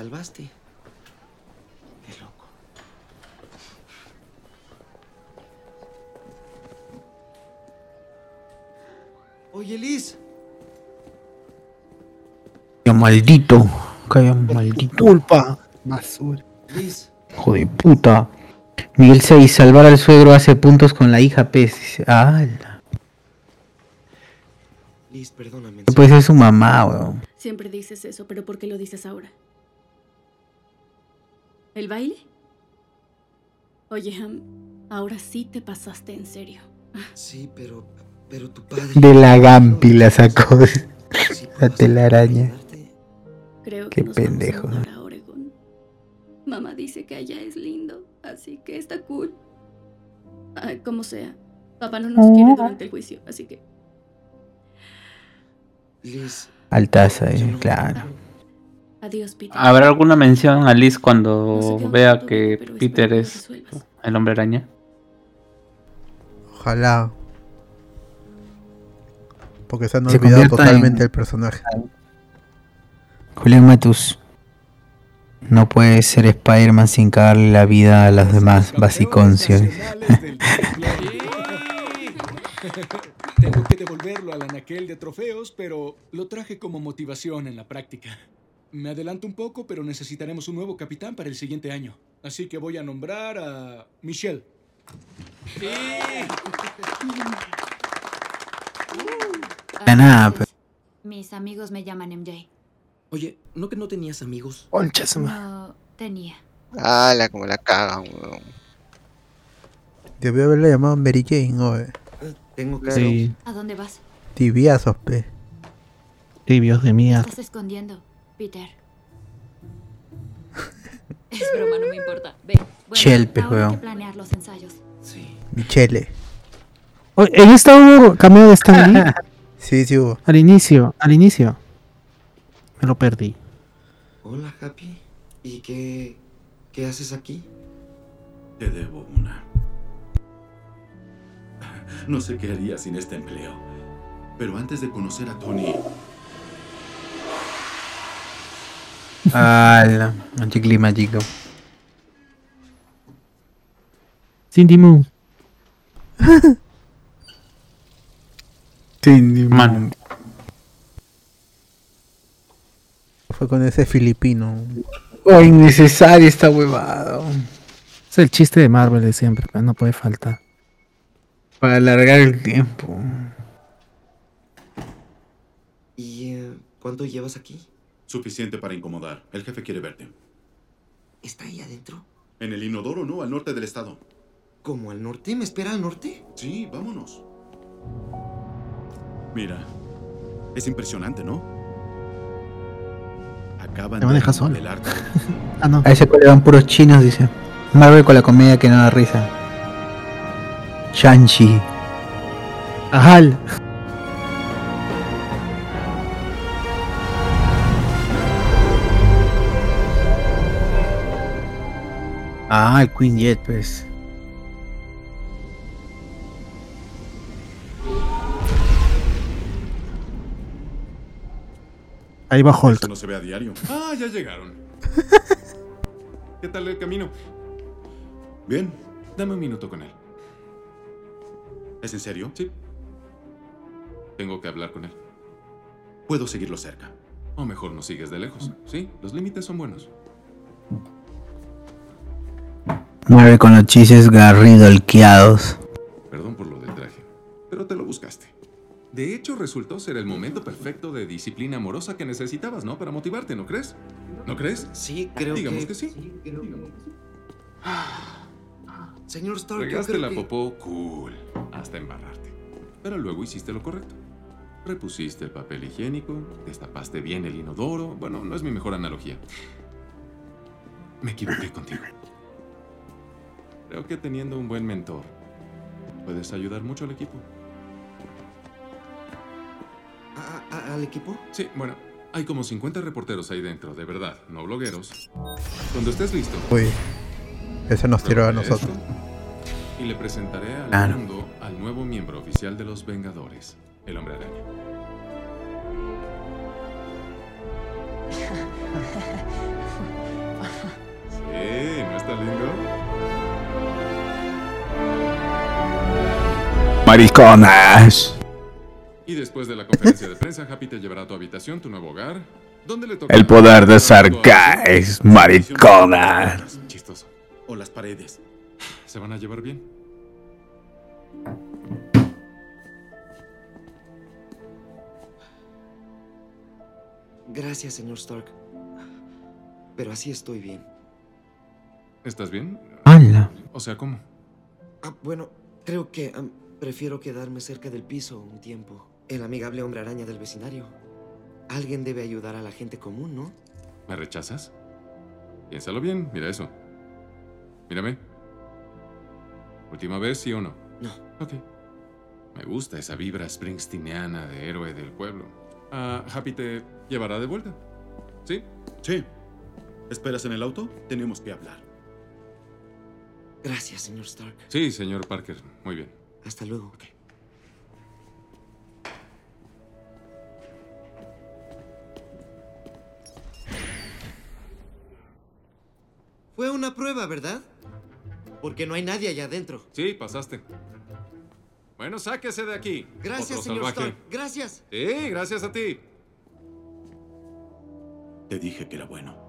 Salvaste. Qué loco. Oye, Liz, Calla maldito. Calla maldito. Culpa. Basura. Liz, Hijo de puta. Miguel 6, salvar al suegro hace puntos con la hija Pez. Ah, Liz, perdóname. puede ser su mamá, weón. Siempre dices eso, pero ¿por qué lo dices ahora? ¿El baile? Oye, ahora sí te pasaste en serio. Sí, pero. Pero tu padre. De la Gampi la sacó. La telaraña. Creo que Qué nos vamos a pendejo. a Oregón. Mamá dice que allá es lindo, así que está cool. Ah, como sea. Papá no nos quiere durante el juicio, así que Liz, Altaza, eh, claro. Adiós, Peter. ¿Habrá alguna mención a Liz cuando vea que Peter es el hombre araña? Ojalá. Porque se han Se olvidado totalmente en- el personaje. Julián Matus. No puede ser Spider-Man sin cagarle la vida a los demás basiconcios. Tengo que devolverlo al anaquel de trofeos, pero lo traje como motivación en la práctica. Me adelanto un poco, pero necesitaremos un nuevo capitán para el siguiente año. Así que voy a nombrar a Michelle. Nada, pero- Mis amigos me llaman MJ. Oye, ¿no que no tenías amigos? No tenía. Ala, como la cagan, weón. Debió haberle llamado Mary Jane, oye. Tengo que... Sí, ¿A dónde vas? Tibiazos, pe. tibios de mierda. Estás escondiendo, Peter. Es broma, no me importa. Ven. Bueno, Chelpe, ahora hay que planear los ensayos. Michele. Oye, ¿En esta hubo cameo de Stan Lee? Sí, sí hubo. Al inicio, al inicio. Me lo perdí. Hola, Happy. ¿Y qué... qué haces aquí? Te debo una. No sé qué haría sin este empleo. Pero antes de conocer a Tony, Ala, anticlimático. Cindy Moon. Man. Fue con ese filipino. Oh, innecesario esta huevada. Es el chiste de Marvel de siempre, pero no puede faltar. Para alargar el tiempo. ¿Y eh, cuánto llevas aquí? Suficiente para incomodar. El jefe quiere verte. ¿Está ahí adentro? En el inodoro, no, al norte del estado. ¿Cómo al norte? ¿Me espera al norte? Sí, vámonos. Mira, es impresionante, ¿no? Acaban Te maneja de solo. remodelarte. Ah, no. A ese cole van puros chinos, dice. Marvel con la comedia que no da risa. Shang-Chi. Ajal. Ah, el Queen Jet, pues. Ahí va. Esto no se ve a diario. Ah, ya llegaron. ¿Qué tal el camino? Bien. Dame un minuto con él. ¿Es en serio? Sí. Tengo que hablar con él. Puedo seguirlo cerca. O mejor nos sigues de lejos. Sí, los límites son buenos. Marvel con los chistes garridolqueados. Perdón por lo del traje. Pero te lo buscaste. De hecho, resultó ser el momento perfecto de disciplina amorosa que necesitabas, ¿no? Para motivarte, ¿no crees? ¿No crees? Sí, creo Digamos que... que sí. Señor Stark, Regaste creo la que... popó cool hasta embarrarte. Pero luego hiciste lo correcto. Repusiste el papel higiénico, destapaste bien el inodoro. Bueno, no es mi mejor analogía. Me equivoqué contigo. Creo que teniendo un buen mentor, puedes ayudar mucho al equipo. ¿A- a- ¿Al equipo? Sí, bueno, hay como 50 reporteros ahí dentro, de verdad, no blogueros. Cuando estés listo. Uy, ese nos tiró a nosotros. esto Y le presentaré al Claro. mundo al nuevo miembro oficial de los Vengadores, el Hombre Araña. Sí, ¿no está lindo? Mariconas. Y después de la conferencia de prensa, Happy te llevará a tu habitación, tu nuevo hogar, donde le toca El poder de Sarkais, mariconas. Chistoso. O las paredes. ¿Se van a llevar bien? Gracias, señor Stark. Pero así estoy bien. ¿Estás bien? ¡Hala! O sea, ¿cómo? Ah, bueno, creo que am, prefiero quedarme cerca del piso un tiempo. El amigable hombre araña del vecindario. Alguien debe ayudar a la gente común, ¿no? ¿Me rechazas? Piénsalo bien, mira eso. Mírame. ¿Última vez, sí o no? No. Ok. Me gusta esa vibra springsteeniana de héroe del pueblo. Ah, Happy te llevará de vuelta. ¿Sí? Sí. ¿Esperas en el auto? Tenemos que hablar. Gracias, señor Stark. Sí, señor Parker. Muy bien. Hasta luego. Fue una prueba, ¿verdad? Porque no hay nadie allá adentro. Sí, pasaste. Bueno, sáquese de aquí. Gracias, otro señor salvaje. Stark. Gracias. Sí, gracias a ti. Te dije que era bueno.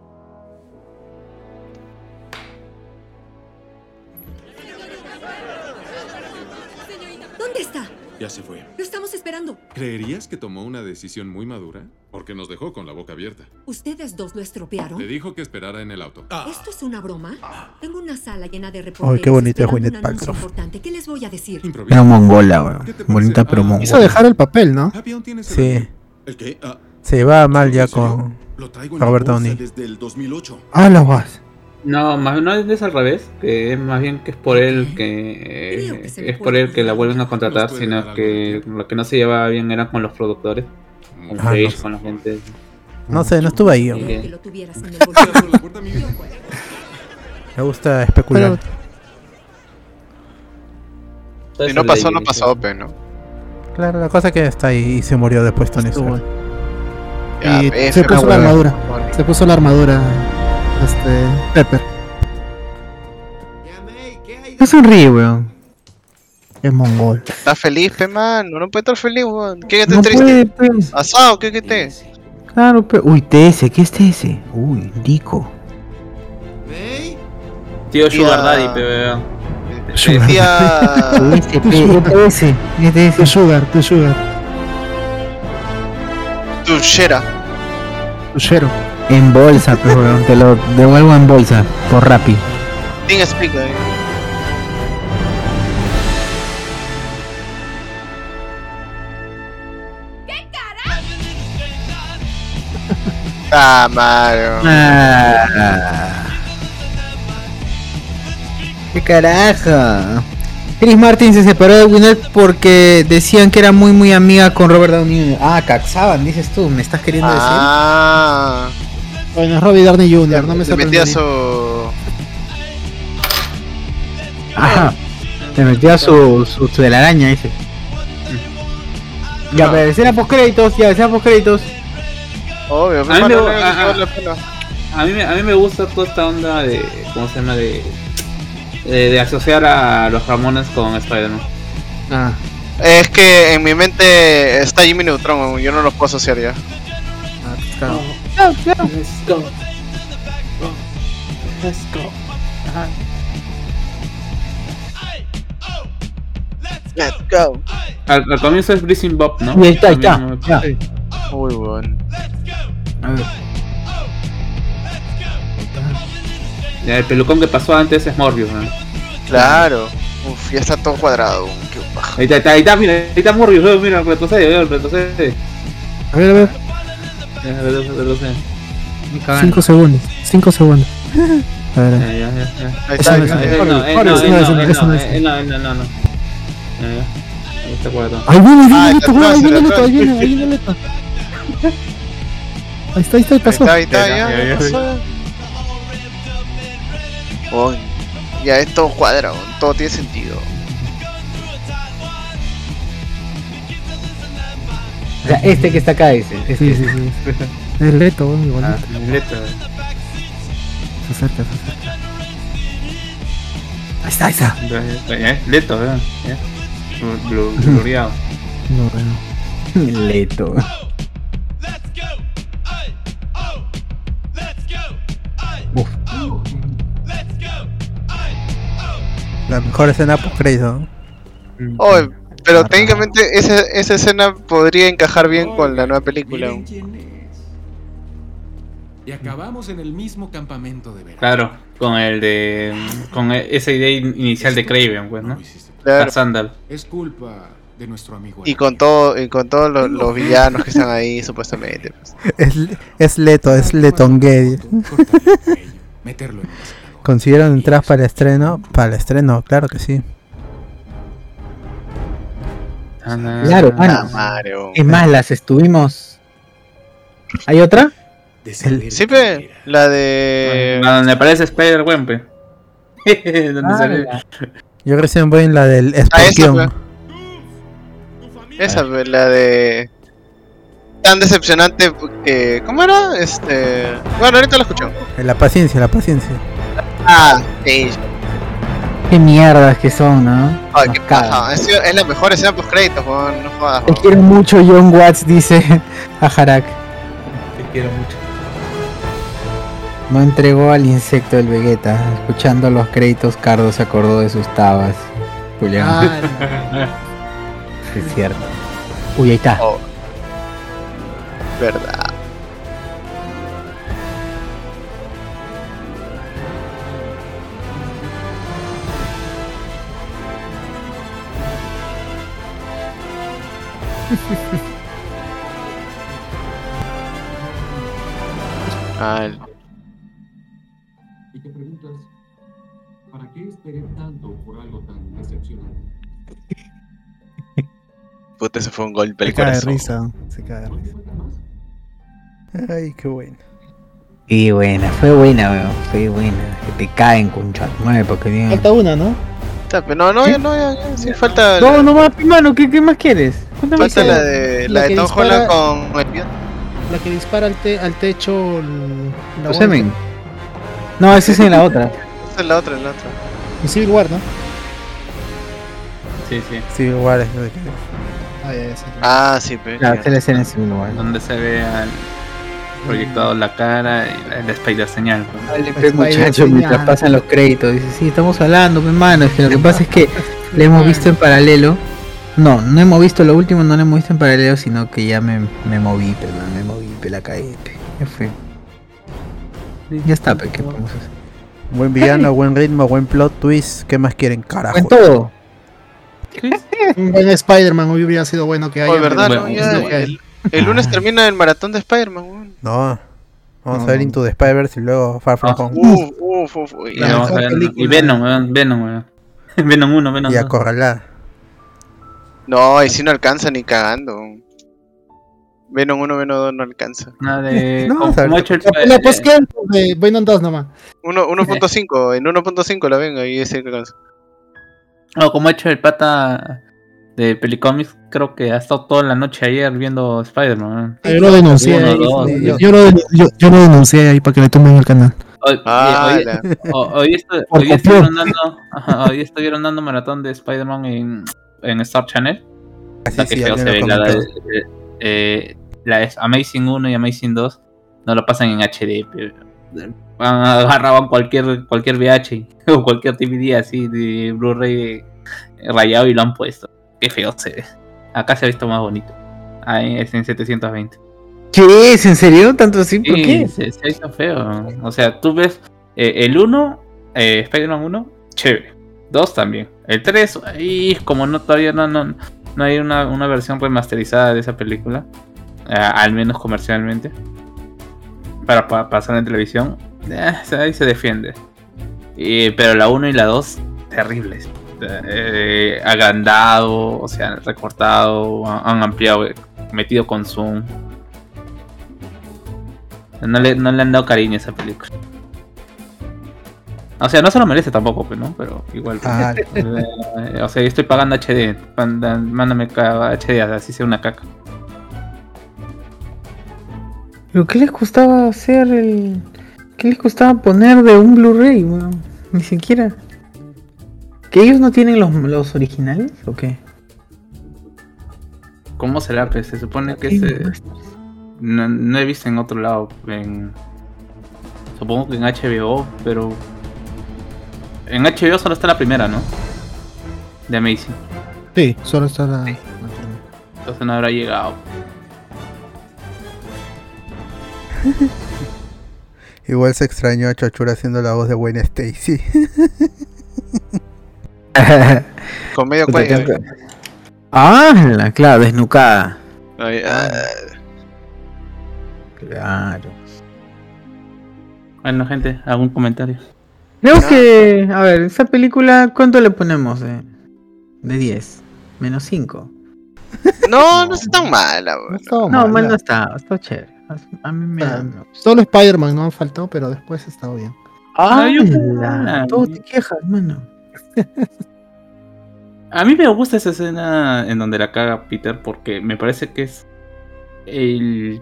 ¿Dónde está? Ya se fue. Lo estamos esperando. ¿Creerías que tomó una decisión muy madura? Porque nos dejó con la boca abierta. ¿Ustedes dos lo estropearon? Le dijo que esperara en el auto. ¿Esto es una broma? Tengo una sala llena de Ay, reporteros. qué bonito es esperando Gwyneth Paltrow. importante. ¿Qué les voy a decir? Era mongola, weón. Bonita pero mongola. Quiso dejar el papel, ¿no? Sí. ¿El qué? Ah, Se va mal ya con Robert Downey. desde el 2008. Ah, la vas. No, más no es al revés, que es más bien que es por él que eh, que es por él que la vuelven a contratar, sino que lo que no se llevaba bien era con los productores, con Ah, Page, no. con la gente. No sé, no estuve ahí. Que- lo. Me gusta especular. Si no pasó, no pasó, pero no. Claro, la cosa que está ahí y se murió después Tony Stark. Ya, y ves, se puso la armadura. Se puso la armadura. Este. Pepper. No sonríe, weón. Es mongol. ¿Estás feliz, pe, mano? No puede estar feliz, weón. ¿Qué que No triste? puede. ¿Asado? ¿Qué que? Claro, pero. Uy, TS, ¿qué es TS? Uy, Dico. Tío Sugar Daddy, pero Decía. ETS, ETS. Sugar, tu Sugar. Tu Shera. Tuchero. En bolsa, pero weón, te lo devuelvo en bolsa, por Rappi. Team Speak. Ah, Mario. Ah. ¿Qué carajo? Chris Martin se separó de Gwyneth porque decían que era muy muy amiga con Robert Downey Jr. Ah, caxaban, dices tú, me estás queriendo Ah. Bueno, es Robbie Downey Jr., no me Se metía sorprendería. su. Ajá. Se metía su, su, su telaraña, dice. Ya, pero escena post créditos, ya, escena post créditos. Obvio, A mí, me, a, no, a- a mí me- a mí me gusta toda esta onda de. ¿Cómo se llama? De, de, de asociar a los Ramones con Spider-Man. Ah. Es que en mi mente está Jimmy Neutron, yo no los puedo asociar ya. Let's go. Let's go. Ajá. Let's go. Al, al comienzo es Breezing Bob, ¿no? Ahí está, ahí está. Muy bueno. A ver. Ya, el pelucón que pasó antes es Morbius, ¿no? Claro. Uf, ya está todo cuadrado. Qué paja. Ahí está, ahí está, mira, ahí está Morbius, veo, mira, retrocede, veo, retrocede. A ver, a ver. Ya, retrocede, retrocede. Ni cagando. 5 segundos. 5 segundos. A ver, Ya, ya. Ahí está, no es- ahí está. no, no. Ahí está cuadrado. Ahí viene, ahí Ah, viene, ahí viene, Leto, ahí viene, ahí viene, Leto. Ahí está, ahí está, ahí está, ahí está, Ya, ya. ya, ya ya. pasó. Ya es todo cuadrado, todo tiene sentido. O sea, este que está acá, ese. Este. Sí, sí, sí. Es Leto, bueno, igualito. Ah. Se acerca, se acerca. Ahí está, ahí está. Ya, Leto. Glu- glu- Gloriado. No, bueno. Leto. Uf. La mejor escena post crédito. Oh, pero técnicamente esa, esa escena podría encajar bien con la nueva película. Miren quién es. Y acabamos en el mismo campamento de verano. Claro, con el de. con e- esa idea in- inicial de Craven, pues, ¿no? Claro. Sandal. Es culpa de nuestro amigo. Y con todo, y con todos los, los villanos que están ahí, supuestamente. pues. Es, es Leto, es Letonguedia. Meterlo en ¿Consiguieron entradas para el estreno? Para el estreno, claro que sí. Claro, Ah. Mario. Es más, las estuvimos. ¿Hay otra? Sí, pe, la de. La donde aparece Spider-Man, pe. donde Ah, sale. Yo recién voy en la del Ah, esa, Escorpión. Esa, la de. Tan decepcionante que. ¿Cómo era? Este. Bueno, ahorita lo escuchamos. La paciencia, la paciencia. Ah, sí. Qué mierdas que son, ¿no? Ay, qué paja. Es, es la mejor escena post créditos, weón. No jodas. Te quiero mucho, John Watts, dice a Harak. Te quiero mucho. No entregó al insecto del Vegeta. Escuchando los créditos, Cardo se acordó de sus tabas. Julián. Ah, es cierto. Uy, ahí está. Oh. Verdad. Ah, el- Y te preguntas, ¿para qué esperé tanto por algo tan decepcionante? puta, ese fue un golpe Se al cae de corazón. risa. Se cae de risa. Ay, qué bueno. Y buena, fue buena, weón. Fue buena. Que te caen con chat porque bien. Falta una, ¿no? No, no, ya no, ya, ya, sí, falta. No, no más, mano, ¿qué, qué más quieres? Cuéntame Falta la de, La la de que Tom dispara- Holland con el. La que dispara al, te- al techo. el- la semen. No, esa es en la otra. Esa es la otra, la otra. En Civil War, ¿no? Sí, sí. Sí, igual es. Ah, ya, ya, sí. Ah, sí, pero. Claro, es la escena en Civil War. Donde se ve al proyectado la cara y la, la Spider señal. pues. Dale, pe, muchacho, mientras pasan los créditos. Dice, sí, estamos hablando, mi mano. Es que lo que pasa es que le hemos visto en paralelo. No, no hemos visto lo último, no lo hemos visto en paralelo, sino que ya me, me moví, pero me moví, pe, la caí, pe. Ya fue. Ya está, pe, ¿qué podemos hacer? Buen villano, buen ritmo, buen plot twist. ¿Qué más quieren, carajo? En todo. Un buen Spider-Man hoy hubiera sido bueno que haya. Oh, ¿verdad? no? Ya, el, el lunes termina el maratón de Spider-Man, weón. No. Vamos No, a ver. Into the Spider-Verse y luego Far From Ah. Home. Uf, uf. uf, Y, ya. vamos a ver- película. y Venom, weón, Venom, weón. Venom 1, Venom Y 2. acorralar. No, y si no alcanza ni cagando. Venom 1, Venom 2 no alcanza. Nada de. No, como, o sea, como ha hecho el, La, la eh, post de Venom 2 nomás. Uno- 1.5, en 1.5 la venga y ese que alcanza. no, como ha hecho el pata de Pelicomics, creo que ha estado toda la noche ayer viendo Spider-Man. Ah, Yo lo denuncié. Yo, yo lo, yo, yo lo denuncié ahí para que le tumben el canal. Hoy, Ah, hoy- hoy estuvieron dando, ajá, hoy estuvieron dando maratón de Spider-Man en, en Star Channel. Así La que sí, feo se ve, la, eh, la es Amazing 1 y Amazing 2 no lo pasan en HD. van- Agarraban cualquier cualquier VH o cualquier DVD así de Blu-ray rayado y lo han puesto. Qué feo se ve. Acá se ha visto más bonito. Ahí es en 720. ¿Qué es? ¿En serio? ¿Tanto así? ¿Por Sí, qué? Se, se ha visto feo. O sea, tú ves eh, el 1, eh, Spider-Man 1, chévere. 2 también. El 3, y como no todavía no, no, no hay una, una versión remasterizada de esa película, eh, al menos comercialmente, para, pa- pasar en televisión, eh, ahí se defiende. Pero la 1 y la 2, terribles. Eh, agrandado, o sea, recortado, han ampliado, metido con zoom. No le, no le han dado cariño a esa película. O sea, no se lo merece tampoco, pues, ¿no? Pero igual. pues. Ah, o sea, yo estoy pagando HD. Mándame HD, así sea una caca. ¿Pero qué les costaba hacer el. ¿Qué les costaba poner de un Blu-ray, weón? Ni siquiera. ¿Que ellos no tienen los, los originales o qué? ¿Cómo será? Pues se supone que se. No, no he visto en otro lado. En... Supongo que en HBO, pero. En HBO solo está la primera, ¿no? De Amazing. Sí, solo está la. Entonces no habrá llegado. Igual se extrañó a Chochura haciendo la voz de Gwen Stacy. Con medio cuello. que, Ah, la, claro, desnucada. Ay, ah, Claro. Bueno, gente, ¿algún comentario? Creo que, a ver, esa película, ¿cuánto le ponemos de, de 10? Menos 5. No, no está tan mala. Estuvo No, mal, no está, está chévere. A mí me Ah, Solo Spider-Man no han faltado, pero después ha estado bien. ¡Ah! yo- Todo te quejas, mano. A mí me gusta esa escena en donde la caga Peter porque me parece que es el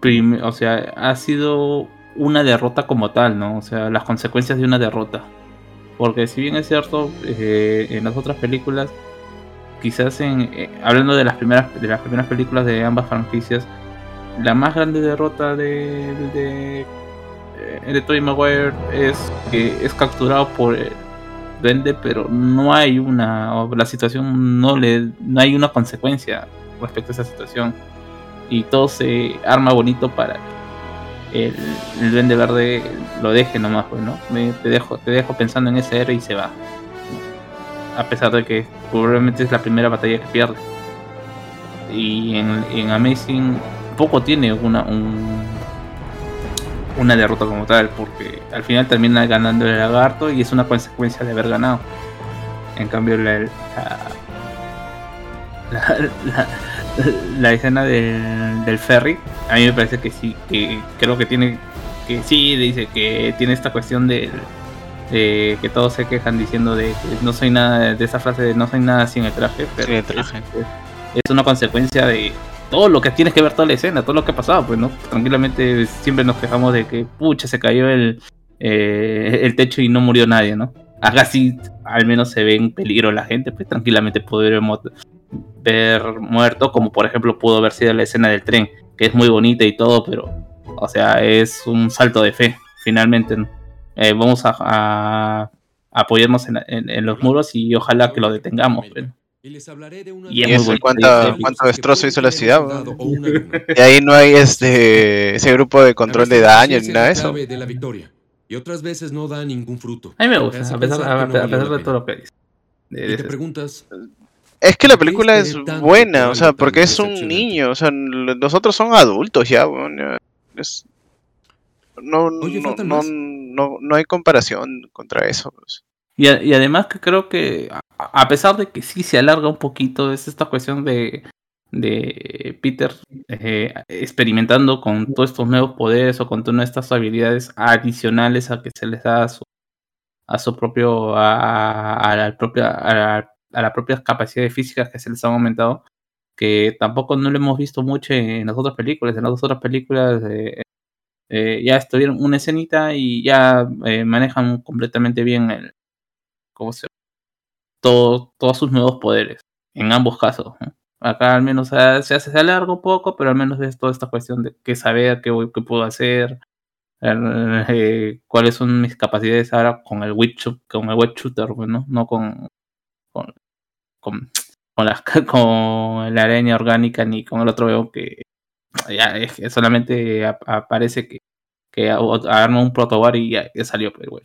primer, o sea, ha sido una derrota como tal, ¿no? O sea, las consecuencias de una derrota. Porque si bien es cierto, eh, en las otras películas, quizás en eh, hablando de las primeras de las primeras películas de ambas franquicias, la más grande derrota de de, eh, de Tobey Maguire es que es capturado por el duende, pero no hay una la situación no le no hay una consecuencia respecto a esa situación y todo se arma bonito para el, el duende verde lo deje nomás pues no te dejo te dejo pensando en ese héroe y se va. A pesar de que probablemente es la primera batalla que pierde. Y en, Amazing poco tiene una un- una derrota como tal porque al final termina ganando el lagarto y es una consecuencia de haber ganado. En cambio la, la, la- la escena del, del ferry a mí me parece que sí que creo que tiene que sí dice que tiene esta cuestión de, de que todos se quejan diciendo de que no soy nada de esa frase de no soy nada sin el traje pero el traje. Es, es una consecuencia de todo lo que tienes que ver toda la escena todo lo que ha pasado pues no tranquilamente siempre nos quejamos de que pucha se cayó el eh, el techo y no murió nadie no acá sí al menos se ve en peligro la gente pues tranquilamente podremos ver muerto, como por ejemplo pudo haber sido la escena del tren, que es muy bonita y todo, pero, o sea, es un salto de fe, finalmente. ¿no? Eh, vamos a, a apoyarnos en, en- en los muros y ojalá que lo detengamos. pues. Y es Y muy eso, bonito. ¿cuánta, cuánto destrozo hizo la ciudad? Y ahí no hay este ese grupo de control de daño ni nada de eso. clave de la victoria. Y otras veces no da ningún fruto. A mí me gusta, a pesar, a- a de todo lo que dice. Y te preguntas, Es que la ¿Por qué película es buena, o sea, porque es un niño, o sea, los otros son adultos ya, es- no, Oye, no, no, no, no hay comparación contra eso. pues. Y, a- y además que creo que, a, a pesar de que sí se alarga un poquito, es esta cuestión de, de Peter eh, experimentando con todos estos nuevos poderes o con todas estas habilidades adicionales a que se les da a su, a su propio, a, a la propia, a, la- a las propias capacidades físicas que se les han aumentado, que tampoco no lo hemos visto mucho en las otras películas. En las otras películas eh, eh, ya estuvieron una escenita y ya eh, manejan completamente bien el, ¿cómo se todo, todos sus nuevos poderes, en ambos casos. Acá al menos se hace se alarga un poco, pero al menos es toda esta cuestión de qué saber, qué, puedo hacer, cuáles son mis capacidades ahora con el web con el web shooter, ¿no? No con, con, con las con la araña orgánica ni con el otro veo que ya es que solamente ap- aparece que, que arma un protobar y ya, ya salió pues güey.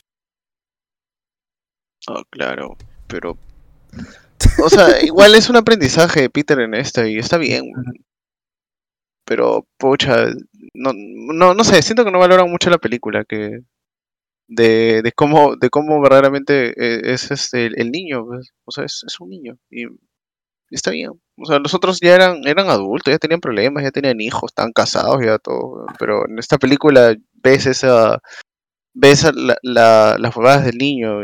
Oh, claro, pero. O sea, igual es un aprendizaje de Peter en esta y está bien. Pero, pucha, no, no, no sé, siento que no valoran mucho la película, que de, de cómo, de cómo verdaderamente eh, es este el, el niño, pues, o sea, es, es un niño y está bien. O sea, los otros ya eran, eran adultos, ya tenían problemas, ya tenían hijos, estaban casados, ya todo. Pero en esta película ves esa, ves la, la- las jugadas del niño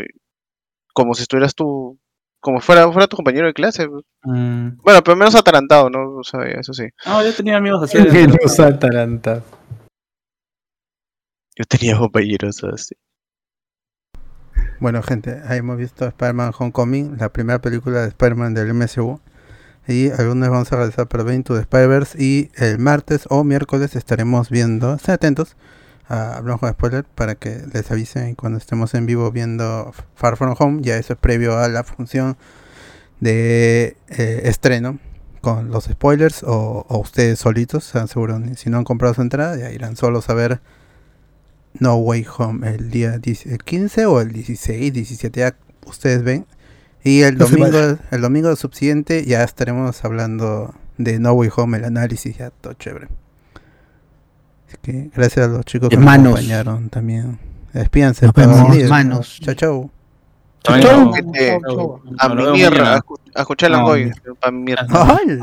como si estuvieras tú, como fuera, fuera tu compañero de clase. pues. Mm. Bueno, pero menos atarantado, ¿no? O sea, eso sí. No, yo tenía amigos así. Que nos ataranta. Yo tenía compañeros así. Bueno, gente, ahí hemos visto Spider-Man Homecoming, la primera película de Spider-Man del MCU. Y el lunes vamos a realizar para Into the Spider-Verse. Y el martes o miércoles estaremos viendo. Estén atentos a Hablamos con Spoiler para que les avisen cuando estemos en vivo viendo Far From Home. Ya eso es previo a la función de eh, estreno con los spoilers o, o ustedes solitos, sean seguros. Si no han comprado su entrada, ya irán solos a ver No Way Home el día 10 el 15 o el 16, 17, ya ustedes ven. Y el No domingo, el domingo subsiguiente ya estaremos hablando de No Way Home, el análisis, ya todo chévere. Así que gracias a los chicos que Hermanos. nos acompañaron también. Despídense. Hermanos. Chao, chau. Chau, Chau. Chau, chau. A mi mierda, a escu- a escuchar mierda. Para mi mierda. ¡Ay!